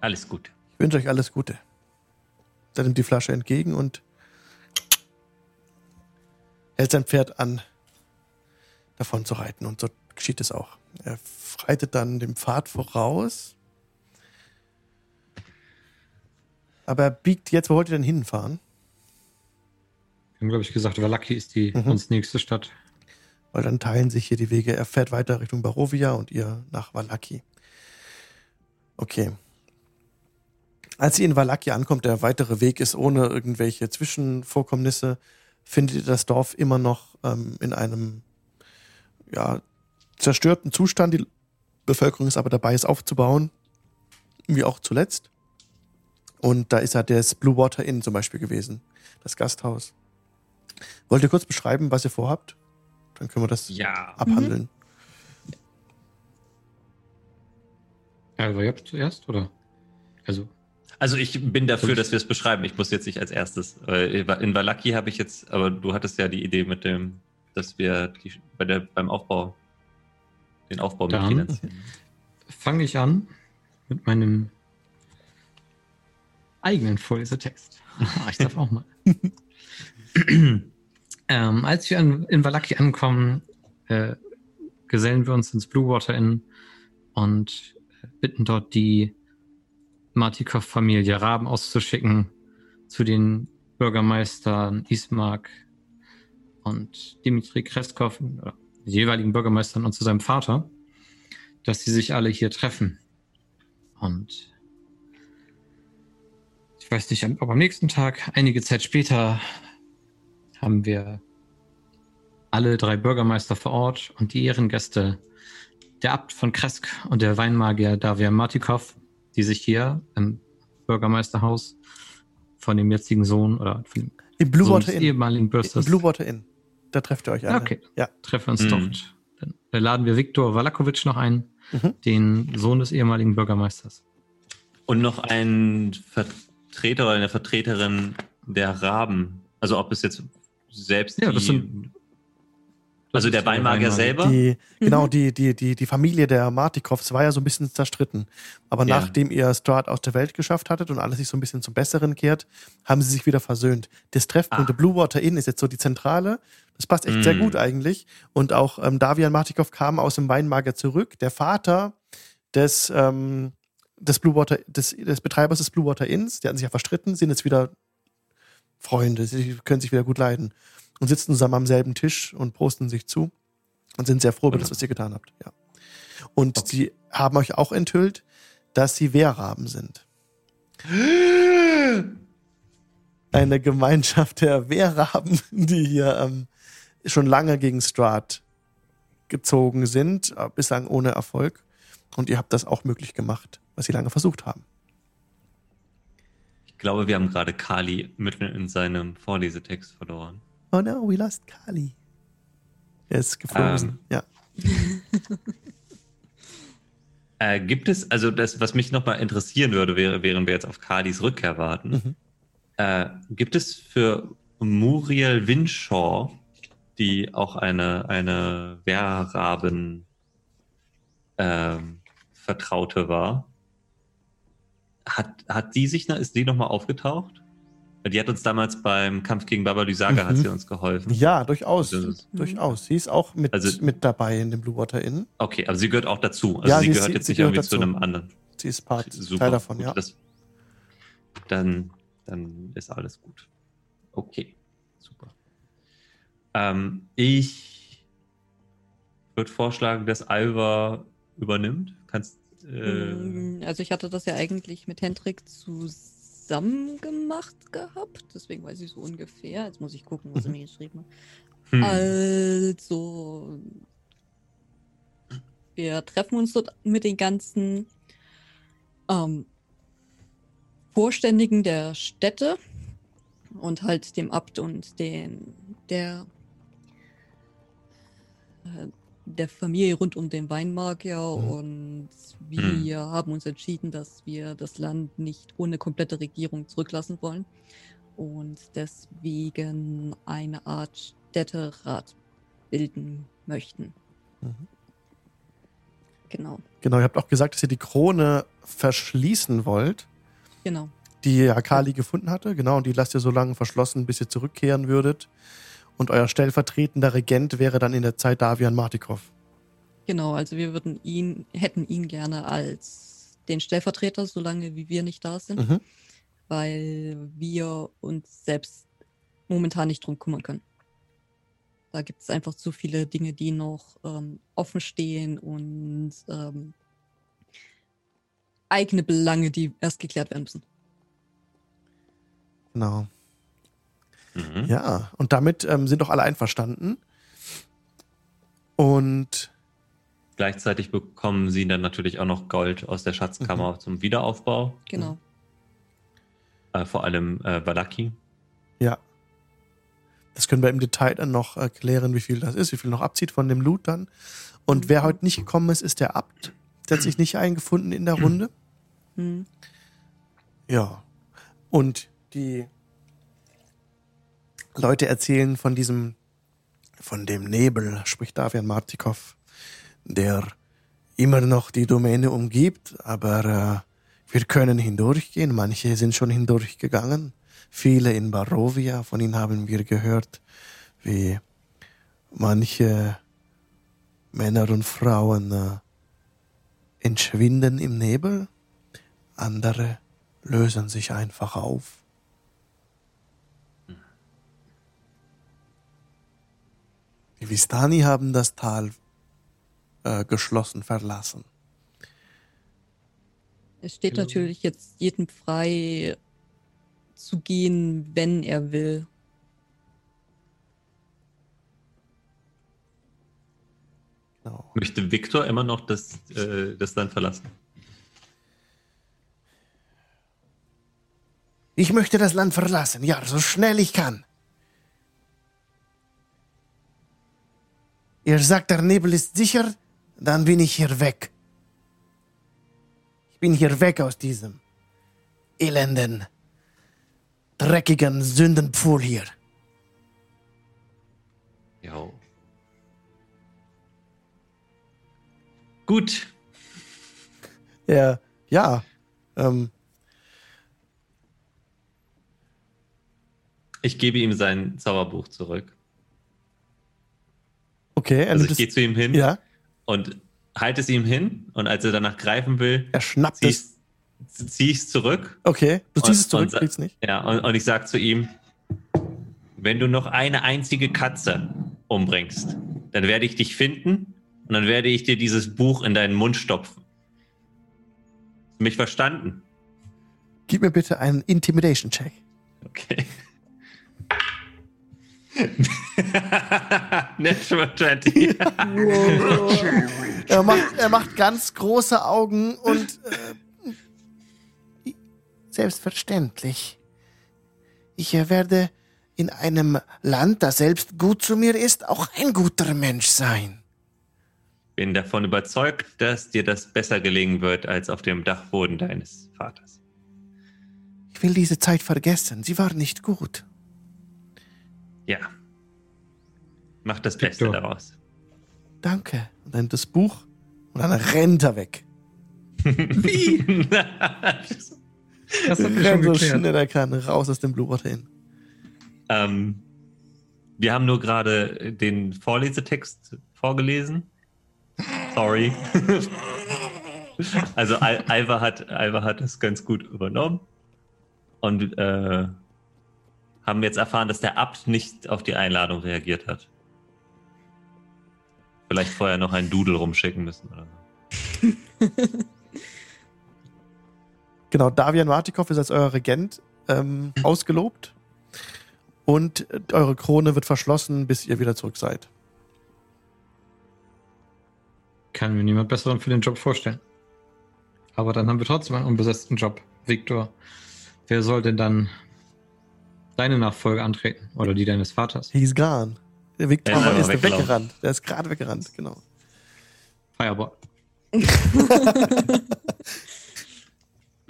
Alles gut. Ich wünsche euch alles Gute. Er nimmt die Flasche entgegen und hält sein Pferd an, davon zu reiten. Und so geschieht es auch. Er reitet dann dem Pfad voraus. Aber er biegt jetzt, wo wollt ihr denn hinfahren? Wir haben, glaube ich, gesagt, Valaki ist die Mhm. uns nächste Stadt. Weil dann teilen sich hier die Wege. Er fährt weiter Richtung Barovia und ihr nach Valaki. Okay. Als ihr in Valaki ankommt, der weitere Weg ist ohne irgendwelche Zwischenvorkommnisse, findet ihr das Dorf immer noch ähm, in einem ja, zerstörten Zustand. Die Bevölkerung ist aber dabei, es aufzubauen, wie auch zuletzt. Und da ist ja das Blue Water Inn zum Beispiel gewesen, das Gasthaus. Wollt ihr kurz beschreiben, was ihr vorhabt? Dann können wir das Ja. abhandeln. Also, ihr habt zuerst, oder? Also, Also ich bin dafür, dass wir es beschreiben. Ich muss jetzt nicht als erstes. In Valaki habe ich jetzt, aber du hattest ja die Idee mit dem, dass wir die, bei der, beim Aufbau den Aufbau Dann- mitfinanzieren. fange ich an mit meinem eigenen Vorlesetext. ich darf auch mal. ähm, als wir in, in Valaki ankommen, äh, gesellen wir uns ins Blue Water Inn und bitten dort die Martikov-Familie Raben auszuschicken zu den Bürgermeistern Ismark und Dimitri Kreskov, oder den jeweiligen Bürgermeistern und zu seinem Vater, dass sie sich alle hier treffen. Und ich weiß nicht, ob am nächsten Tag, einige Zeit später, haben wir alle drei Bürgermeister vor Ort und die Ehrengäste, der Abt von Kresk und der Weinmagier Davian Martikov, die sich hier im Bürgermeisterhaus von dem jetzigen Sohn oder von dem Im Blue Sohn Water des Inn. ehemaligen Im Bürsters Blue Water Inn. Da trefft ihr euch alle. Okay. Ja. treffen wir uns Mhm. dort. Dann laden wir Viktor Valakovic noch ein, Mhm. den Sohn des ehemaligen Bürgermeisters. Und noch ein Vertreter oder eine Vertreterin der Raben. Also ob es jetzt selbst Ja, die, das sind- also der Weinmagier Weinmagier. selber. Die, genau, Mhm. die, die, die, die Familie der Martikovs war ja so ein bisschen zerstritten. Aber Ja. nachdem ihr Strahd aus der Welt geschafft hattet und alles sich so ein bisschen zum Besseren kehrt, haben sie sich wieder versöhnt. Das Treffpunkt Ah. der Blue Water Inn ist jetzt so die Zentrale. Das passt echt sehr Mm. gut eigentlich. Und auch ähm, Davian Martikov kam aus dem Weinmager zurück. Der Vater des, ähm, des, Blue Water, des, des Betreibers des Blue Water Inns, die hatten sich ja verstritten, sind jetzt wieder Freunde. Sie können sich wieder gut leiden. Und sitzen zusammen am selben Tisch und prosten sich zu und sind sehr froh über das, was ihr getan habt. Ja. Und sie haben euch auch enthüllt, dass sie Wehrraben sind. Eine Gemeinschaft der Wehrraben, die hier ähm, schon lange gegen Strahd gezogen sind, äh, bislang ohne Erfolg. Und ihr habt das auch möglich gemacht, was sie lange versucht haben. Ich glaube, wir haben gerade Kali mitten in seinem Vorlesetext verloren. Oh no, we lost Kali. Er ist geflogen. Ähm. ja. Äh, gibt es, also das, was mich nochmal interessieren würde, wäre, während wir jetzt auf Kalis Rückkehr warten, Mhm. äh, gibt es für Muriel Winshaw, die auch eine, eine Wehrraben ähm, Vertraute war, hat, hat die sich, ist die nochmal aufgetaucht? Die hat uns damals beim Kampf gegen Baba Lysaga hat Mhm. sie uns geholfen. Ja, durchaus. Ist- Durchaus. Sie ist auch mit, Also- mit dabei in dem Blue Water Inn. Okay, aber sie gehört auch dazu. Also Ja, sie sie ist- gehört sie- jetzt sie nicht gehört irgendwie zu dazu. einem anderen. Sie ist Part, Super. Teil davon, Gut, ja. Das, dann, dann ist alles gut. Okay, super. Ähm, ich würde vorschlagen, dass Alva übernimmt. Kannst. Äh, Mm, Also ich hatte das ja eigentlich mit Hendrik zusammen gemacht gehabt, deswegen weiß ich so ungefähr. Jetzt muss ich gucken, was er Mhm. mir geschrieben hat. hm. Also, wir treffen uns dort mit den ganzen ähm, Vorständigen der Städte und halt dem Abt und den der äh, der Familie rund um den Weinmagier Mhm. und wir haben uns entschieden, dass wir das Land nicht ohne komplette Regierung zurücklassen wollen und deswegen eine Art Städterat bilden möchten. Mhm. Genau, Genau, ihr habt auch gesagt, dass ihr die Krone verschließen wollt, genau. die Akali gefunden hatte. Genau, und die lasst ihr so lange verschlossen, bis ihr zurückkehren würdet. Und euer stellvertretender Regent wäre dann in der Zeit Davian Martikov. Genau, also wir würden ihn, hätten ihn gerne als den Stellvertreter, solange wie wir nicht da sind, Mhm. weil wir uns selbst momentan nicht drum kümmern können. Da gibt es einfach zu viele Dinge, die noch ähm, offen stehen und ähm, eigene Belange, die erst geklärt werden müssen. Genau. Mhm. Ja, und damit ähm, sind doch alle einverstanden. Und Gleichzeitig bekommen sie dann natürlich auch noch Gold aus der Schatzkammer zum Wiederaufbau. Genau. Äh, vor allem äh, Valaki. ja, das können wir im Detail dann noch erklären, wie viel das ist, wie viel noch abzieht von dem Loot dann. Und wer heute nicht gekommen ist, ist der Abt. Der hat sich nicht eingefunden in der Runde. Hm. Ja. Und die Leute erzählen von diesem, von dem Nebel, spricht Davian Martikov, der immer noch die Domäne umgibt, aber äh, wir können hindurchgehen. Manche sind schon hindurchgegangen. Viele in Barovia, von ihnen haben wir gehört, wie manche Männer und Frauen äh, entschwinden im Nebel, andere lösen sich einfach auf. Die Vistani haben das Tal äh, geschlossen verlassen. Es steht Ja. natürlich jetzt jedem frei zu gehen, wenn er will. Genau. Möchte Viktor immer noch das, äh, das Land verlassen? Ich möchte das Land verlassen, ja, so schnell ich kann. Ihr sagt, der Nebel ist sicher, dann bin ich hier weg. Ich bin hier weg aus diesem elenden, dreckigen Sündenpfuhl hier. Jo. Gut. Ja, ja. Ähm, Ich gebe ihm sein Zauberbuch zurück. Okay, Also nimmt ich gehe zu ihm hin Ja, und halte es ihm hin und als er danach greifen will, er schnappt ziehe es. ich zieh es zurück. Okay, du ziehst es zurück, kriegst nicht. Ja, und, und ich sage zu ihm, wenn du noch eine einzige Katze umbringst, dann werde ich dich finden und dann werde ich dir dieses Buch in deinen Mund stopfen. Hast du mich verstanden? Gib mir bitte einen Intimidation-Check. Okay. Natural 20. Er macht, er macht ganz große Augen und äh, selbstverständlich. Ich werde in einem Land, das selbst gut zu mir ist, auch ein guter Mensch sein. Bin davon überzeugt, dass dir das besser gelingen wird als auf dem Dachboden deines Vaters. Ich will diese Zeit vergessen. Sie war nicht gut. Ja. Mach das Beste Victor. daraus. Danke. Und dann das Buch und dann rennt er weg. Wie? Das hat mir schon so schnell er kann, raus aus dem Blue Water Inn. ähm, wir haben nur gerade den Vorlesetext vorgelesen. Sorry. also Al Alva hat, Alva hat das ganz gut übernommen. Und äh, haben jetzt erfahren, dass der Abt nicht auf die Einladung reagiert hat. Vielleicht vorher noch einen Doodle rumschicken müssen oder so. Genau, Davian Martikov ist als euer Regent ähm, ausgelobt. Und äh, eure Krone wird verschlossen, bis ihr wieder zurück seid. Kann mir niemand besseren für den Job vorstellen. Aber dann haben wir trotzdem einen unbesetzten Job. Victor, wer soll denn dann deine Nachfolge antreten? Oder die deines Vaters? He's gone. Der Victor Ja, ist weggelaufen. weggerannt. Der ist gerade weggerannt, genau. Fireball.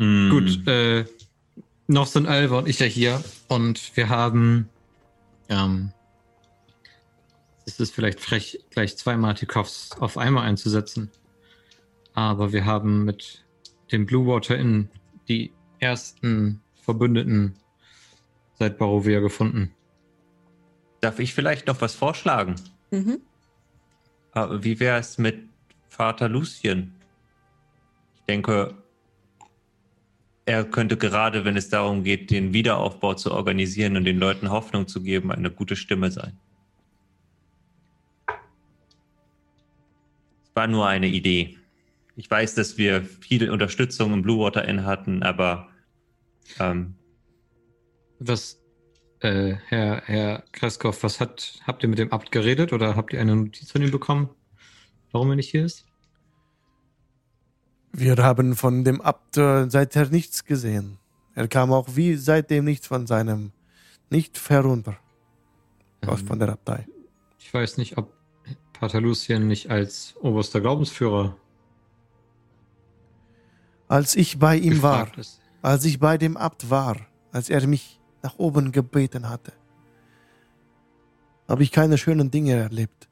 Mm. Gut, äh, noch sind Alva und ich ja hier und wir haben, ähm, es ist vielleicht frech, gleich zwei Martikovs auf einmal einzusetzen, aber wir haben mit dem Blue Water Inn die ersten Verbündeten seit Barovia gefunden. Darf ich vielleicht noch was vorschlagen? Mhm. Aber wie wäre es mit Vater Lucien? Ich denke, er könnte gerade, wenn es darum geht, den Wiederaufbau zu organisieren und den Leuten Hoffnung zu geben, eine gute Stimme sein. Es war nur eine Idee. Ich weiß, dass wir viel Unterstützung im Blue Water Inn hatten, aber ähm, Was, äh, Herr, Herr Kreskow, was hat, habt ihr mit dem Abt geredet oder habt ihr eine Notiz von ihm bekommen, warum er nicht hier ist? Wir haben von dem Abt äh, seither nichts gesehen. Er kam auch wie seitdem nichts von seinem, nicht herunter. Aus Ähm, von der Abtei. Ich weiß nicht, ob Pater Lucien nicht als oberster Glaubensführer Als ich bei ihm war, ist. als ich bei dem Abt war, als er mich nach oben gebeten hatte, habe ich keine schönen Dinge erlebt.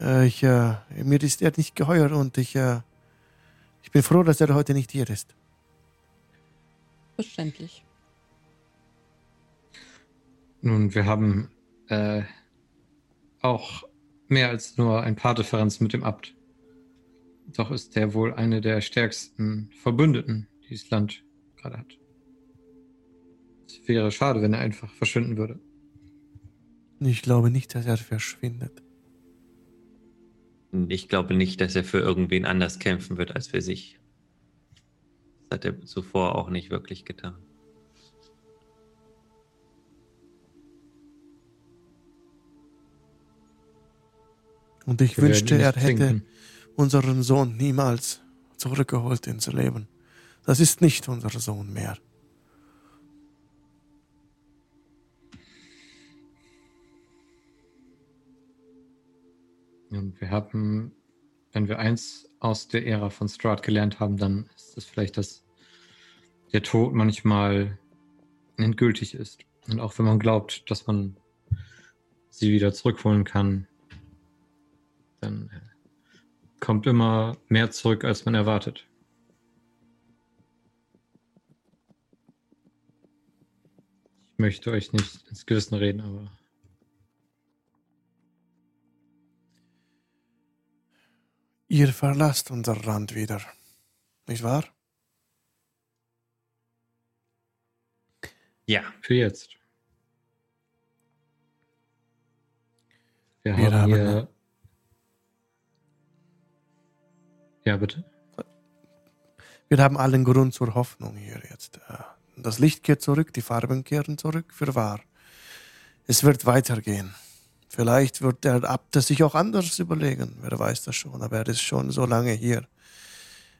Äh, ich, äh, mir ist er nicht geheuer und ich, äh, ich bin froh, dass er heute nicht hier ist. Verständlich. Nun, wir haben äh, auch mehr als nur ein paar Differenzen mit dem Abt. Doch ist der wohl eine der stärksten Verbündeten, die dieses Land gerade hat. Es wäre schade, wenn er einfach verschwinden würde. Ich glaube nicht, dass er verschwindet. ich glaube nicht, dass er für irgendwen anders kämpfen wird als für sich. Das hat er zuvor auch nicht wirklich getan. Und ich Wir wünschte, er hätte zwingen. unseren Sohn niemals zurückgeholt ins Leben. Das ist nicht unser Sohn mehr. Und wir haben, wenn wir eins aus der Ära von Strahd gelernt haben, dann ist es vielleicht, dass der Tod manchmal endgültig ist. Und auch wenn man glaubt, dass man sie wieder zurückholen kann, dann äh, kommt immer mehr zurück, als man erwartet. Ich möchte euch nicht ins Gewissen reden, aber Ihr verlasst unser Land wieder. Nicht wahr? Ja. Für jetzt. Wir, Wir haben, haben- hier. Ja, bitte. Wir haben allen Grund zur Hoffnung hier jetzt. Äh, Das Licht kehrt zurück, die Farben kehren zurück, für wahr. Es wird weitergehen. Vielleicht wird der Abt es sich auch anders überlegen, wer weiß das schon, aber er ist schon so lange hier.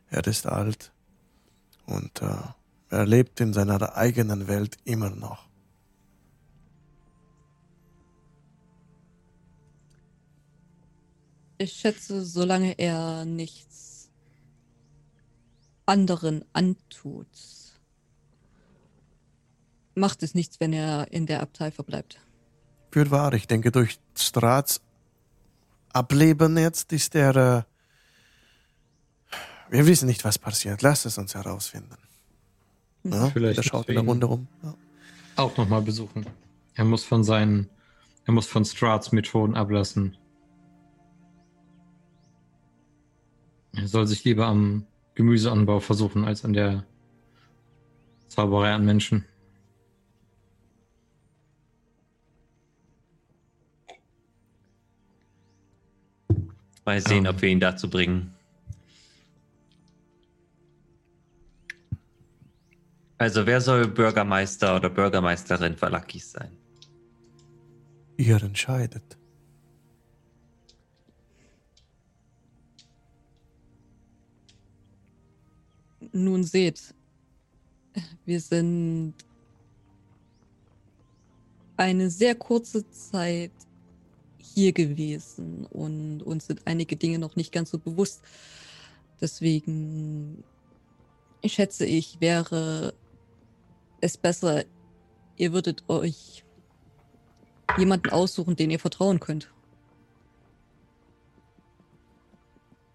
Er ist alt und äh, er lebt in seiner eigenen Welt immer noch. Ich schätze, solange er nichts anderen antut, macht es nichts, wenn er in der Abtei verbleibt. Für wahr, ich denke, durch Strats Ableben jetzt ist er. Äh, wir wissen nicht, was passiert. Lasst es uns herausfinden. Ja, Vielleicht der schaut in der Runde rum. Ja. Auch nochmal besuchen. Er muss von seinen. Er muss von Strats Methoden ablassen. Er soll sich lieber am Gemüseanbau versuchen, als an der Zauberei an Menschen. Mal sehen, Ähm. ob wir ihn dazu bringen. Also, wer soll Bürgermeister oder Bürgermeisterin Valakis sein? Ihr entscheidet. Nun seht, wir sind eine sehr kurze Zeit hier gewesen und uns sind einige Dinge noch nicht ganz so bewusst. Deswegen schätze ich, wäre es besser, ihr würdet euch jemanden aussuchen, den ihr vertrauen könnt.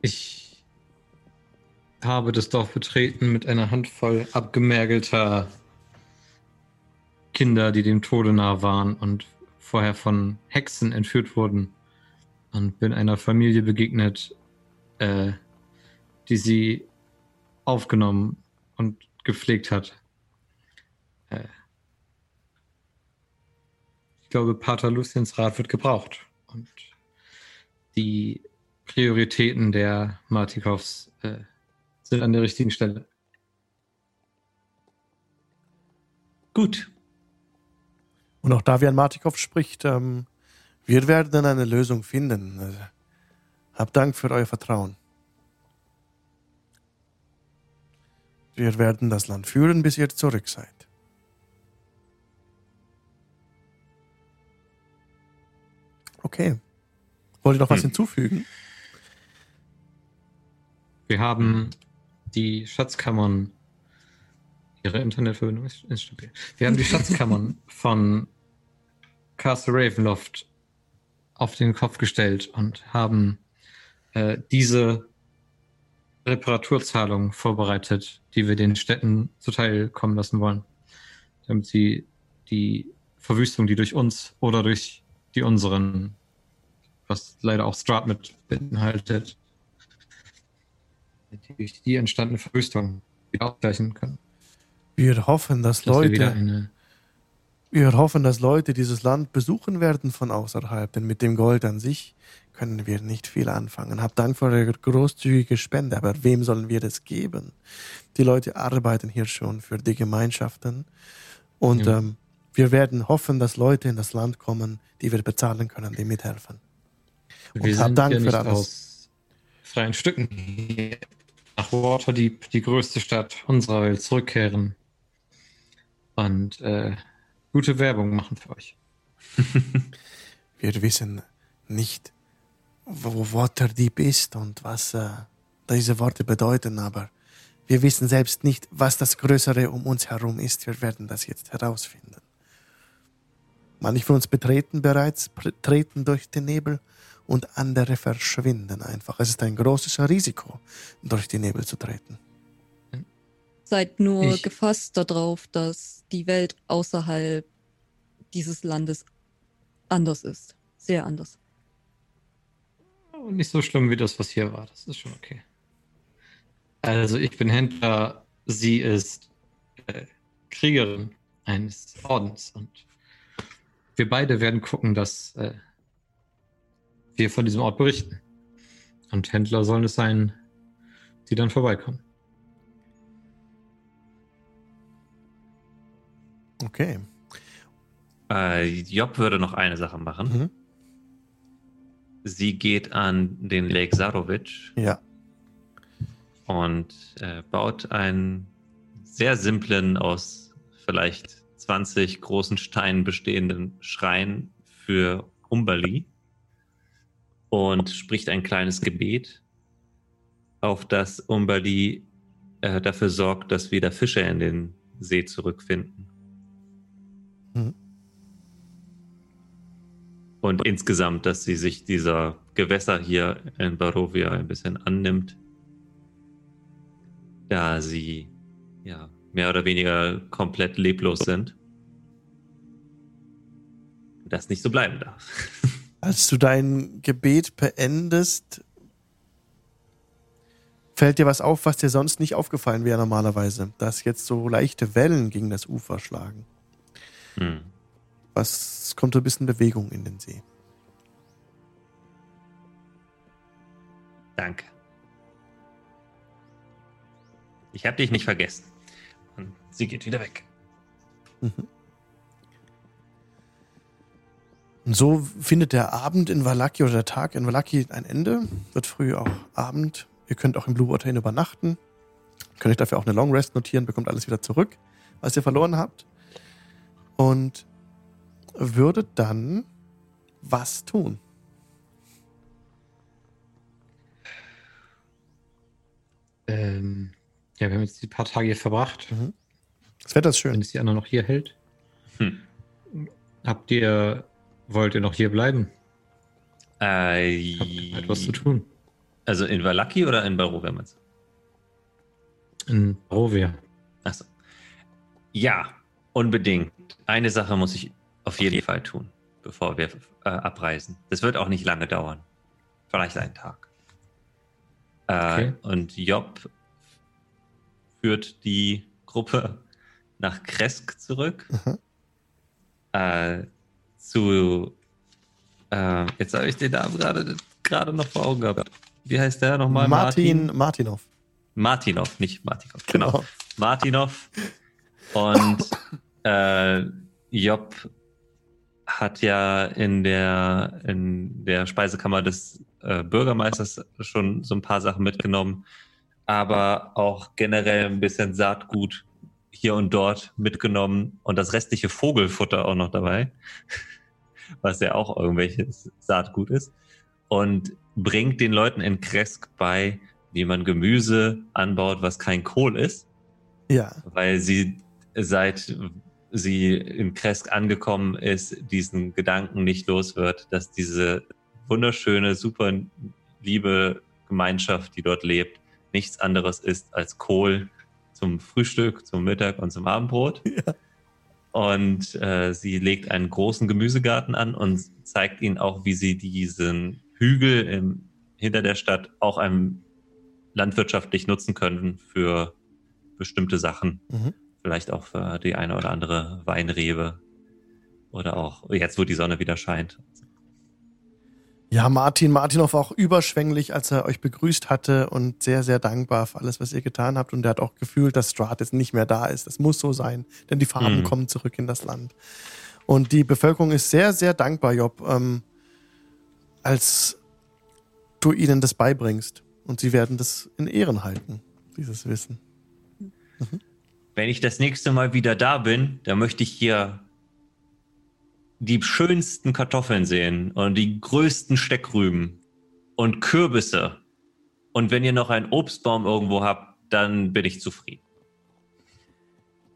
Ich habe das Dorf betreten mit einer Handvoll abgemergelter Kinder, die dem Tode nah waren und vorher von Hexen entführt wurden. Und bin einer Familie begegnet, äh, die sie aufgenommen und gepflegt hat. Äh, ich glaube, Pater Luciens Rat wird gebraucht. Und die Prioritäten der Martikows äh, sind an der richtigen Stelle. Gut. Und auch Davian Martikov spricht, ähm, wir werden eine Lösung finden. Äh, Habt Dank für euer Vertrauen. Wir werden das Land führen, bis ihr zurück seid. Okay. Wollt ihr noch was Hm. hinzufügen? Wir haben die Schatzkammern. Ihre Internetverbindung ist instabil. Wir haben die Schatzkammern von Castle Ravenloft auf den Kopf gestellt und haben äh, diese Reparaturzahlung vorbereitet, die wir den Städten zuteil kommen lassen wollen, damit sie die Verwüstung, die durch uns oder durch die unseren, was leider auch Strat mit beinhaltet, durch die entstandene Verwüstung wieder ausgleichen können. Wir hoffen, dass Dass Leute, eine wir hoffen, dass Leute dieses Land besuchen werden von außerhalb, denn mit dem Gold an sich können wir nicht viel anfangen. Habt Dank für eure großzügige Spende, aber wem sollen wir das geben? Die Leute arbeiten hier schon für die Gemeinschaften und Ja. ähm, wir werden hoffen, dass Leute in das Land kommen, die wir bezahlen können, die mithelfen. Und Wir hab sind Dank ja für nicht alles. aus freien Stücken hier nach Waterdeep, die größte Stadt unserer Welt, zurückkehren und äh, gute Werbung machen für euch. Wir wissen nicht, wo Waterdeep ist und was äh, diese Worte bedeuten, aber wir wissen selbst nicht, was das Größere um uns herum ist. Wir werden das jetzt herausfinden. Manche von uns betreten bereits, treten durch den Nebel und andere verschwinden einfach. Es ist ein großes Risiko, durch die Nebel zu treten. Seid nur Ich- gefasst darauf, dass die Welt außerhalb dieses Landes anders ist. Sehr anders. Nicht so schlimm wie das, was hier war. Das ist schon okay. Also ich bin Händler, sie ist äh, Kriegerin eines Ordens und wir beide werden gucken, dass äh, wir von diesem Ort berichten. Und Händler sollen es sein, die dann vorbeikommen. Okay. Äh, Job würde noch eine Sache machen. Mhm. Sie geht an den Lake Sarovic Ja. und äh, baut einen sehr simplen, aus vielleicht 20 großen Steinen bestehenden Schrein für Umberli und spricht ein kleines Gebet, auf das Umberli äh, dafür sorgt, dass wieder Fische in den See zurückfinden. Und insgesamt, dass sie sich dieser Gewässer hier in Barovia ein bisschen annimmt, da sie ja mehr oder weniger komplett leblos sind. Das nicht so bleiben darf. Als du dein Gebet beendest, fällt dir was auf, was dir sonst nicht aufgefallen wäre normalerweise, dass jetzt so leichte Wellen gegen das Ufer schlagen. Hm. Was kommt so ein bisschen Bewegung in den See. Danke. Ich habe dich nicht vergessen. Und sie geht wieder weg. Und so findet der Abend in Valaki oder der Tag in Valaki ein Ende. Wird früh auch Abend. Ihr könnt auch im Blue Water Inn übernachten. Könnt euch dafür auch eine Long Rest notieren, bekommt alles wieder zurück, was ihr verloren habt. Und würdet dann was tun? Ähm, ja, wir haben jetzt die paar Tage hier verbracht. Das Wetter ist Wenn schön. es die anderen noch hier hält. Hm. Habt ihr, wollt ihr noch hier bleiben? Äh, Habt ihr etwas zu tun? Also in Valaki oder in Barovia? meinst du? In Barovia. Achso. Ja, unbedingt. Eine Sache muss ich auf jeden Fall tun, bevor wir äh, abreisen. Das wird auch nicht lange dauern. Vielleicht einen Tag. Äh, Okay. Und Job führt die Gruppe nach Kresk zurück. Mhm. Äh, zu. Äh, jetzt habe ich den Namen gerade gerade noch vor Augen gehabt. Wie heißt der nochmal? Martin Martinov. Martinov, nicht Martinov. Genau. Martinov und äh, Job hat ja in der, in der Speisekammer des äh, Bürgermeisters schon so ein paar Sachen mitgenommen, aber auch generell ein bisschen Saatgut hier und dort mitgenommen und das restliche Vogelfutter auch noch dabei, was ja auch irgendwelches Saatgut ist und bringt den Leuten in Kresk bei, wie man Gemüse anbaut, was kein Kohl ist Ja. weil sie seit sie in Kresk angekommen ist, diesen Gedanken nicht los wird, dass diese wunderschöne, super liebe Gemeinschaft, die dort lebt, nichts anderes ist als Kohl zum Frühstück, zum Mittag und zum Abendbrot. Ja. Und äh, sie legt einen großen Gemüsegarten an und zeigt ihnen auch, wie sie diesen Hügel im, hinter der Stadt auch einem landwirtschaftlich nutzen können für bestimmte Sachen. Mhm. Vielleicht auch für die eine oder andere Weinrebe. Oder auch jetzt, wo die Sonne wieder scheint. Ja, Martin Martinov war auch überschwänglich, als er euch begrüßt hatte und sehr, sehr dankbar für alles, was ihr getan habt. Und er hat auch gefühlt, dass Strahd jetzt nicht mehr da ist. Das muss so sein, denn die Farben Mhm. kommen zurück in das Land. Und die Bevölkerung ist sehr, sehr dankbar, Job, ähm, als du ihnen das beibringst. Und sie werden das in Ehren halten, dieses Wissen. Wenn ich das nächste Mal wieder da bin, dann möchte ich hier die schönsten Kartoffeln sehen und die größten Steckrüben und Kürbisse. Und wenn ihr noch einen Obstbaum irgendwo habt, dann bin ich zufrieden.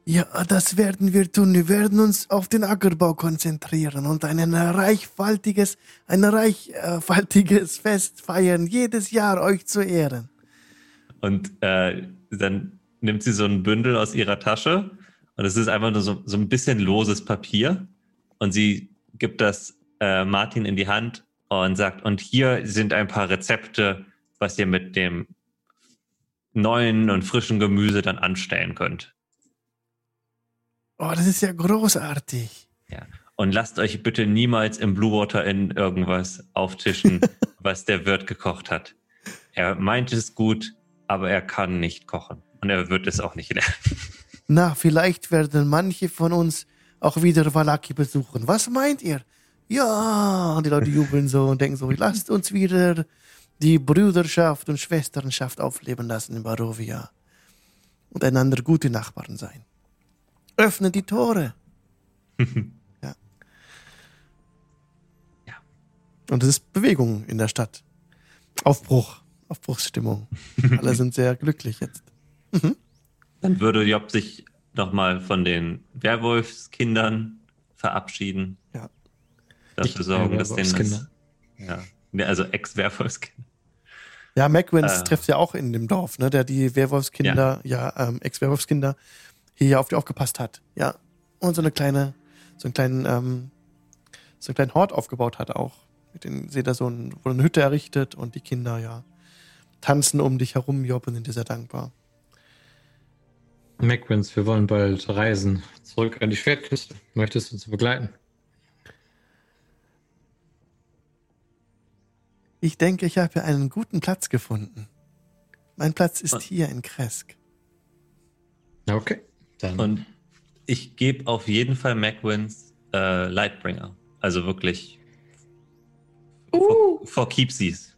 Ja, das werden wir tun. Wir werden uns auf den Ackerbau konzentrieren und ein reichhaltiges, ein reichhaltiges Fest feiern, jedes Jahr euch zu ehren. Und äh, dann nimmt sie so ein Bündel aus ihrer Tasche und es ist einfach nur so, so ein bisschen loses Papier und sie gibt das äh, Martin in die Hand und sagt, und hier sind ein paar Rezepte, was ihr mit dem neuen und frischen Gemüse dann anstellen könnt. Oh, das ist ja großartig. Und lasst euch bitte niemals im Blue Water in irgendwas auftischen, was der Wirt gekocht hat. Er meint es gut, aber er kann nicht kochen. Und er wird es auch nicht lernen. Na, vielleicht werden manche von uns auch wieder Valaki besuchen. Was meint ihr? Ja, und die Leute jubeln so und denken so, lasst uns wieder die Brüderschaft und Schwesternschaft aufleben lassen in Barovia und einander gute Nachbarn sein. Öffne die Tore. ja. Ja. Und es ist Bewegung in der Stadt. Aufbruch, Aufbruchsstimmung. Alle sind sehr glücklich jetzt. Dann würde Job sich nochmal von den Werwolfskindern verabschieden. Ja. Dafür sorgen, dass denen das, Werwolfskinder. ja, also Ex-Werwolfskinder. Ja, Macwins Äh. trifft ja auch in dem Dorf, ne, der die Werwolfskinder, ja, ähm, Ex-Werwolfskinder hier auf die aufgepasst hat. Ja. Und so eine kleine, so einen kleinen, ähm, so einen kleinen Hort aufgebaut hat auch. Mit den, seht ihr so ein, wo eine Hütte errichtet und die Kinder, ja, tanzen um dich herum, Job, und sind dir sehr dankbar. Macwins, wir wollen bald reisen. Zurück an die Schwertküste. Möchtest du uns begleiten? Ich denke, ich habe einen guten Platz gefunden. Mein Platz ist Und- hier in Kresk. Okay. Dann Und ich gebe auf jeden Fall Macwins äh, Lightbringer. Also wirklich for, for keepsies.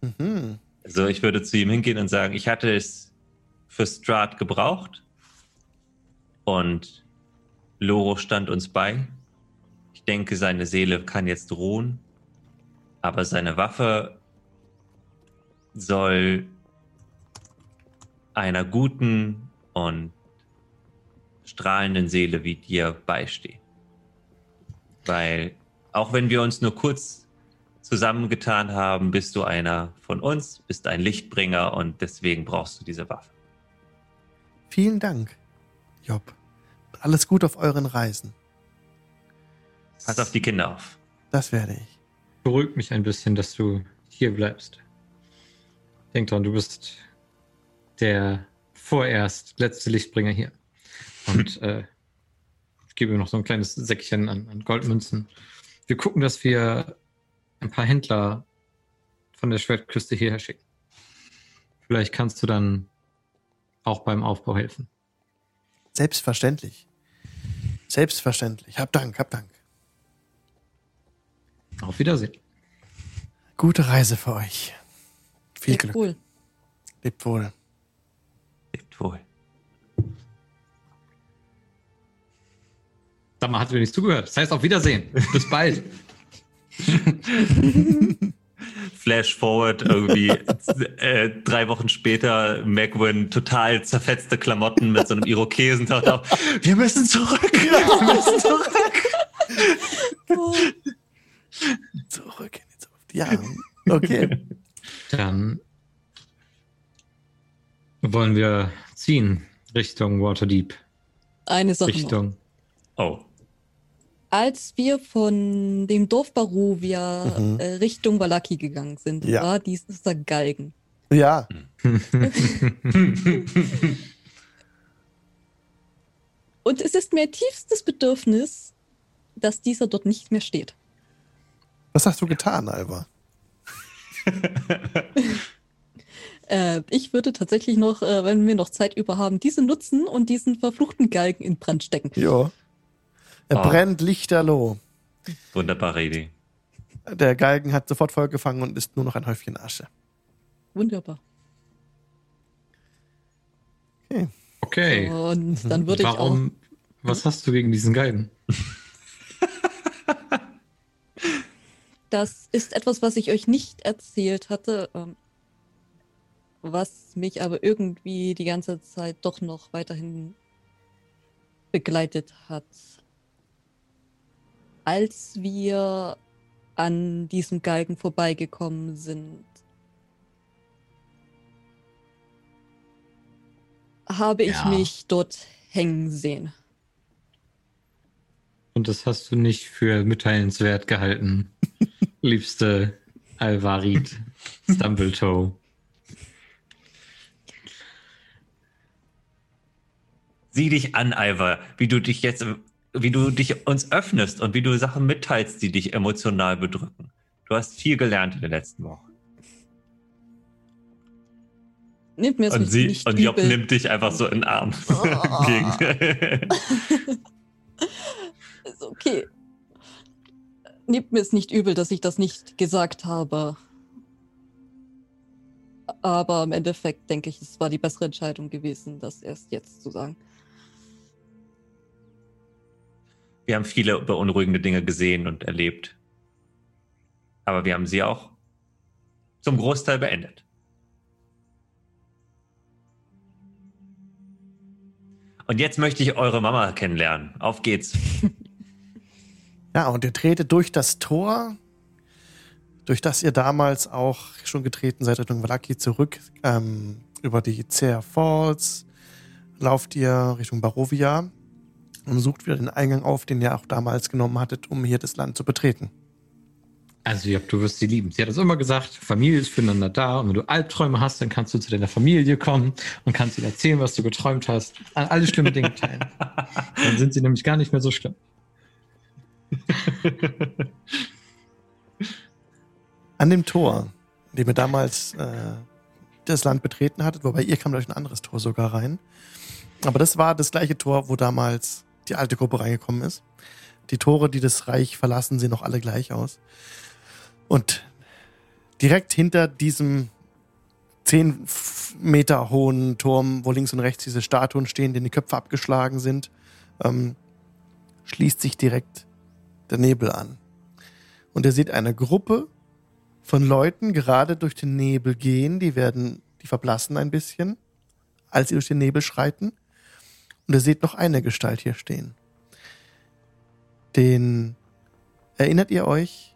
Mhm. Also ich würde zu ihm hingehen und sagen, ich hatte es für Strahd gebraucht und Loro stand uns bei. Ich denke, seine Seele kann jetzt ruhen, aber seine Waffe soll einer guten und strahlenden Seele wie dir beistehen. Weil auch wenn wir uns nur kurz zusammengetan haben, bist du einer von uns, bist ein Lichtbringer und deswegen brauchst du diese Waffe. Vielen Dank, Job. Alles gut auf euren Reisen. Pass auf die Kinder auf. Das werde ich. beruhigt mich ein bisschen, dass du hier bleibst. Denk dran, du bist der vorerst letzte Lichtbringer hier. Und äh, ich gebe ihm noch so ein kleines Säckchen an, an Goldmünzen. Wir gucken, dass wir ein paar Händler von der Schwertküste hierher schicken. Vielleicht kannst du dann auch beim Aufbau helfen. Selbstverständlich. Selbstverständlich. Hab Dank, hab Dank. Auf Wiedersehen. Gute Reise für euch. Viel Lebt Glück. wohl. Lebt wohl. Lebt wohl. Sag mal, hat mir nicht zugehört. Das heißt auf Wiedersehen. Bis bald. Flash forward irgendwie äh, drei Wochen später, Megwin total zerfetzte Klamotten mit so einem Irokesen taucht auf. Wir müssen zurück. Wir müssen zurück. Zurück in die Zukunft. Ja, okay. Dann wollen wir ziehen Richtung Waterdeep. eine Sache noch. Richtung. Oh. Als wir von dem Dorf Barovia Mhm. äh, Richtung Valaki gegangen sind, Ja. war dieser Galgen. Ja, Und es ist mir tiefstes Bedürfnis, dass dieser dort nicht mehr steht. was hast du getan, Alba? Äh, ich würde tatsächlich noch, äh, wenn wir noch Zeit über haben, diese nutzen und diesen verfluchten Galgen in Brand stecken. Ja. Er Ah. brennt lichterloh. Wunderbare Idee. Der Galgen hat sofort Feuer gefangen und ist nur noch ein Häufchen Asche. Wunderbar. Okay. Und dann würde ich auch. Warum? Was hast du gegen diesen Galgen? Das ist etwas, was ich euch nicht erzählt hatte, ähm, was mich aber irgendwie die ganze Zeit doch noch weiterhin begleitet hat. Als wir an diesem Galgen vorbeigekommen sind, habe ich Ja. mich dort hängen sehen. Und das hast du nicht für mitteilenswert gehalten, liebste Alvarid Stumbletoe. Sieh dich an, Alva, wie du dich jetzt, wie du dich uns öffnest und wie du Sachen mitteilst, die dich emotional bedrücken. Du hast viel gelernt in den letzten Wochen. Nehmt mir es Und, nicht, sie, nicht und Job übel. nimmt dich einfach so in den Arm. Oh. Gegen- Ist okay. Nehmt mir es nicht übel, dass ich das nicht gesagt habe. Aber im Endeffekt denke ich, es war die bessere Entscheidung gewesen, das erst jetzt zu sagen. Wir haben viele beunruhigende Dinge gesehen und erlebt. Aber wir haben sie auch zum Großteil beendet. Und jetzt möchte ich eure Mama kennenlernen. Auf geht's. Ja, und ihr tretet durch das Tor, durch das ihr damals auch schon getreten seid Richtung Valaki zurück, ähm, über die Zer Falls, lauft ihr Richtung Barovia und sucht wieder den Eingang auf, den ihr auch damals genommen hattet, um hier das Land zu betreten. Also, Job, du wirst sie lieben. Sie hat es immer gesagt, Familie ist füreinander da. Und wenn du Albträume hast, dann kannst du zu deiner Familie kommen und kannst ihnen erzählen, was du geträumt hast. An alle schlimme Dinge teilen. Dann sind sie nämlich gar nicht mehr so schlimm. An dem Tor, dem ihr damals äh, das Land betreten hattet, wobei ihr kam durch ein anderes Tor sogar rein. Aber das war das gleiche Tor, wo damals die alte Gruppe reingekommen ist. Die Tore, die das Reich verlassen, sehen noch alle gleich aus. Und direkt hinter diesem zehn Meter hohen Turm, wo links und rechts diese Statuen stehen, denen die Köpfe abgeschlagen sind, ähm, schließt sich direkt der Nebel an. Und ihr seht eine Gruppe von Leuten gerade durch den Nebel gehen, die werden, die verblassen ein bisschen, als sie durch den Nebel schreiten. Und ihr seht noch eine Gestalt hier stehen. Den erinnert ihr euch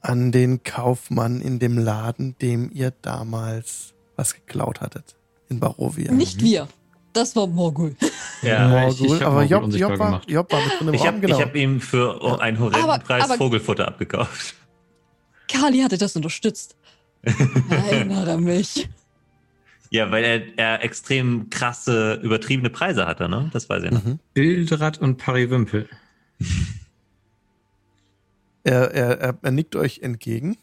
an den Kaufmann in dem Laden, dem ihr damals was geklaut hattet in Barovia. Nicht wir. Das war Morgul. Ja, Morgul, ich- ich aber Morgul Job, Job, war. Job war mit drin im Ich habe genau. hab ihm für Ja. einen horrenden Aber- Preis aber- Vogelfutter abgekauft. Kali hatte das unterstützt. Erinnere mich. Ja, weil er, er extrem krasse, übertriebene Preise hatte, ne? Das weiß ich noch. mhm. Bildrad und Pariwimpel. er, er, er, er nickt euch entgegen.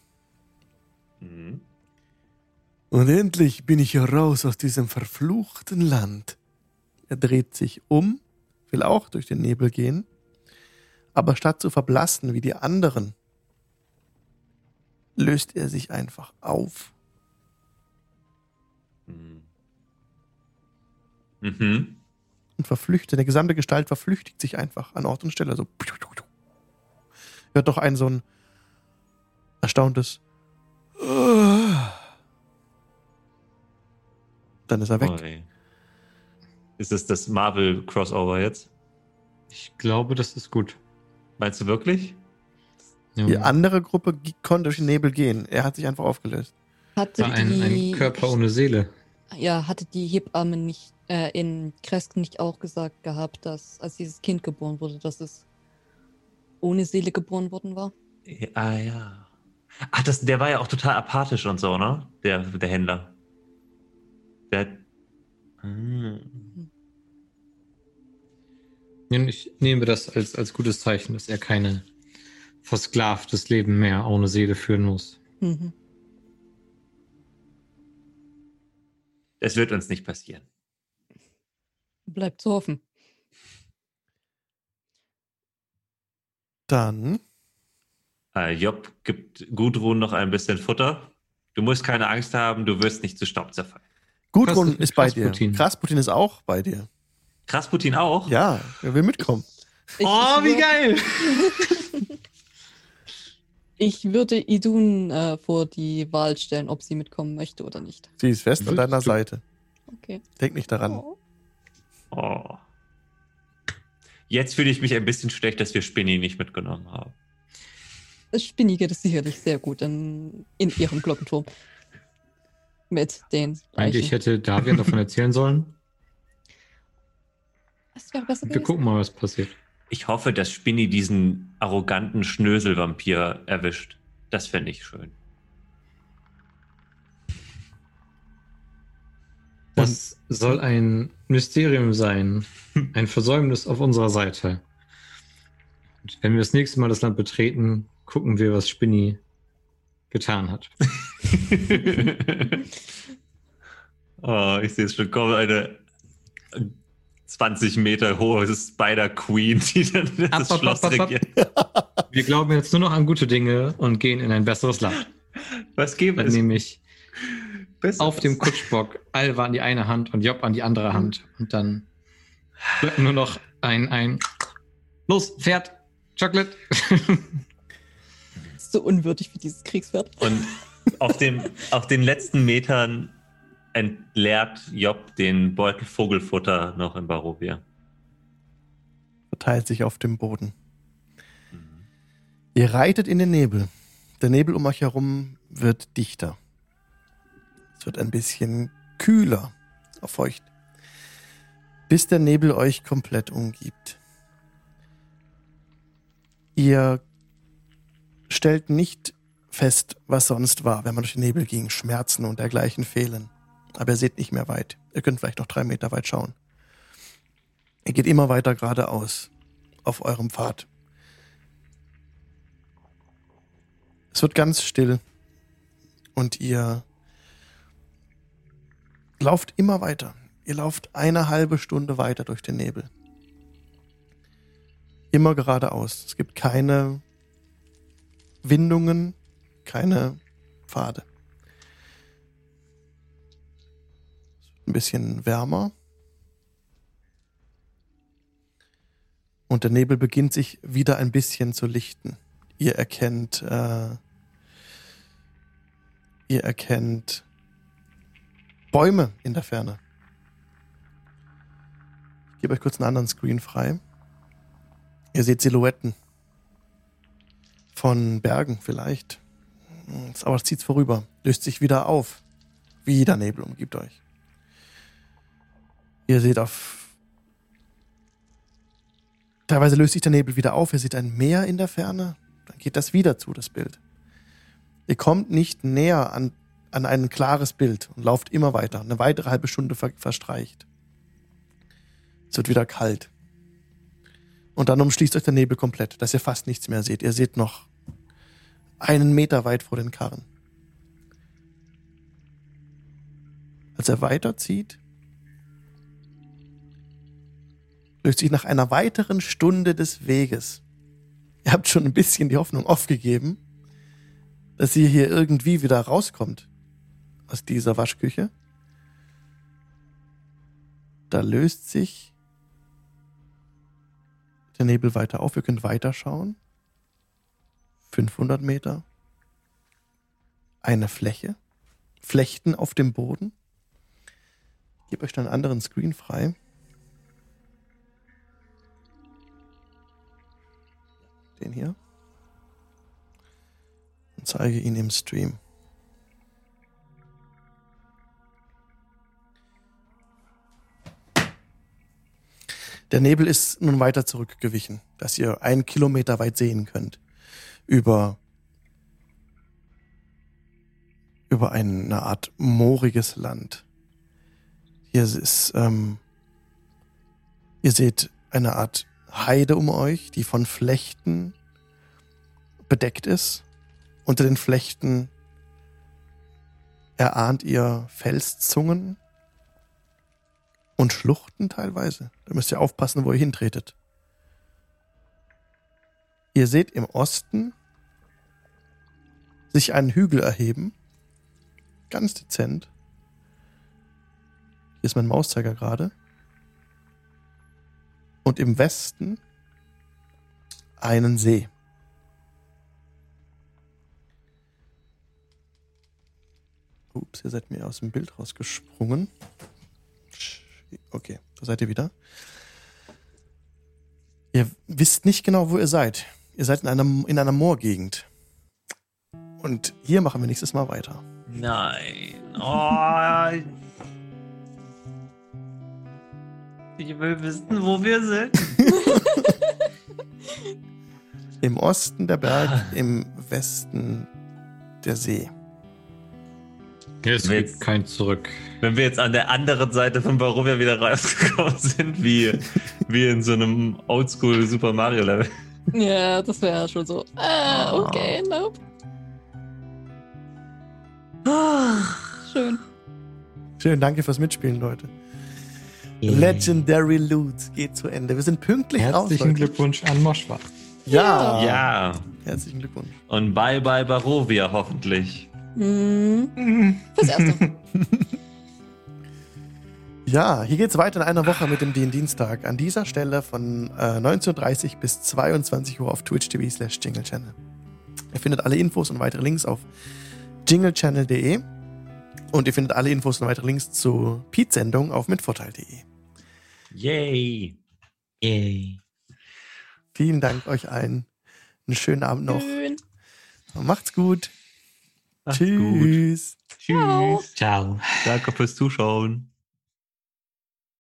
Mhm. Und endlich bin ich raus aus diesem verfluchten Land. Er dreht sich um, will auch durch den Nebel gehen, aber statt zu verblassen wie die anderen, löst er sich einfach auf. Mhm. und verflüchtet. Der gesamte Gestalt verflüchtigt sich einfach an Ort und Stelle. So. Hört doch ein so ein erstauntes. Dann ist er weg. Oi. Ist es das Marvel-Crossover jetzt? Ich glaube, das ist gut. Meinst du wirklich? Ja. Die andere Gruppe konnte durch den Nebel gehen. Er hat sich einfach aufgelöst. Hatte War ein, ein die, Körper ohne Seele. Ja, hatte die Hebamme nicht äh, in Kresk nicht auch gesagt gehabt, dass als dieses Kind geboren wurde, dass es ohne Seele geboren worden war? Ja, ah, ja. Ach, das, der war ja auch total apathisch und so, ne? Der, der Händler. Der hat. Hm. Ich nehme das als, als gutes Zeichen, dass er keine versklavtes Leben mehr ohne Seele führen muss. Mhm. Es wird uns nicht passieren. Bleibt zu hoffen. Dann Äh, Job gibt Gudrun noch ein bisschen Futter. Du musst keine Angst haben, du wirst nicht zu Staub zerfallen. Gudrun Krass, ist bei dir. Krasputin. Krasputin ist auch bei dir. Krasputin auch? Ja, er will mitkommen. Ich, oh, ich wie geil! Ich würde Idun äh, vor die Wahl stellen, ob sie mitkommen möchte oder nicht. Sie ist fest an Willst deiner du? Seite. Okay. Denk nicht daran. Oh. Oh. Jetzt fühle ich mich ein bisschen schlecht, dass wir Spinny nicht mitgenommen haben. Das Spinni geht es sicherlich sehr gut in, in ihrem Glockenturm. Mit den Eigentlich hätte Davian davon erzählen sollen. Das wäre besser Wir gucken mal, was passiert. Ich hoffe, dass Spinny diesen arroganten Schnöselvampir erwischt. Das fände ich schön. Das soll ein Mysterium sein. Ein Versäumnis auf unserer Seite. Und wenn wir das nächste Mal das Land betreten, gucken wir, was Spinny getan hat. oh, ich sehe es schon kommen, eine 20 Meter hohe Spider-Queen, die dann das Ab, Schloss ab, ab, regiert. Wir glauben jetzt nur noch an gute Dinge und gehen in ein besseres Land. Was gäbe Dann es? nämlich Besseres? auf dem Kutschbock Alva an die eine Hand und Job an die andere Hand. Und dann bleibt nur noch ein, ein Los, Pferd, Chocolate. So unwürdig für dieses Kriegspferd. Und auf, dem, auf den letzten Metern entleert Job den Beutel Vogelfutter noch in Barovia. Verteilt sich auf dem Boden. Ihr reitet in den Nebel. Der Nebel um euch herum wird dichter. Wird ein bisschen kühler, feucht, bis der Nebel euch komplett umgibt. Ihr stellt nicht fest, was sonst war, wenn man durch den Nebel ging. Schmerzen und dergleichen fehlen. Aber ihr seht nicht mehr weit. Ihr könnt vielleicht noch drei Meter weit schauen. Ihr geht immer weiter geradeaus auf eurem Pfad. Es wird ganz still. Und ihr lauft immer weiter. Ihr lauft eine halbe Stunde weiter durch den Nebel. Immer geradeaus. Es gibt keine Windungen, keine Pfade. Ein bisschen wärmer. Und der Nebel beginnt sich wieder ein bisschen zu lichten. Ihr erkennt, äh, ihr erkennt Bäume in der Ferne. Ich gebe euch kurz einen anderen Screen frei. Ihr seht Silhouetten von Bergen vielleicht. Aber es zieht vorüber, löst sich wieder auf. Wieder Nebel umgibt euch. Ihr seht auf. Teilweise löst sich der Nebel wieder auf. Ihr seht ein Meer in der Ferne. Dann geht das wieder zu, das Bild. Ihr kommt nicht näher an, an ein klares Bild und lauft immer weiter. Eine weitere halbe Stunde ver verstreicht. Es wird wieder kalt. Und dann umschließt euch der Nebel komplett, dass ihr fast nichts mehr seht. Ihr seht noch einen Meter weit vor den Karren. Als er weiterzieht, löst sich nach einer weiteren Stunde des Weges. Ihr habt schon ein bisschen die Hoffnung aufgegeben, dass ihr hier irgendwie wieder rauskommt aus dieser Waschküche. Da löst sich der Nebel weiter auf. Ihr könnt weiterschauen. 500 Meter. Eine Fläche. Flechten auf dem Boden. Ich gebe euch dann einen anderen Screen frei. Den hier. Und zeige ihn im Stream. Der Nebel ist nun weiter zurückgewichen, dass ihr einen Kilometer weit sehen könnt. Über, über eine Art mooriges Land. Hier ist, ähm, ihr seht eine Art Heide um euch, die von Flechten bedeckt ist. Unter den Flechten erahnt ihr Felszungen, und Schluchten teilweise. Da müsst ihr aufpassen, wo ihr hintretet. Ihr seht im Osten sich einen Hügel erheben. Ganz dezent. Hier ist mein Mauszeiger gerade. Und im Westen einen See. Ups, ihr seid mir aus dem Bild rausgesprungen. Okay, da seid ihr wieder. Ihr wisst nicht genau, wo ihr seid. Ihr seid in einer, in einer Moorgegend. Und hier machen wir nächstes Mal weiter. Nein. Oh. Ich will wissen, wo wir sind. Im Osten der Berg, im Westen der See. Es Wenn wir gibt jetzt- kein Zurück. Wenn wir jetzt an der anderen Seite von Barovia wieder rausgekommen sind, wie, wie in so einem Oldschool Super Mario Level. Ja, das wäre schon so. Äh, okay, nope. Schön. Schön, danke fürs Mitspielen, Leute. Legendary Loot geht zu Ende. Wir sind pünktlich raus. Herzlichen. Glückwunsch an Moschwa. Ja. Ja. Herzlichen Glückwunsch. Und bye bye Barovia hoffentlich. Hm. Fürs Erste. Ja, hier geht's weiter in einer Woche mit dem D-Dienstag. An dieser Stelle von äh, 19.30 Uhr bis 22 Uhr auf Twitch TV slash Jingle Channel. Ihr findet alle Infos und weitere Links auf jinglechannel.de und ihr findet alle Infos und weitere Links zu Pete-Sendung auf mitvorteil.de. Yay. Yay. Vielen Dank euch allen. Einen schönen Abend noch. Schön. Macht's gut. Macht's gut. Tschüss. Ciao. Ciao. Danke fürs Zuschauen.